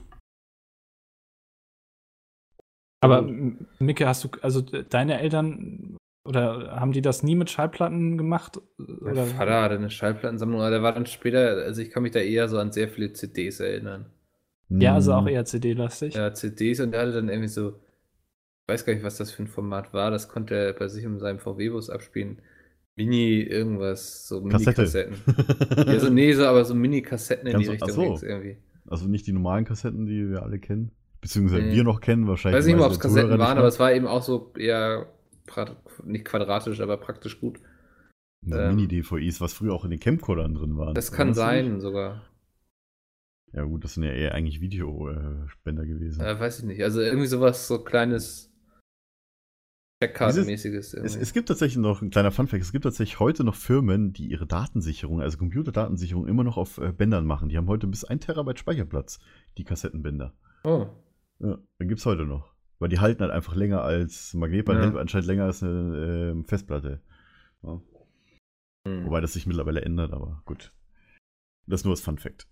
[SPEAKER 4] Aber M- Micke, hast du, also de- deine Eltern oder haben die das nie mit Schallplatten gemacht?
[SPEAKER 2] Mein
[SPEAKER 4] Oder?
[SPEAKER 2] Vater hatte eine Schallplattensammlung, aber der war dann später, also ich kann mich da eher so an sehr viele CDs erinnern.
[SPEAKER 4] Ja, also auch
[SPEAKER 3] Mm.
[SPEAKER 4] eher CD-lastig.
[SPEAKER 2] Ja, CDs und der hatte dann irgendwie so, ich weiß gar nicht, was das für ein Format war, das konnte er bei sich in seinem VW-Bus abspielen. Mini irgendwas, so
[SPEAKER 3] Kassette.
[SPEAKER 2] Mini-Kassetten. ja, so, nee, so, aber so Mini-Kassetten in
[SPEAKER 3] Ganz
[SPEAKER 2] die
[SPEAKER 3] so-
[SPEAKER 2] Richtung
[SPEAKER 3] so.
[SPEAKER 2] irgendwie.
[SPEAKER 3] Also nicht die normalen Kassetten, die wir alle kennen. Beziehungsweise
[SPEAKER 2] Nee.
[SPEAKER 3] wir noch kennen
[SPEAKER 2] Ich
[SPEAKER 3] wahrscheinlich.
[SPEAKER 2] weiß nicht mal, ob es Kassetten
[SPEAKER 3] nicht
[SPEAKER 2] waren,
[SPEAKER 3] mehr.
[SPEAKER 2] aber es war eben auch so eher nicht quadratisch, aber praktisch gut. Ähm,
[SPEAKER 3] Mini-DVIs, was früher auch in den Camcordern drin waren.
[SPEAKER 2] Das kann
[SPEAKER 3] nicht?
[SPEAKER 2] sein sogar.
[SPEAKER 3] Ja gut, das sind ja eher eigentlich Videospender gewesen.
[SPEAKER 2] Äh, weiß ich nicht. Also irgendwie sowas, so kleines Checkkartenmäßiges.
[SPEAKER 3] Es, es gibt tatsächlich noch ein kleiner Funfact. Es gibt tatsächlich heute noch Firmen, die ihre Datensicherung, also Computerdatensicherung, immer noch auf äh, Bändern machen. Die haben heute bis 1 Terabyte Speicherplatz, die Kassettenbänder.
[SPEAKER 2] Oh.
[SPEAKER 3] Ja, dann gibt es heute noch. Weil die halten halt einfach länger als Magnetband,
[SPEAKER 2] Ja.
[SPEAKER 3] hält anscheinend länger als eine ähm, Festplatte. Ja.
[SPEAKER 2] Hm.
[SPEAKER 3] Wobei das sich mittlerweile ändert, aber gut. Das nur als Funfact.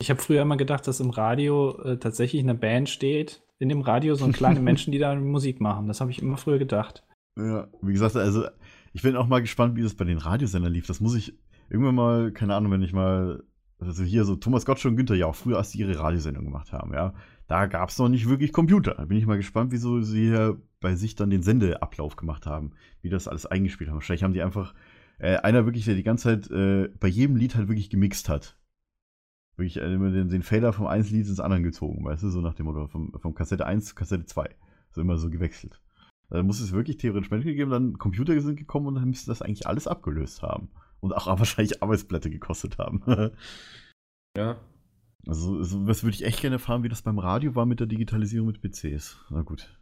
[SPEAKER 4] Ich habe früher immer gedacht, dass im Radio äh, tatsächlich eine Band steht. In dem Radio so kleine Menschen, die da Musik machen. Das habe ich immer früher gedacht.
[SPEAKER 3] Ja, wie gesagt, also ich bin auch mal gespannt, wie das bei den Radiosendern lief. Das muss ich irgendwann mal, keine Ahnung, wenn ich mal, also hier so Thomas Gottschalk und Günther ja auch früher, als die ihre Radiosendung gemacht haben, ja, da gab es noch nicht wirklich Computer. Da bin ich mal gespannt, wieso sie hier bei sich dann den Sendeablauf gemacht haben, wie das alles eingespielt haben. Wahrscheinlich haben die einfach, äh, einer wirklich, der die ganze Zeit äh, bei jedem Lied halt wirklich gemixt hat. Wirklich äh, immer den, den Fader vom einen Lied ins andere gezogen, weißt du, so nach dem Motto, vom, vom Kassette 1 zu Kassette 2. So immer so gewechselt. Da muss es wirklich theoretisch Menschen gegeben, dann Computer sind gekommen und dann müsste das eigentlich alles abgelöst haben. Und auch wahrscheinlich Arbeitsblätter gekostet haben.
[SPEAKER 2] Ja.
[SPEAKER 3] Also, so, was würde ich echt gerne erfahren, wie das beim Radio war mit der Digitalisierung mit PCs. Na gut.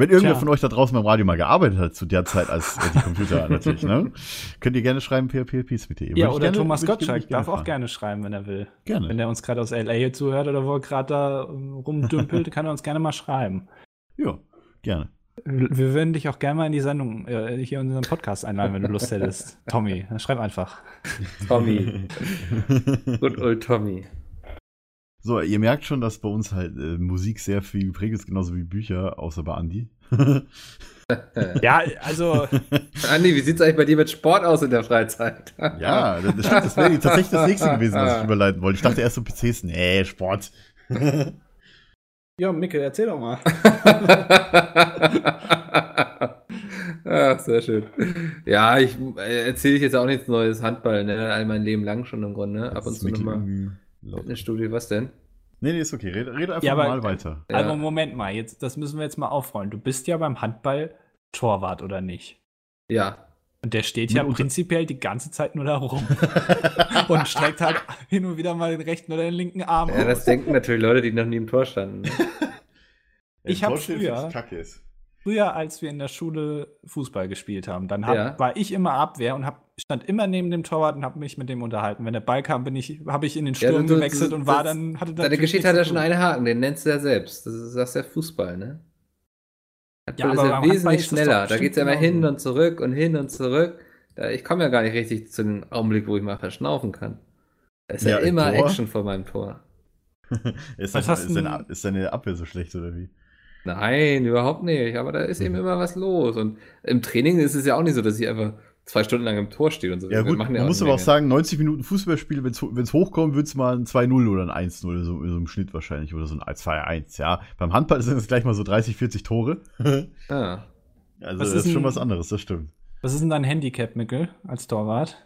[SPEAKER 3] Wenn irgendwer
[SPEAKER 4] Tja.
[SPEAKER 3] von euch da draußen beim Radio mal gearbeitet hat, zu der Zeit als äh, die Computer natürlich, ne? Könnt ihr gerne schreiben, phpps mit ihr.
[SPEAKER 4] Ja, oder Thomas Gottschalk darf auch gerne schreiben, wenn er will.
[SPEAKER 3] Gerne.
[SPEAKER 4] Wenn er uns gerade aus LA hier zuhört oder wo er gerade da ähm, rumdümpelt, kann er uns gerne mal schreiben.
[SPEAKER 3] Ja, gerne.
[SPEAKER 4] Wir würden dich auch gerne mal in die Sendung äh, hier in unseren Podcast einladen, wenn du Lust hättest. Tommy, dann schreib einfach.
[SPEAKER 2] Tommy. Good old Tommy.
[SPEAKER 3] So, ihr merkt schon, dass bei uns halt äh, Musik sehr viel geprägt ist, genauso wie Bücher, außer bei Andi.
[SPEAKER 4] Ja, also
[SPEAKER 2] Andi, wie sieht's eigentlich bei dir mit Sport aus in der Freizeit?
[SPEAKER 3] ja, das, das stimmt, das wäre tatsächlich das nächste gewesen, was ich überleiten wollte. Ich dachte erst so PCs, nee, Sport.
[SPEAKER 4] Ja, Micke, erzähl doch mal.
[SPEAKER 2] Ach, sehr schön. Ja, ich äh, erzähle ich jetzt auch nichts Neues. Handball, ne? All mein Leben lang schon im Grunde. Ab und zu
[SPEAKER 3] Mikkel
[SPEAKER 2] nochmal. Fitnessstudio, was denn?
[SPEAKER 3] Nee, nee, ist okay. Rede, rede einfach
[SPEAKER 4] Ja, aber-
[SPEAKER 3] mal weiter.
[SPEAKER 4] Also Moment mal, jetzt, das müssen wir jetzt mal aufrollen. Du bist ja beim Handball Torwart, oder nicht?
[SPEAKER 2] Ja.
[SPEAKER 4] Und der steht ja prinzipiell die ganze Zeit nur da rum. und streckt halt hin und wieder mal den rechten oder den linken Arm
[SPEAKER 2] Ja, das denken natürlich Leute, die noch nie im Tor standen. ne?
[SPEAKER 4] Ich hab
[SPEAKER 3] Torstehen
[SPEAKER 4] früher-. Früher, als wir in der Schule Fußball gespielt haben, dann hab,
[SPEAKER 2] Ja.
[SPEAKER 4] war ich immer Abwehr und stand immer neben dem Torwart und habe mich mit dem unterhalten. Wenn der Ball kam, bin ich, habe ich in den
[SPEAKER 2] Ja,
[SPEAKER 4] Sturm
[SPEAKER 2] du- du-
[SPEAKER 4] gewechselt und
[SPEAKER 2] das-
[SPEAKER 4] war dann hatte
[SPEAKER 2] Deine Geschichte hat ja schon einen Haken, den nennst du ja selbst. Das ist, das ist ja Fußball, ne?
[SPEAKER 4] Ja,
[SPEAKER 2] Handball
[SPEAKER 4] aber
[SPEAKER 2] ist ja
[SPEAKER 4] Handball
[SPEAKER 2] wesentlich schneller. Da geht es ja immer hin und zurück und hin und zurück. Ich komme ja gar nicht richtig zu dem Augenblick, wo ich mal verschnaufen kann. Da ist ja,
[SPEAKER 3] Ja, im
[SPEAKER 2] immer
[SPEAKER 3] Tor?
[SPEAKER 2] Action vor meinem Tor.
[SPEAKER 3] Ist,
[SPEAKER 4] Was
[SPEAKER 3] dein,
[SPEAKER 4] hast
[SPEAKER 3] ist, deine, ist deine Abwehr so schlecht oder wie?
[SPEAKER 2] Nein, überhaupt nicht. Aber da ist eben
[SPEAKER 3] Mhm.
[SPEAKER 2] immer was los. Und im Training ist es ja auch nicht so, dass ich einfach zwei Stunden lang im Tor stehe und so.
[SPEAKER 3] Ja,
[SPEAKER 2] Wir
[SPEAKER 3] gut, man muss
[SPEAKER 2] eine
[SPEAKER 3] aber auch sagen, 90 Minuten Fußballspiel, wenn es hochkommt, wird es mal ein 2-0 oder ein 1-0, so, so im Schnitt wahrscheinlich, oder so ein 2-1, ja. Beim Handball sind es gleich mal so 30, 40 Tore.
[SPEAKER 2] Ah.
[SPEAKER 3] Also,
[SPEAKER 4] Was
[SPEAKER 3] das
[SPEAKER 4] ist
[SPEAKER 3] ist schon was anderes, das stimmt.
[SPEAKER 4] Was ist denn dein Handicap, Mickel, als Torwart?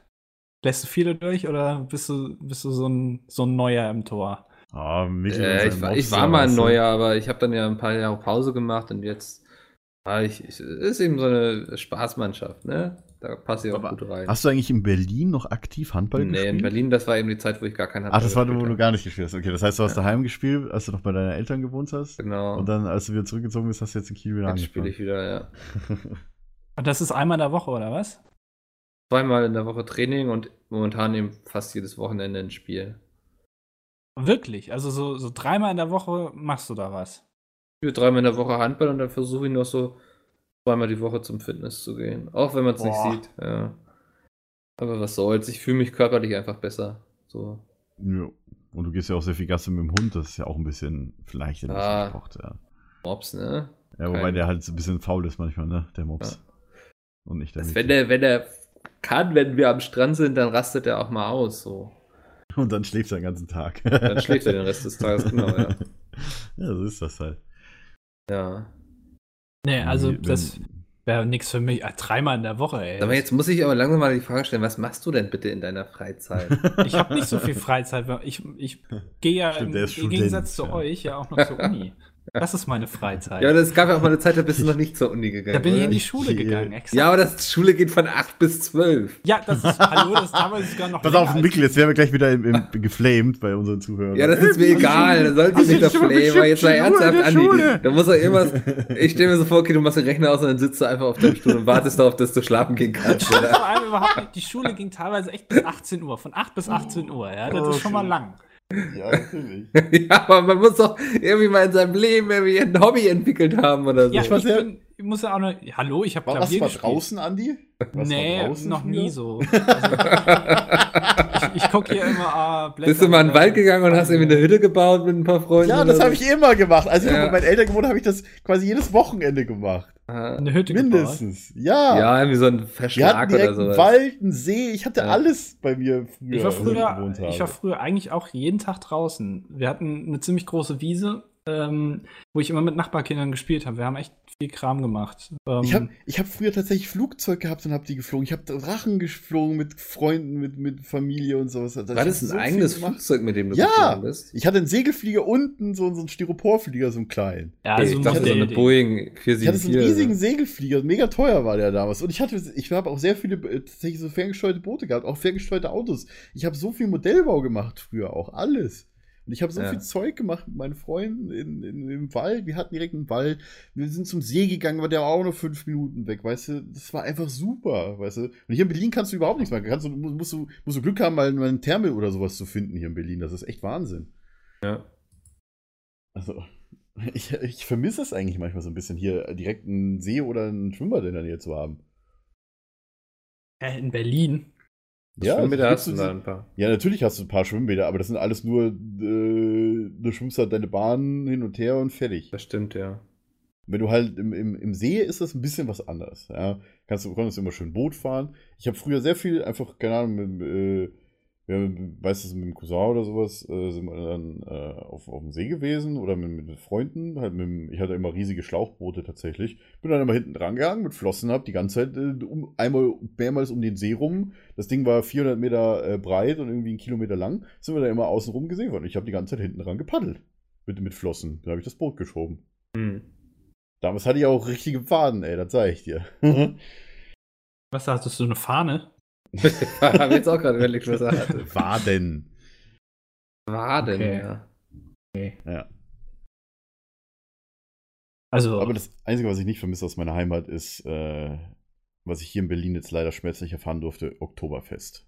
[SPEAKER 4] Lässt du viele durch oder bist du, bist du so ein, so ein Neuer im Tor?
[SPEAKER 3] Ah, Mikkel
[SPEAKER 2] Äh, ich, war, ich war mal ein neuer, aber ich habe dann ja ein paar Jahre Pause gemacht und jetzt ah, ich, ich, ist eben so eine Spaßmannschaft, ne? Da passe ich auch
[SPEAKER 3] Aber
[SPEAKER 2] gut rein.
[SPEAKER 3] Hast du eigentlich in Berlin noch aktiv Handball
[SPEAKER 2] nee,
[SPEAKER 3] gespielt?
[SPEAKER 2] in Berlin, das war eben die Zeit, wo ich gar keinen
[SPEAKER 3] Ach, das war, wo
[SPEAKER 2] gespielt
[SPEAKER 3] du
[SPEAKER 2] habe.
[SPEAKER 3] gar nicht gespielt hast. Okay, das heißt, du hast
[SPEAKER 2] Ja.
[SPEAKER 3] daheim gespielt, als du noch bei deinen Eltern gewohnt hast.
[SPEAKER 2] Genau.
[SPEAKER 3] Und dann, als du wieder zurückgezogen bist, hast du jetzt in Kiel wieder
[SPEAKER 2] jetzt spiele
[SPEAKER 3] angefangen.
[SPEAKER 2] ich wieder, ja.
[SPEAKER 4] Und das ist einmal in der Woche, oder was?
[SPEAKER 2] Zweimal in der Woche Training und momentan eben fast jedes Wochenende ein Spiel.
[SPEAKER 4] Wirklich? Also so, so dreimal in der Woche machst du da was?
[SPEAKER 2] Spiele dreimal in der Woche Handball und dann versuche ich noch so zweimal die Woche zum Fitness zu gehen. Auch wenn man es nicht sieht, ja. Aber was soll's, ich fühle mich körperlich einfach besser. So.
[SPEAKER 3] Ja. Und du gehst ja auch sehr viel Gasse mit dem Hund, das ist ja auch ein bisschen vielleicht ein bisschen
[SPEAKER 2] Ah.
[SPEAKER 3] Sport, ja.
[SPEAKER 2] Mops, ne?
[SPEAKER 3] Ja, wobei
[SPEAKER 2] Kein-
[SPEAKER 3] der halt so ein bisschen faul ist manchmal, ne? Der Mops. Und nicht der
[SPEAKER 2] Das, wenn er, wenn er kann, wenn wir am Strand sind, dann rastet er auch mal aus. So.
[SPEAKER 3] Und dann schläft er den ganzen Tag.
[SPEAKER 2] Dann schläft er den Rest des Tages, genau, ja.
[SPEAKER 3] Ja, so ist das halt.
[SPEAKER 2] Ja.
[SPEAKER 4] Nee, also
[SPEAKER 3] Wenn-
[SPEAKER 4] das wäre nichts für mich. Ah, dreimal in der Woche, ey.
[SPEAKER 2] Aber jetzt muss ich aber langsam mal die Frage stellen, was machst du denn bitte in deiner Freizeit?
[SPEAKER 4] Ich habe nicht so viel Freizeit. weil Ich, ich gehe ja
[SPEAKER 3] Stimmt,
[SPEAKER 4] im, im Gegensatz zu
[SPEAKER 3] ja.
[SPEAKER 4] euch ja auch noch zur Uni. Das ist meine Freizeit.
[SPEAKER 2] ja, aber es gab ja auch mal eine Zeit, da bist du noch nicht zur Uni gegangen.
[SPEAKER 4] da bin ich in
[SPEAKER 2] oder?
[SPEAKER 4] die Schule
[SPEAKER 3] Ich-
[SPEAKER 4] gegangen, extra.
[SPEAKER 2] ja, aber das Schule geht von 8 bis 12.
[SPEAKER 4] Ja, das ist, hallo, das ist damals sogar noch
[SPEAKER 3] Pass auf, Mikkel, jetzt werden wir gleich wieder im, im, geflamed bei unseren Zuhörern.
[SPEAKER 2] Ja, das ist mir egal. Da
[SPEAKER 3] Hast du
[SPEAKER 2] nicht flamen. Aber jetzt
[SPEAKER 3] Schule,
[SPEAKER 2] ernsthaft,
[SPEAKER 3] der
[SPEAKER 2] Andi. Da muss doch irgendwas. Ich stelle mir so vor, okay, du machst den Rechner aus und dann sitzt du einfach auf deinem Stuhl und wartest darauf, dass du schlafen gehen kannst. Oder?
[SPEAKER 4] vor allem überhaupt nicht. Die Schule ging teilweise echt bis 18 Uhr. Von 8 bis 18 Uhr, ja. Das ist schon mal lang.
[SPEAKER 3] Ja, natürlich.
[SPEAKER 2] Ja, aber man muss doch irgendwie mal in seinem Leben irgendwie ein Hobby entwickelt haben oder so.
[SPEAKER 4] Ja,
[SPEAKER 3] Ich
[SPEAKER 4] ich, bin, ich muss ja auch noch. Hallo, ich habe Klavier
[SPEAKER 3] was war
[SPEAKER 4] gespielt.
[SPEAKER 3] draußen, Andi? Was
[SPEAKER 4] nee,
[SPEAKER 3] draußen
[SPEAKER 4] noch nie so. Also, ich, ich gucke hier immer, ah, Blätter.
[SPEAKER 2] Bist du mal in den Wald gegangen und hast irgendwie eine Hütte gebaut mit ein paar Freunden?
[SPEAKER 3] Ja, das habe ich immer gemacht. Als ich
[SPEAKER 2] Ja.
[SPEAKER 3] mit meinen Eltern gewohnt habe, habe ich das quasi jedes Wochenende gemacht.
[SPEAKER 4] Eine Hütte gebaut.
[SPEAKER 3] Mindestens. Ja.
[SPEAKER 2] Ja, irgendwie so ein Verschlag oder
[SPEAKER 3] einen
[SPEAKER 2] sowas.
[SPEAKER 3] Wald, einen See. Ich hatte
[SPEAKER 2] Ja.
[SPEAKER 3] alles bei mir früher.
[SPEAKER 4] Ich war früher, ich war früher eigentlich auch jeden Tag draußen. Wir hatten eine ziemlich große Wiese, ähm, wo ich immer mit Nachbarkindern gespielt habe. Wir haben echt viel Kram gemacht. Ähm,
[SPEAKER 3] Ich habe ich hab früher tatsächlich Flugzeug gehabt und habe die geflogen. Ich habe Drachen geflogen mit Freunden, mit, mit Familie und sowas. Also
[SPEAKER 2] War
[SPEAKER 3] ich
[SPEAKER 2] das ein
[SPEAKER 3] so
[SPEAKER 2] eigenes. Flugzeug, mit dem du
[SPEAKER 3] Ja.
[SPEAKER 2] geflogen bist?
[SPEAKER 3] Ich hatte einen Segelflieger unten, so, so einen Styroporflieger, so einen kleinen.
[SPEAKER 4] ja, also
[SPEAKER 2] ich dachte, so eine
[SPEAKER 4] Modell-
[SPEAKER 2] Boeing
[SPEAKER 3] Ich hatte so einen
[SPEAKER 2] 474.
[SPEAKER 3] riesigen Segelflieger, mega teuer war der damals. Und ich hatte, ich habe auch sehr viele äh, tatsächlich so ferngesteuerte Boote gehabt, auch ferngesteuerte Autos. Ich habe so viel Modellbau gemacht früher, auch alles. Und ich habe so
[SPEAKER 2] Ja.
[SPEAKER 3] viel Zeug gemacht mit meinen Freunden in, in, im Wald. Wir hatten direkt einen Wald. Wir sind zum See gegangen, war der war auch nur fünf Minuten weg, weißt du? Das war einfach super, weißt du? Und hier in Berlin kannst du überhaupt nichts machen. Kannst du, musst, musst, du, musst du Glück haben, mal einen Thermal oder sowas zu finden hier in Berlin. Das ist echt Wahnsinn.
[SPEAKER 2] Ja.
[SPEAKER 3] Also, ich, ich vermisse es eigentlich manchmal so ein bisschen, hier direkt einen See oder einen Schwimmbad in der Nähe zu haben.
[SPEAKER 4] Äh, in Berlin.
[SPEAKER 3] Ja,
[SPEAKER 2] Schwimmbäder hast du da ein paar.
[SPEAKER 3] ja, natürlich hast du ein paar Schwimmbäder, aber das sind alles nur, äh, du schwimmst halt deine Bahn hin und her und fertig.
[SPEAKER 2] Das stimmt, ja.
[SPEAKER 3] Wenn du halt im, im, im See ist das ein bisschen was anderes. Ja. Kannst du konntest immer schön Boot fahren. Ich habe früher sehr viel einfach, keine Ahnung, mit, äh, ja, mit, weißt du, mit dem Cousin oder sowas, äh, sind wir dann äh, auf, auf dem See gewesen oder mit, mit Freunden. Halt mit, dem- ich hatte immer riesige Schlauchboote tatsächlich. Bin dann immer hinten dran gegangen mit Flossen, hab die ganze Zeit äh, um, einmal mehrmals um den See rum. Das Ding war 400 Meter äh, breit und irgendwie einen Kilometer lang. Sind wir da immer außen rum gesehen worden. Ich habe die ganze Zeit hinten dran gepaddelt. Mit, mit Flossen. Dann habe ich das Boot geschoben.
[SPEAKER 2] Hm.
[SPEAKER 3] Damals hatte ich auch richtige Faden, ey, das sag ich dir.
[SPEAKER 4] Was hattest du, eine Fahne?
[SPEAKER 2] Hab jetzt auch gerade überlegt, was er hatte.
[SPEAKER 3] Waden.
[SPEAKER 2] War denn,
[SPEAKER 4] Okay.
[SPEAKER 2] ja.
[SPEAKER 3] Ja.
[SPEAKER 4] Also,
[SPEAKER 3] Aber das Einzige, was ich nicht vermisse aus meiner Heimat, ist, äh, was ich hier in Berlin jetzt leider schmerzlich erfahren durfte, Oktoberfest.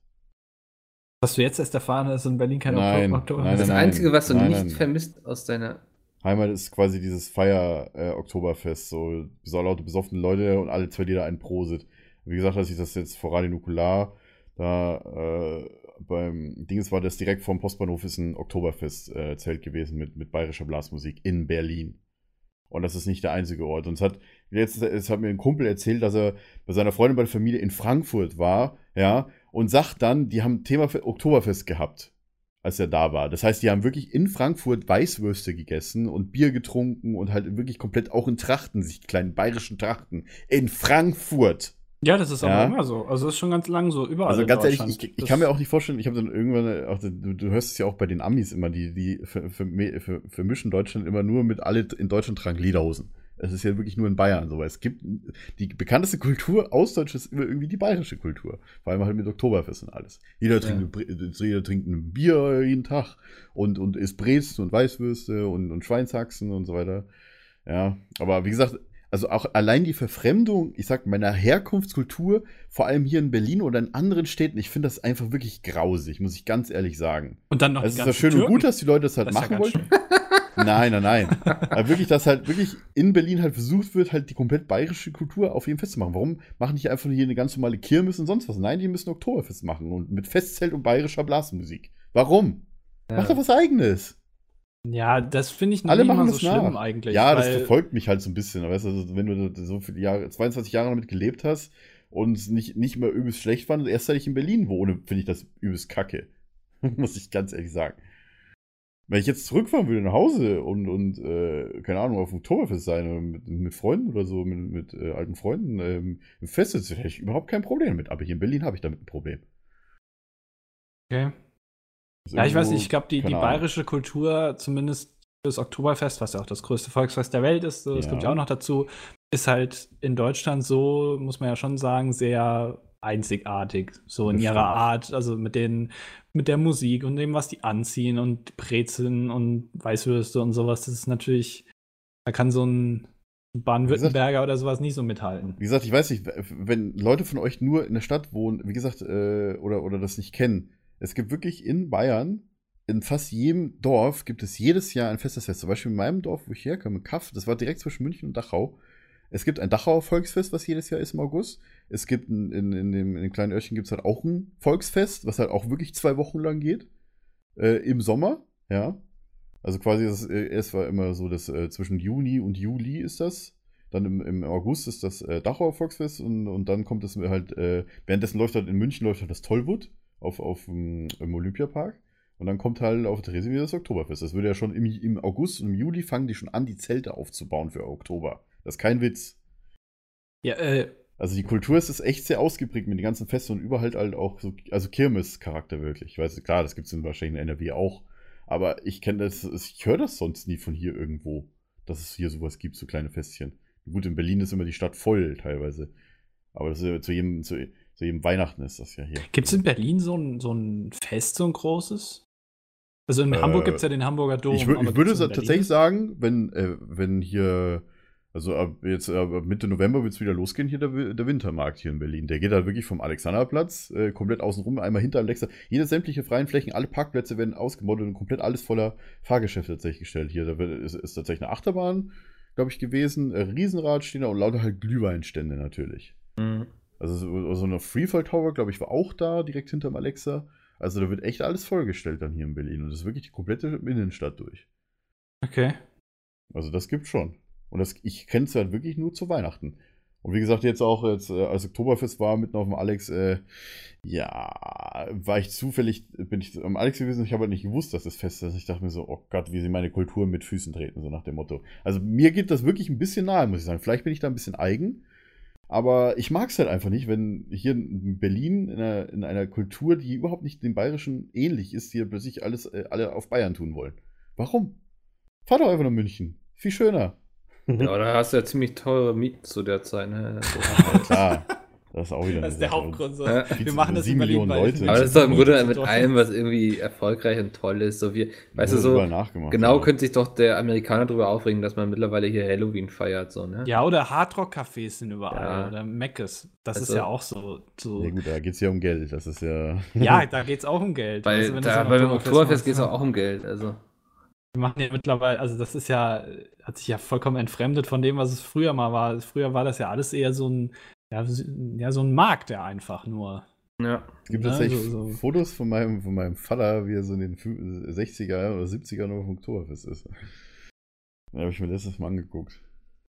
[SPEAKER 4] was du jetzt erst erfahren hast, in Berlin kein
[SPEAKER 3] Nein,
[SPEAKER 4] Oktober.
[SPEAKER 3] nein,
[SPEAKER 2] Das
[SPEAKER 3] nein,
[SPEAKER 2] Einzige, was du
[SPEAKER 3] nein,
[SPEAKER 2] nicht
[SPEAKER 3] nein.
[SPEAKER 2] vermisst aus deiner.
[SPEAKER 3] Heimat ist quasi dieses Feier-Oktoberfest, so so laute besoffene Leute und alle zwei Lieder ein Prosit. Wie gesagt, als ich das jetzt vor Radio Nukular da äh, beim Dings war das direkt vom Postbahnhof ist ein Oktoberfest-Zelt gewesen mit, mit bayerischer Blasmusik in Berlin. Und das ist nicht der einzige Ort. Und es hat, jetzt, es hat mir ein Kumpel erzählt, dass er bei seiner Freundin bei der Familie in Frankfurt war, ja, und sagt dann, die haben Thema Oktoberfest gehabt, als er da war. Das heißt, die haben wirklich in Frankfurt Weißwürste gegessen und Bier getrunken und halt wirklich komplett auch in Trachten, sich kleinen bayerischen Trachten. In Frankfurt.
[SPEAKER 4] Ja, das ist aber
[SPEAKER 3] Ja.
[SPEAKER 4] immer so. Also, das ist schon ganz lang so, überall.
[SPEAKER 3] Also ganz ehrlich, ich, ich kann mir auch nicht vorstellen, ich habe dann irgendwann, auch, du, du hörst es ja auch bei den Amis immer, die, die ver- ver- ver- vermischen Deutschland immer nur mit alle in Deutschland tragen Lederhosen. Es ist ja wirklich nur in Bayern so. Es gibt die bekannteste Kultur aus Deutschland ist immer irgendwie die bayerische Kultur. Vor allem halt mit Oktoberfest und alles. Jeder trinkt,
[SPEAKER 2] Ja.
[SPEAKER 3] ein Bre- jeder trinkt ein Bier jeden Tag und, und isst Brezen und Weißwürste und, und Schweinshaxen und so weiter. Ja, aber wie gesagt, also auch allein die Verfremdung, ich sag, meiner Herkunftskultur, vor allem hier in Berlin oder in anderen Städten, ich finde das einfach wirklich grausig, muss ich ganz ehrlich sagen.
[SPEAKER 4] Und dann noch
[SPEAKER 3] Es
[SPEAKER 4] die
[SPEAKER 3] ist ja
[SPEAKER 4] ganzen
[SPEAKER 3] schön und
[SPEAKER 4] Türken.
[SPEAKER 3] gut, dass die Leute das halt
[SPEAKER 4] Das ja
[SPEAKER 3] machen
[SPEAKER 4] ganz
[SPEAKER 3] wollen. Nein, nein, nein. Aber wirklich, dass halt wirklich in Berlin halt versucht wird, halt die komplett bayerische Kultur auf jeden Fest zu machen. Warum machen die einfach hier eine ganz normale Kirmes und sonst was? Nein, die müssen Oktoberfest machen und mit Festzelt und bayerischer Blasmusik. Warum?
[SPEAKER 2] Ja.
[SPEAKER 3] Mach doch was eigenes.
[SPEAKER 4] Ja, das finde ich
[SPEAKER 3] Alle
[SPEAKER 4] nicht
[SPEAKER 3] machen
[SPEAKER 4] so
[SPEAKER 3] nach.
[SPEAKER 4] schlimm eigentlich.
[SPEAKER 3] Ja, das verfolgt mich halt so ein bisschen. Weißt du, also, wenn du so viele Jahre, 22 Jahre damit gelebt hast und nicht, nicht mal übelst schlecht fand, erst seit ich in Berlin wohne, finde ich das übelst kacke. Muss ich ganz ehrlich sagen. Wenn ich jetzt zurückfahren würde nach Hause und, und äh, keine Ahnung, auf dem Oktoberfest sein oder mit, mit Freunden oder so, mit, mit äh, alten Freunden ähm, im Fest, sitze, hätte ich überhaupt kein Problem damit. Aber hier in Berlin habe ich damit ein Problem.
[SPEAKER 4] Okay. Ja, ich weiß nicht, ich glaube, die, die bayerische Kultur, zumindest das Oktoberfest, was ja auch das größte Volksfest der Welt ist, das
[SPEAKER 3] Ja.
[SPEAKER 4] kommt ja auch noch dazu, ist halt in Deutschland so, muss man ja schon sagen, sehr einzigartig, so in
[SPEAKER 3] Das
[SPEAKER 4] ihrer. Art, also mit den, mit der Musik und dem, was die anziehen und Brezeln und Weißwürste und sowas, das ist natürlich, da kann so ein Baden-Württemberger oder sowas nicht so mithalten.
[SPEAKER 3] Wie gesagt, ich weiß nicht, wenn Leute von euch nur in der Stadt wohnen, wie gesagt, äh, oder, oder das nicht kennen, es gibt wirklich in Bayern, in fast jedem Dorf gibt es jedes Jahr ein festes Fest. Zum Beispiel in meinem Dorf, wo ich herkomme, Kaff, das war direkt zwischen München und Dachau, Es gibt ein Dachauer Volksfest, was jedes Jahr ist im August. Es gibt ein, in, in, dem, in den kleinen Örtchen gibt es halt auch ein Volksfest, was halt auch wirklich zwei Wochen lang geht. Äh, Im Sommer, ja. Also quasi, das, äh, es war immer so, dass äh, zwischen Juni und Juli ist das. Dann im, im August ist das äh, Dachauer Volksfest und, und dann kommt es halt, äh, währenddessen läuft halt in München läuft halt das Tollwood auf, auf im, im Olympiapark. Und dann kommt halt auf Therese wieder das Oktoberfest. Das würde ja schon im, im August und im Juli fangen die schon an, die Zelte aufzubauen für Oktober. Das ist kein Witz.
[SPEAKER 4] Ja, äh,
[SPEAKER 3] Also die Kultur ist, ist echt sehr ausgeprägt mit den ganzen Festen und überall halt auch so, also Kirmes-Charakter wirklich. Ich weiß, klar, das gibt es wahrscheinlich in NRW auch. Aber ich kenne das, ich höre das sonst nie von hier irgendwo, dass es hier sowas gibt, so kleine Festchen. Gut, in Berlin ist immer die Stadt voll teilweise. Aber das ist ja zu jedem, zu, zu jedem Weihnachten ist das ja hier.
[SPEAKER 4] gibt es in Berlin so ein, so ein Fest, so ein großes? Also in
[SPEAKER 3] Äh,
[SPEAKER 4] Hamburg gibt es ja den Hamburger Dom.
[SPEAKER 3] Ich, ich würde tatsächlich sagen, wenn, äh, wenn hier, also ab jetzt ab Mitte November wird es wieder losgehen, hier der, der Wintermarkt hier in Berlin. Der geht halt wirklich vom Alexanderplatz äh, komplett außenrum, einmal hinter Alexa. Jede sämtliche freien Flächen, alle Parkplätze werden ausgemodelt und komplett alles voller Fahrgeschäfte tatsächlich gestellt. Hier da wird, ist, ist tatsächlich eine Achterbahn, glaube ich, gewesen, äh, Riesenrad stehen da und lauter halt Glühweinstände natürlich.
[SPEAKER 2] Mhm.
[SPEAKER 3] Also so, so eine Freefall Tower, glaube ich, war auch da, direkt hinterm Alexa. Also da wird echt alles vollgestellt dann hier in Berlin. Und das ist wirklich die komplette Innenstadt durch.
[SPEAKER 4] Okay.
[SPEAKER 3] Also das gibt schon. Und das, ich kenne es halt wirklich nur zu Weihnachten. Und wie gesagt, jetzt auch, jetzt, äh, als Oktoberfest war, mitten auf dem Alex, äh, ja, war ich zufällig, bin ich am Alex gewesen, ich habe halt nicht gewusst, dass das Fest ist. Ich dachte mir so, oh Gott, wie sie meine Kultur mit Füßen treten, so nach dem Motto. Also mir geht das wirklich ein bisschen nahe, muss ich sagen. Vielleicht bin ich da ein bisschen eigen, aber ich mag es halt einfach nicht, wenn hier in Berlin in einer, in einer Kultur, die überhaupt nicht dem Bayerischen ähnlich ist, hier plötzlich alles, äh, alle auf Bayern tun wollen. Warum? Fahr doch einfach nach München. Viel schöner.
[SPEAKER 2] Ja, aber da hast du ja ziemlich teure Mieten zu der Zeit. Ne?
[SPEAKER 3] Klar, das ist auch wieder
[SPEAKER 4] Das ist der Hauptgrund. So.
[SPEAKER 2] Ja.
[SPEAKER 4] Wir machen das in Berlin,
[SPEAKER 3] Leute.
[SPEAKER 2] Aber das ist doch im Grunde mit allem, was irgendwie erfolgreich und toll ist. So wie, weißt du, so genau
[SPEAKER 3] ja.
[SPEAKER 2] könnte sich doch der Amerikaner darüber aufregen, dass man mittlerweile hier Halloween feiert. So, ne?
[SPEAKER 4] Ja, oder Hardrock-Cafés sind überall.
[SPEAKER 2] Ja.
[SPEAKER 4] Oder Meckes. Das ist
[SPEAKER 2] Also-
[SPEAKER 4] ja auch so. so
[SPEAKER 3] Ja gut, da geht es ja um Geld. Das ist ja.
[SPEAKER 4] ja, da geht es auch um Geld.
[SPEAKER 2] Weil
[SPEAKER 4] Also, wenn du
[SPEAKER 2] da,
[SPEAKER 4] so ein
[SPEAKER 2] bei dem
[SPEAKER 4] Oktoberfest
[SPEAKER 2] Oktoberfest geht es
[SPEAKER 4] ja.
[SPEAKER 2] auch um Geld. Also.
[SPEAKER 4] Wir machen ja mittlerweile, also das ist ja, hat sich ja vollkommen entfremdet von dem, was es früher mal war. Früher war das ja alles eher so ein, ja, so- ja, so ein Markt, der einfach nur.
[SPEAKER 2] Ja.
[SPEAKER 3] Es gibt
[SPEAKER 4] Ja,
[SPEAKER 3] tatsächlich
[SPEAKER 4] so- so.
[SPEAKER 3] Fotos von meinem, von meinem Vater, wie er so in den fü- 60er oder 70er noch auf dem Oktoberfest ist. Da habe ich mir letztes Mal angeguckt.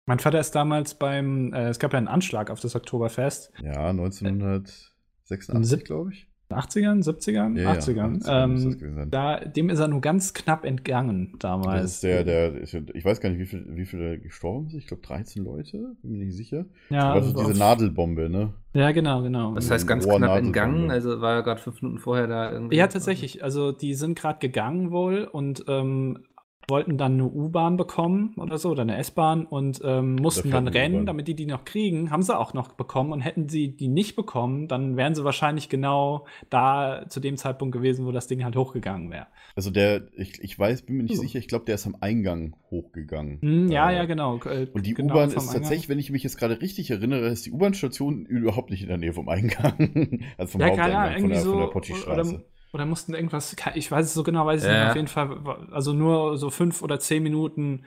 [SPEAKER 4] Mein Vater ist damals beim, äh, es gab ja einen Anschlag auf das Oktoberfest.
[SPEAKER 3] Ja, 1986,
[SPEAKER 4] Sieb-
[SPEAKER 3] glaube ich.
[SPEAKER 4] 80ern, 70ern,
[SPEAKER 3] Ja, ja,
[SPEAKER 4] 80ern.
[SPEAKER 3] 80ern muss das
[SPEAKER 4] ähm, da, dem ist er nur ganz knapp entgangen damals.
[SPEAKER 3] Das ist der, der, ich weiß gar nicht, wie viel, wie viele gestorben sind. Ich glaube 13 Leute, bin mir nicht sicher.
[SPEAKER 4] ja,
[SPEAKER 3] also diese Nadelbombe, ne?
[SPEAKER 4] ja, genau, genau.
[SPEAKER 2] Das heißt ganz
[SPEAKER 3] Ohr-
[SPEAKER 2] knapp entgangen. Also war er gerade fünf Minuten vorher da irgendwie.
[SPEAKER 4] Ja, tatsächlich. Also die sind gerade gegangen wohl und ähm, wollten dann eine U-Bahn bekommen oder so oder eine S-Bahn und ähm, mussten dann rennen, damit die die noch kriegen. Haben sie auch noch bekommen und hätten sie die nicht bekommen, dann wären sie wahrscheinlich genau da zu dem Zeitpunkt gewesen, wo das Ding halt hochgegangen wäre.
[SPEAKER 3] Also der, ich, ich weiß, bin mir nicht
[SPEAKER 4] So.
[SPEAKER 3] sicher, ich glaube, der ist am Eingang hochgegangen.
[SPEAKER 4] Hm, ja, ja, genau. Äh,
[SPEAKER 3] Und die
[SPEAKER 4] genau
[SPEAKER 3] U-Bahn ist tatsächlich, wenn ich mich jetzt gerade richtig erinnere, ist die U-Bahn-Station überhaupt nicht in der Nähe vom Eingang. also vom
[SPEAKER 4] Ja,
[SPEAKER 3] Haupteingang
[SPEAKER 4] Ahnung,
[SPEAKER 3] von der,
[SPEAKER 4] so.
[SPEAKER 3] von der Potschi-Straße.
[SPEAKER 4] Oder, mussten irgendwas, ich weiß es so genau, weiß ich
[SPEAKER 2] Ja.
[SPEAKER 4] nicht, auf jeden Fall, also nur so fünf oder zehn Minuten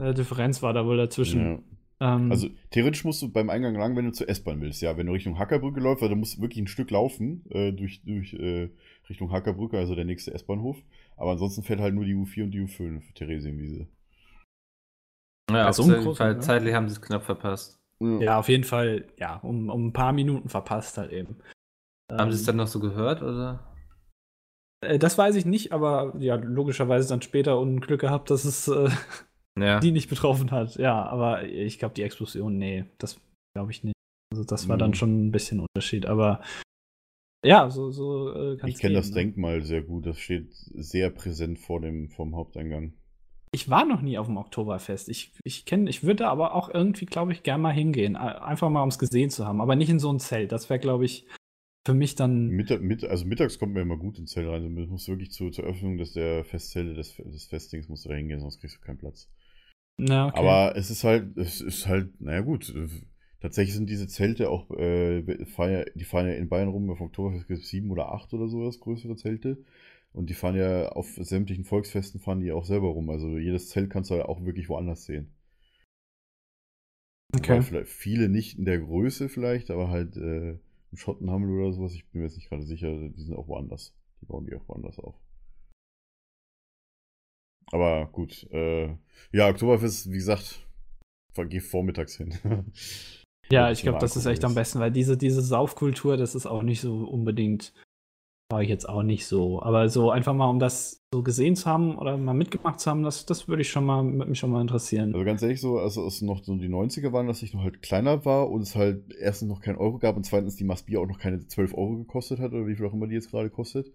[SPEAKER 4] äh, Differenz war da wohl dazwischen.
[SPEAKER 3] Ja.
[SPEAKER 4] Ähm,
[SPEAKER 3] Also theoretisch musst du beim Eingang lang, wenn du zur S-Bahn willst. Ja, wenn du Richtung Hackerbrücke läufst, weil du musst wirklich ein Stück laufen äh, durch, durch äh, Richtung Hackerbrücke, also der nächste S-Bahnhof. Aber ansonsten fährt halt nur die U4 und die U5 Theresienwiese.
[SPEAKER 2] Ja,
[SPEAKER 4] Also
[SPEAKER 2] auf jeden Fall
[SPEAKER 4] ne?
[SPEAKER 2] zeitlich haben sie es knapp verpasst.
[SPEAKER 4] Ja, auf jeden Fall, ja, um, um ein paar Minuten verpasst halt eben.
[SPEAKER 2] Haben sie es
[SPEAKER 4] Ähm,
[SPEAKER 2] dann noch so gehört oder?
[SPEAKER 4] Äh, das weiß ich nicht, aber ja, logischerweise dann später Unglück gehabt, dass es äh,
[SPEAKER 2] Ja.
[SPEAKER 4] die nicht betroffen hat. Ja, aber ich glaube, die Explosion, nee, das glaube ich nicht. Also das war
[SPEAKER 3] Mhm.
[SPEAKER 4] dann schon ein bisschen Unterschied, aber ja, so, so äh, kann's
[SPEAKER 3] Ich kenne das
[SPEAKER 4] ne?
[SPEAKER 3] Denkmal sehr gut. Das steht sehr präsent vor dem vom Haupteingang.
[SPEAKER 4] Ich war noch nie auf dem Oktoberfest. Ich, ich kenne, ich würde aber auch irgendwie, glaube ich, gern mal hingehen. Ein- Einfach mal, um es gesehen zu haben. Aber nicht in so ein Zelt. Das wäre, glaube ich, für mich dann.
[SPEAKER 3] Mittag, mit, also mittags kommt mir immer gut ins Zelt rein. Du musst wirklich zu, zur Öffnung des, der Festzelte des, des Festdings musst du da hingehen, sonst kriegst du keinen Platz.
[SPEAKER 4] Na, okay.
[SPEAKER 3] Aber es ist halt, es ist halt, naja gut. Tatsächlich sind diese Zelte auch, äh, fahren ja, die fahren ja in Bayern rum, auf Oktoberfest gibt es sieben oder acht oder sowas, größere Zelte. Und die fahren ja auf sämtlichen Volksfesten fahren die auch selber rum. Also jedes Zelt kannst du halt auch wirklich woanders sehen. Okay. Vielleicht viele nicht in der Größe vielleicht, aber halt äh, Schottenhammel oder sowas, ich bin mir jetzt nicht gerade sicher, die sind auch woanders. Die bauen die auch woanders auf. Aber gut, äh, ja, Oktoberfest, wie gesagt, geh vormittags hin.
[SPEAKER 4] ja, ich glaube, das ist echt am besten, weil diese, diese Saufkultur, das ist auch nicht so unbedingt war ich jetzt auch nicht so. Aber so einfach mal, um das so gesehen zu haben oder mal mitgemacht zu haben, das, das würde ich schon mal, mich schon mal interessieren.
[SPEAKER 3] Also ganz ehrlich so, also es noch so die 90er waren, dass ich noch halt kleiner war und es halt erstens noch kein Euro gab und zweitens die Massbier auch noch keine 12 Euro gekostet hat oder wie viel auch immer die jetzt gerade kostet.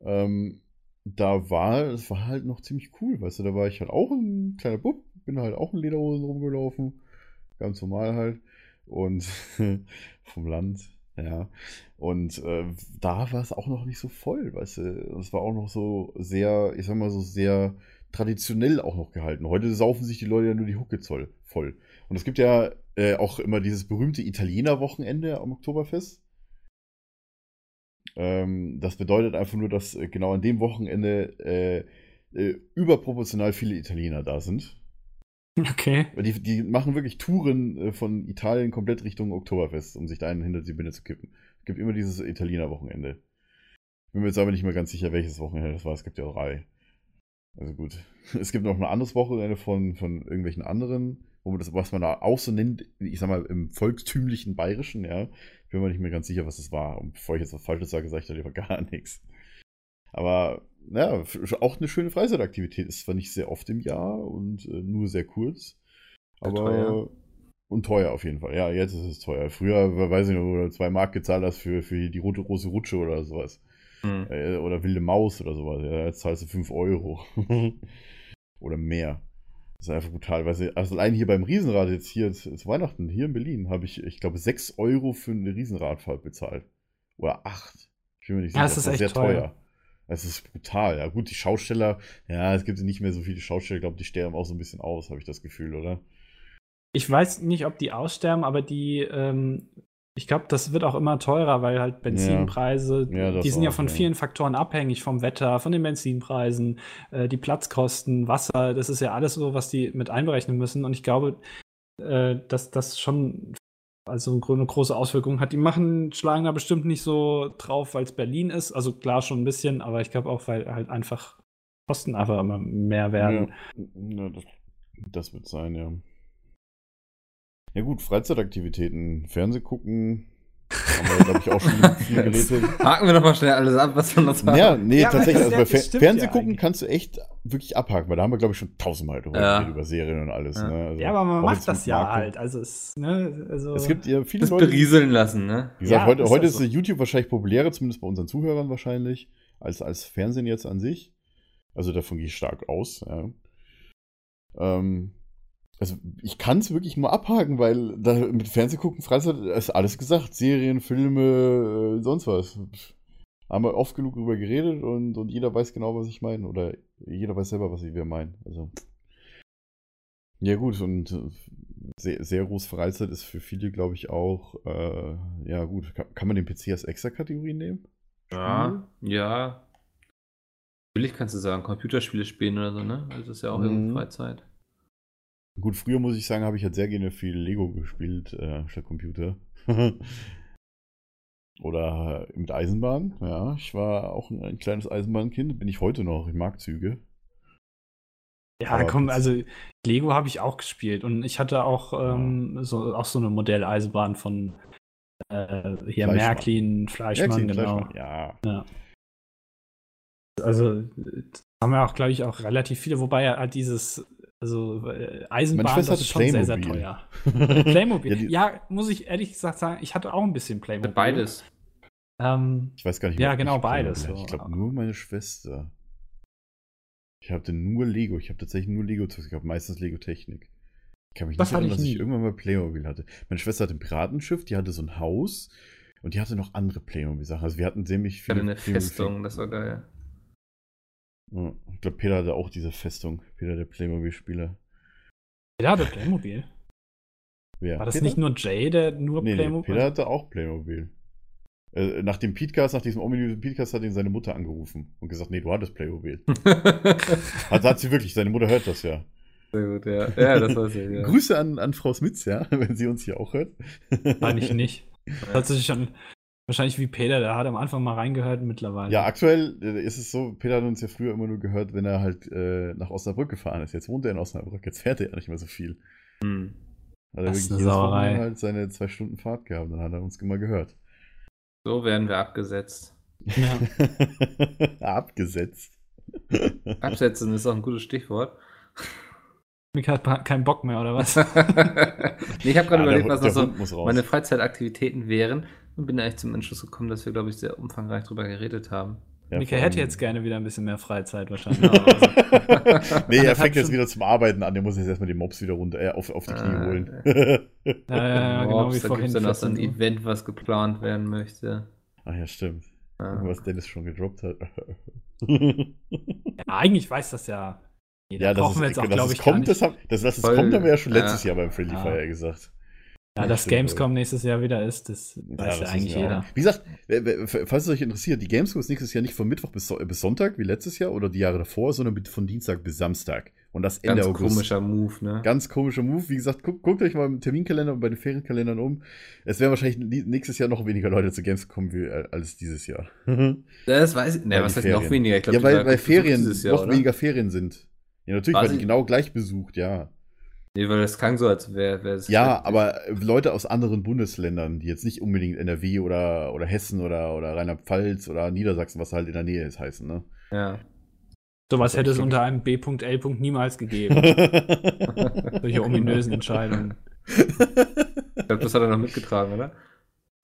[SPEAKER 3] Ähm, da war, es war halt noch ziemlich cool, weißt du, da war ich halt auch ein kleiner Bub, bin halt auch in Lederhosen rumgelaufen, ganz normal halt und vom Land, ja. Und äh, da war es auch noch nicht so voll, weißt du. Es war auch noch so sehr, ich sag mal so sehr traditionell auch noch gehalten. Heute saufen sich die Leute ja nur die Hucke voll. Und es gibt ja äh, auch immer dieses berühmte Italiener-Wochenende am Oktoberfest. Ähm, das bedeutet einfach nur, dass äh, genau an dem Wochenende äh, äh, überproportional viele Italiener da sind.
[SPEAKER 4] Okay.
[SPEAKER 3] Die, die machen wirklich Touren äh, von Italien komplett Richtung Oktoberfest, um sich da einen hinter die Binde zu kippen. Es gibt immer dieses Italiener-Wochenende. Ich bin mir jetzt aber nicht mehr ganz sicher, welches Wochenende das war. Es gibt ja drei. Also gut. Es gibt noch ein anderes Wochenende von, von irgendwelchen anderen, wo man das, was man da auch so nennt, ich sag mal, im volkstümlichen Bayerischen, ja. Ich bin mir nicht mehr ganz sicher, was das war. Und bevor ich jetzt was Falsches sage, sage ich da lieber gar nichts. Aber ja, auch eine schöne Freizeitaktivität. Ist zwar nicht sehr oft im Jahr und äh, nur sehr kurz. Aber. Teuer. Und teuer auf jeden Fall. Ja, jetzt ist es teuer. Früher, weiß ich noch, wo du zwei Mark gezahlt hast für, für die rote große Rutsche oder sowas. Mhm. Äh, oder wilde Maus oder sowas. Ja, jetzt zahlst du 5 Euro. oder mehr. Das ist einfach brutal. Weißt du, also allein hier beim Riesenrad, jetzt hier zu Weihnachten, hier in Berlin, habe ich, ich glaube, 6 Euro für eine Riesenradfahrt bezahlt. Oder 8. Ich bin mir nicht sicher.
[SPEAKER 4] Ja, das ist echt sehr teuer. teuer.
[SPEAKER 3] Es ist brutal. Ja, gut, die Schausteller, ja, es gibt nicht mehr so viele Schausteller. Ich glaube, die sterben auch so ein bisschen aus, habe ich das Gefühl, oder?
[SPEAKER 4] Ich weiß nicht, ob die aussterben, aber die, ähm, ich glaube, das wird auch immer teurer, weil halt Benzinpreise, ja. Ja, die sind auch, ja von vielen Faktoren abhängig, vom Wetter, von den Benzinpreisen, äh, die Platzkosten, Wasser, das ist ja alles so, was die mit einberechnen müssen. Und ich glaube, äh, dass das schon also eine große Auswirkung hat. Die machen, schlagen da bestimmt nicht so drauf, weil es Berlin ist. Also klar schon ein bisschen, aber ich glaube auch, weil halt einfach Kosten einfach immer mehr werden.
[SPEAKER 3] Ja, das, das, wird sein, ja. Ja gut, Freizeitaktivitäten, Fernseh gucken, haben wir, glaube ich, auch schon viele
[SPEAKER 2] Geräte. Haken wir nochmal schnell alles ab, was wir noch
[SPEAKER 3] haben. Ja, nee, ja, tatsächlich. Also bei Fer Fernseh gucken kannst du echt wirklich abhaken, weil da haben wir, glaube ich, schon tausendmal drüber ja. über Serien und alles.
[SPEAKER 4] Ja,
[SPEAKER 3] ne?
[SPEAKER 4] also ja aber man macht das ja Marco. halt. Also es, ne, also
[SPEAKER 3] es gibt ja viele
[SPEAKER 2] das Leute. berieseln lassen, ne?
[SPEAKER 3] Wie gesagt, heute, ist, heute ist YouTube wahrscheinlich populärer, zumindest bei unseren Zuhörern wahrscheinlich, als, als Fernsehen jetzt an sich. Also davon gehe ich stark aus, ja. Ähm, also ich kann es wirklich mal abhaken, weil da mit Fernsehgucken, Freizeit ist alles gesagt. Serien, Filme, äh, sonst was. Haben wir oft genug drüber geredet und, und jeder weiß genau, was ich meine. Oder jeder weiß selber, was wir meinen. Also. Ja, gut, und äh, sehr, sehr große Freizeit ist für viele, glaube ich, auch. Äh, ja, gut. Kann, kann, man den PC als Extra-Kategorie nehmen?
[SPEAKER 2] Ja, ja. Natürlich kannst du sagen, Computerspiele spielen oder so, ne? Also das ist ja auch mhm. irgendwie Freizeit.
[SPEAKER 3] Gut, früher muss ich sagen, habe ich halt sehr gerne viel Lego gespielt, äh, statt Computer. Oder mit Eisenbahn, ja. Ich war auch ein, ein, kleines Eisenbahnkind, bin ich heute noch. Ich mag Züge.
[SPEAKER 4] Ja, Aber komm, also Lego habe ich auch gespielt und ich hatte auch, ähm, so, auch so eine Modelleisenbahn von äh, hier Fleischmann. Märklin, Fleischmann, Märklin, genau. Fleischmann,
[SPEAKER 3] ja.
[SPEAKER 4] ja. Also haben wir auch, glaube ich, auch relativ viele, wobei ja halt dieses also äh, Eisenbahn, das ist schon Playmobil. sehr, sehr teuer. Playmobil. ja, ja, muss ich ehrlich gesagt sagen, ich hatte auch ein bisschen Playmobil.
[SPEAKER 2] Beides.
[SPEAKER 4] Ähm,
[SPEAKER 3] ich weiß gar nicht,
[SPEAKER 4] Ja, genau, beides.
[SPEAKER 3] So. Ich glaube nur meine Schwester. Ich hatte nur Lego. Ich habe tatsächlich nur Lego. Ich habe meistens Lego Technik. Ich kann mich
[SPEAKER 4] das
[SPEAKER 3] nicht erinnern,
[SPEAKER 4] dass
[SPEAKER 3] ich irgendwann mal Playmobil hatte. Meine Schwester hatte ein Piratenschiff, die hatte so ein Haus und die hatte noch andere Playmobil-Sachen. Also wir hatten ziemlich viele.
[SPEAKER 2] Ich hatte eine Festung, das war geil.
[SPEAKER 3] Ich glaube, Peter hatte auch diese Festung. Peter, der Playmobil-Spieler.
[SPEAKER 4] Peter hatte Playmobil.
[SPEAKER 3] Wer?
[SPEAKER 4] War das Peter? nicht nur Jay, der nur
[SPEAKER 3] nee,
[SPEAKER 4] Playmobil?
[SPEAKER 3] Nee, Peter hatte auch Playmobil. Äh, nach dem Podcast, nach diesem ominösen Podcast, hat ihn seine Mutter angerufen und gesagt: Nee, du hattest Playmobil. hat, hat sie wirklich, seine Mutter hört das ja.
[SPEAKER 2] Sehr gut, ja. Ja, das weiß ich, ja.
[SPEAKER 3] Grüße an, an Frau Smits, ja, wenn sie uns hier auch hört.
[SPEAKER 4] Eigentlich nicht. Das ist schon wahrscheinlich wie Peter, der hat am Anfang mal reingehört mittlerweile.
[SPEAKER 3] Ja, aktuell äh, ist es so, Peter hat uns ja früher immer nur gehört, wenn er halt äh, nach Osnabrück gefahren ist. Jetzt wohnt er in Osnabrück, jetzt fährt er ja nicht mehr so viel.
[SPEAKER 2] Hm.
[SPEAKER 3] Hat er
[SPEAKER 4] Das ist eine Sauerei.
[SPEAKER 3] Halt seine zwei Stunden Fahrt gehabt, dann hat er uns immer gehört.
[SPEAKER 2] So werden wir abgesetzt.
[SPEAKER 4] Ja.
[SPEAKER 3] Abgesetzt.
[SPEAKER 2] Absetzen ist auch ein gutes Stichwort.
[SPEAKER 4] Mika hat keinen Bock mehr, oder was?
[SPEAKER 2] nee, ich habe gerade
[SPEAKER 3] Ja, der
[SPEAKER 2] überlegt, was
[SPEAKER 3] der
[SPEAKER 2] noch so meine Freizeitaktivitäten wären und bin eigentlich zum Entschluss gekommen, dass wir, glaube ich, sehr umfangreich drüber geredet haben.
[SPEAKER 3] Ja,
[SPEAKER 4] Mika hätte jetzt gerne wieder ein bisschen mehr Freizeit wahrscheinlich.
[SPEAKER 2] Also,
[SPEAKER 3] nee, er fängt jetzt wieder zum Arbeiten an. Der muss jetzt erstmal die Mobs wieder runter, äh, auf, auf die Knie
[SPEAKER 2] Ah,
[SPEAKER 3] holen.
[SPEAKER 4] Ja, ja, ja, genau
[SPEAKER 2] Ups,
[SPEAKER 4] wie
[SPEAKER 2] da
[SPEAKER 4] vorhin.
[SPEAKER 2] gibt es dann noch so ein
[SPEAKER 4] 14 Uhr.
[SPEAKER 2] Event, was geplant werden möchte.
[SPEAKER 3] Ach ja, stimmt.
[SPEAKER 2] Ja.
[SPEAKER 3] Was Dennis schon gedroppt hat.
[SPEAKER 4] Ja, eigentlich weiß das ja. Jeder.
[SPEAKER 3] ja, das
[SPEAKER 4] brauchen
[SPEAKER 3] ist,
[SPEAKER 4] wir jetzt auch,
[SPEAKER 3] dass
[SPEAKER 4] glaube
[SPEAKER 3] es
[SPEAKER 4] ich,
[SPEAKER 3] kommt, das, haben, das,
[SPEAKER 2] Voll,
[SPEAKER 3] kommt, haben wir ja schon letztes
[SPEAKER 2] ja.
[SPEAKER 3] Jahr beim Friendly
[SPEAKER 4] Ja.
[SPEAKER 3] Fire gesagt.
[SPEAKER 4] Ja, dass
[SPEAKER 3] stimmt,
[SPEAKER 4] Gamescom nächstes Jahr wieder ist, das weiß ja,
[SPEAKER 3] das
[SPEAKER 4] eigentlich jeder.
[SPEAKER 3] auch. Wie gesagt, falls es euch interessiert, die Gamescom ist nächstes Jahr nicht von Mittwoch bis, So- bis Sonntag wie letztes Jahr oder die Jahre davor, sondern mit- von Dienstag bis Samstag. Und das Ende
[SPEAKER 2] Ganz
[SPEAKER 3] August.
[SPEAKER 2] komischer Move, ne?
[SPEAKER 3] Ganz komischer Move. Wie gesagt, guckt, guckt euch mal im Terminkalender und bei den Ferienkalendern um. Es werden wahrscheinlich nächstes Jahr noch weniger Leute zu Gamescom kommen wie, äh, als dieses Jahr.
[SPEAKER 2] Das weiß ich. Ne, was heißt noch
[SPEAKER 3] Ferien.
[SPEAKER 2] weniger? Ich glaub,
[SPEAKER 3] ja, weil, weil Ferien noch
[SPEAKER 2] oder?
[SPEAKER 3] weniger Ferien sind. Ja, natürlich,
[SPEAKER 2] War
[SPEAKER 3] weil die genau gleich besucht, ja.
[SPEAKER 2] Nee, weil das klang so, als wäre wär es.
[SPEAKER 3] Ja, aber Leute aus anderen Bundesländern, die jetzt nicht unbedingt NRW oder, oder Hessen oder, oder Rheinland-Pfalz oder Niedersachsen, was halt in der Nähe ist, heißen, ne?
[SPEAKER 2] Ja.
[SPEAKER 4] Sowas hätte es unter einem B.L. niemals gegeben. Solche ominösen Entscheidungen.
[SPEAKER 2] Ich glaube, das hat er noch mitgetragen, oder?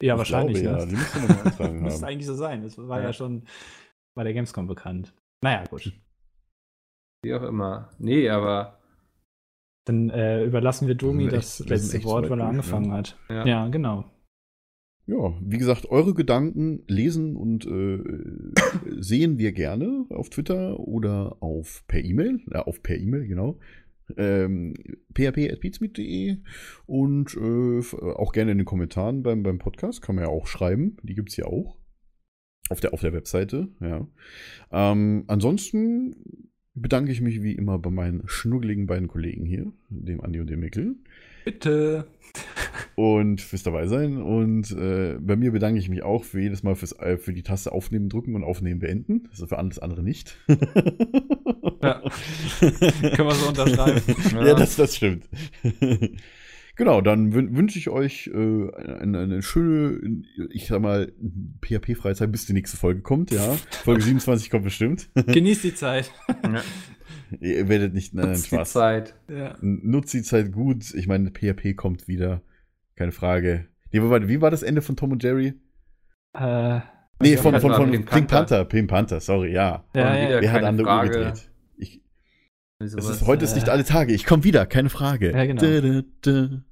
[SPEAKER 4] Ja,
[SPEAKER 3] Ich
[SPEAKER 4] wahrscheinlich.
[SPEAKER 3] glaube,
[SPEAKER 4] ne?
[SPEAKER 3] ja, die müssen wir noch
[SPEAKER 4] Müsste
[SPEAKER 3] haben.
[SPEAKER 4] eigentlich so sein. Das war ja,
[SPEAKER 2] Ja.
[SPEAKER 4] schon bei der Gamescom bekannt. Naja, gut.
[SPEAKER 2] Wie auch immer. Nee, aber.
[SPEAKER 4] Dann äh, überlassen wir Domi das
[SPEAKER 3] echt-
[SPEAKER 4] letzte Wort, weil er angefangen
[SPEAKER 3] ja.
[SPEAKER 4] hat.
[SPEAKER 2] Ja.
[SPEAKER 4] Ja, genau.
[SPEAKER 3] Ja, wie gesagt, eure Gedanken lesen und äh, sehen wir gerne auf Twitter oder auf per E-Mail, äh, auf per E-Mail, genau. Ähm, php.beatsmeet.de und äh, auch gerne in den Kommentaren beim, beim Podcast, kann man ja auch schreiben, die gibt's ja auch. Auf der, auf der Webseite, ja. Ähm, ansonsten bedanke ich mich wie immer bei meinen schnuggeligen beiden Kollegen hier, dem Andi und dem Mikkel
[SPEAKER 4] Bitte.
[SPEAKER 3] und fürs dabei sein. Und äh, bei mir bedanke ich mich auch für jedes Mal fürs, äh, für die Taste Aufnehmen drücken und Aufnehmen beenden. Also für alles andere nicht.
[SPEAKER 4] Ja. Können wir so unterschreiben.
[SPEAKER 3] ja, das, das stimmt. Genau, dann wün wünsche ich euch äh, eine, eine schöne, ich sag mal, PHP-Freizeit, bis die nächste Folge kommt. Ja, Folge 27 kommt bestimmt.
[SPEAKER 4] Genießt die Zeit.
[SPEAKER 2] Ja.
[SPEAKER 3] Ihr werdet nicht, nein, nein,
[SPEAKER 2] Nutzt die
[SPEAKER 3] Spaß.
[SPEAKER 2] Zeit.
[SPEAKER 4] Ja.
[SPEAKER 3] Nutzt die Zeit gut. Ich meine, PHP kommt wieder. Keine Frage. Nee, wie war, wie war das Ende von Tom und Jerry?
[SPEAKER 4] Äh,
[SPEAKER 3] Nee, von, von,
[SPEAKER 2] war
[SPEAKER 3] von
[SPEAKER 2] Pink Panther.
[SPEAKER 3] Panther. Pink Panther, sorry, ja.
[SPEAKER 4] Ja, ja.
[SPEAKER 3] Wer hat an der Uhr
[SPEAKER 2] Frage.
[SPEAKER 3] gedreht?
[SPEAKER 2] Sowas,
[SPEAKER 3] ist, heute ist
[SPEAKER 2] äh,
[SPEAKER 3] nicht alle Tage. Ich komme wieder, keine Frage.
[SPEAKER 4] Ja, genau.
[SPEAKER 3] Da, da, da.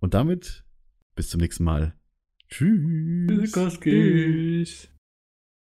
[SPEAKER 3] Und damit bis zum nächsten Mal. Tschüss.
[SPEAKER 4] Tschüss.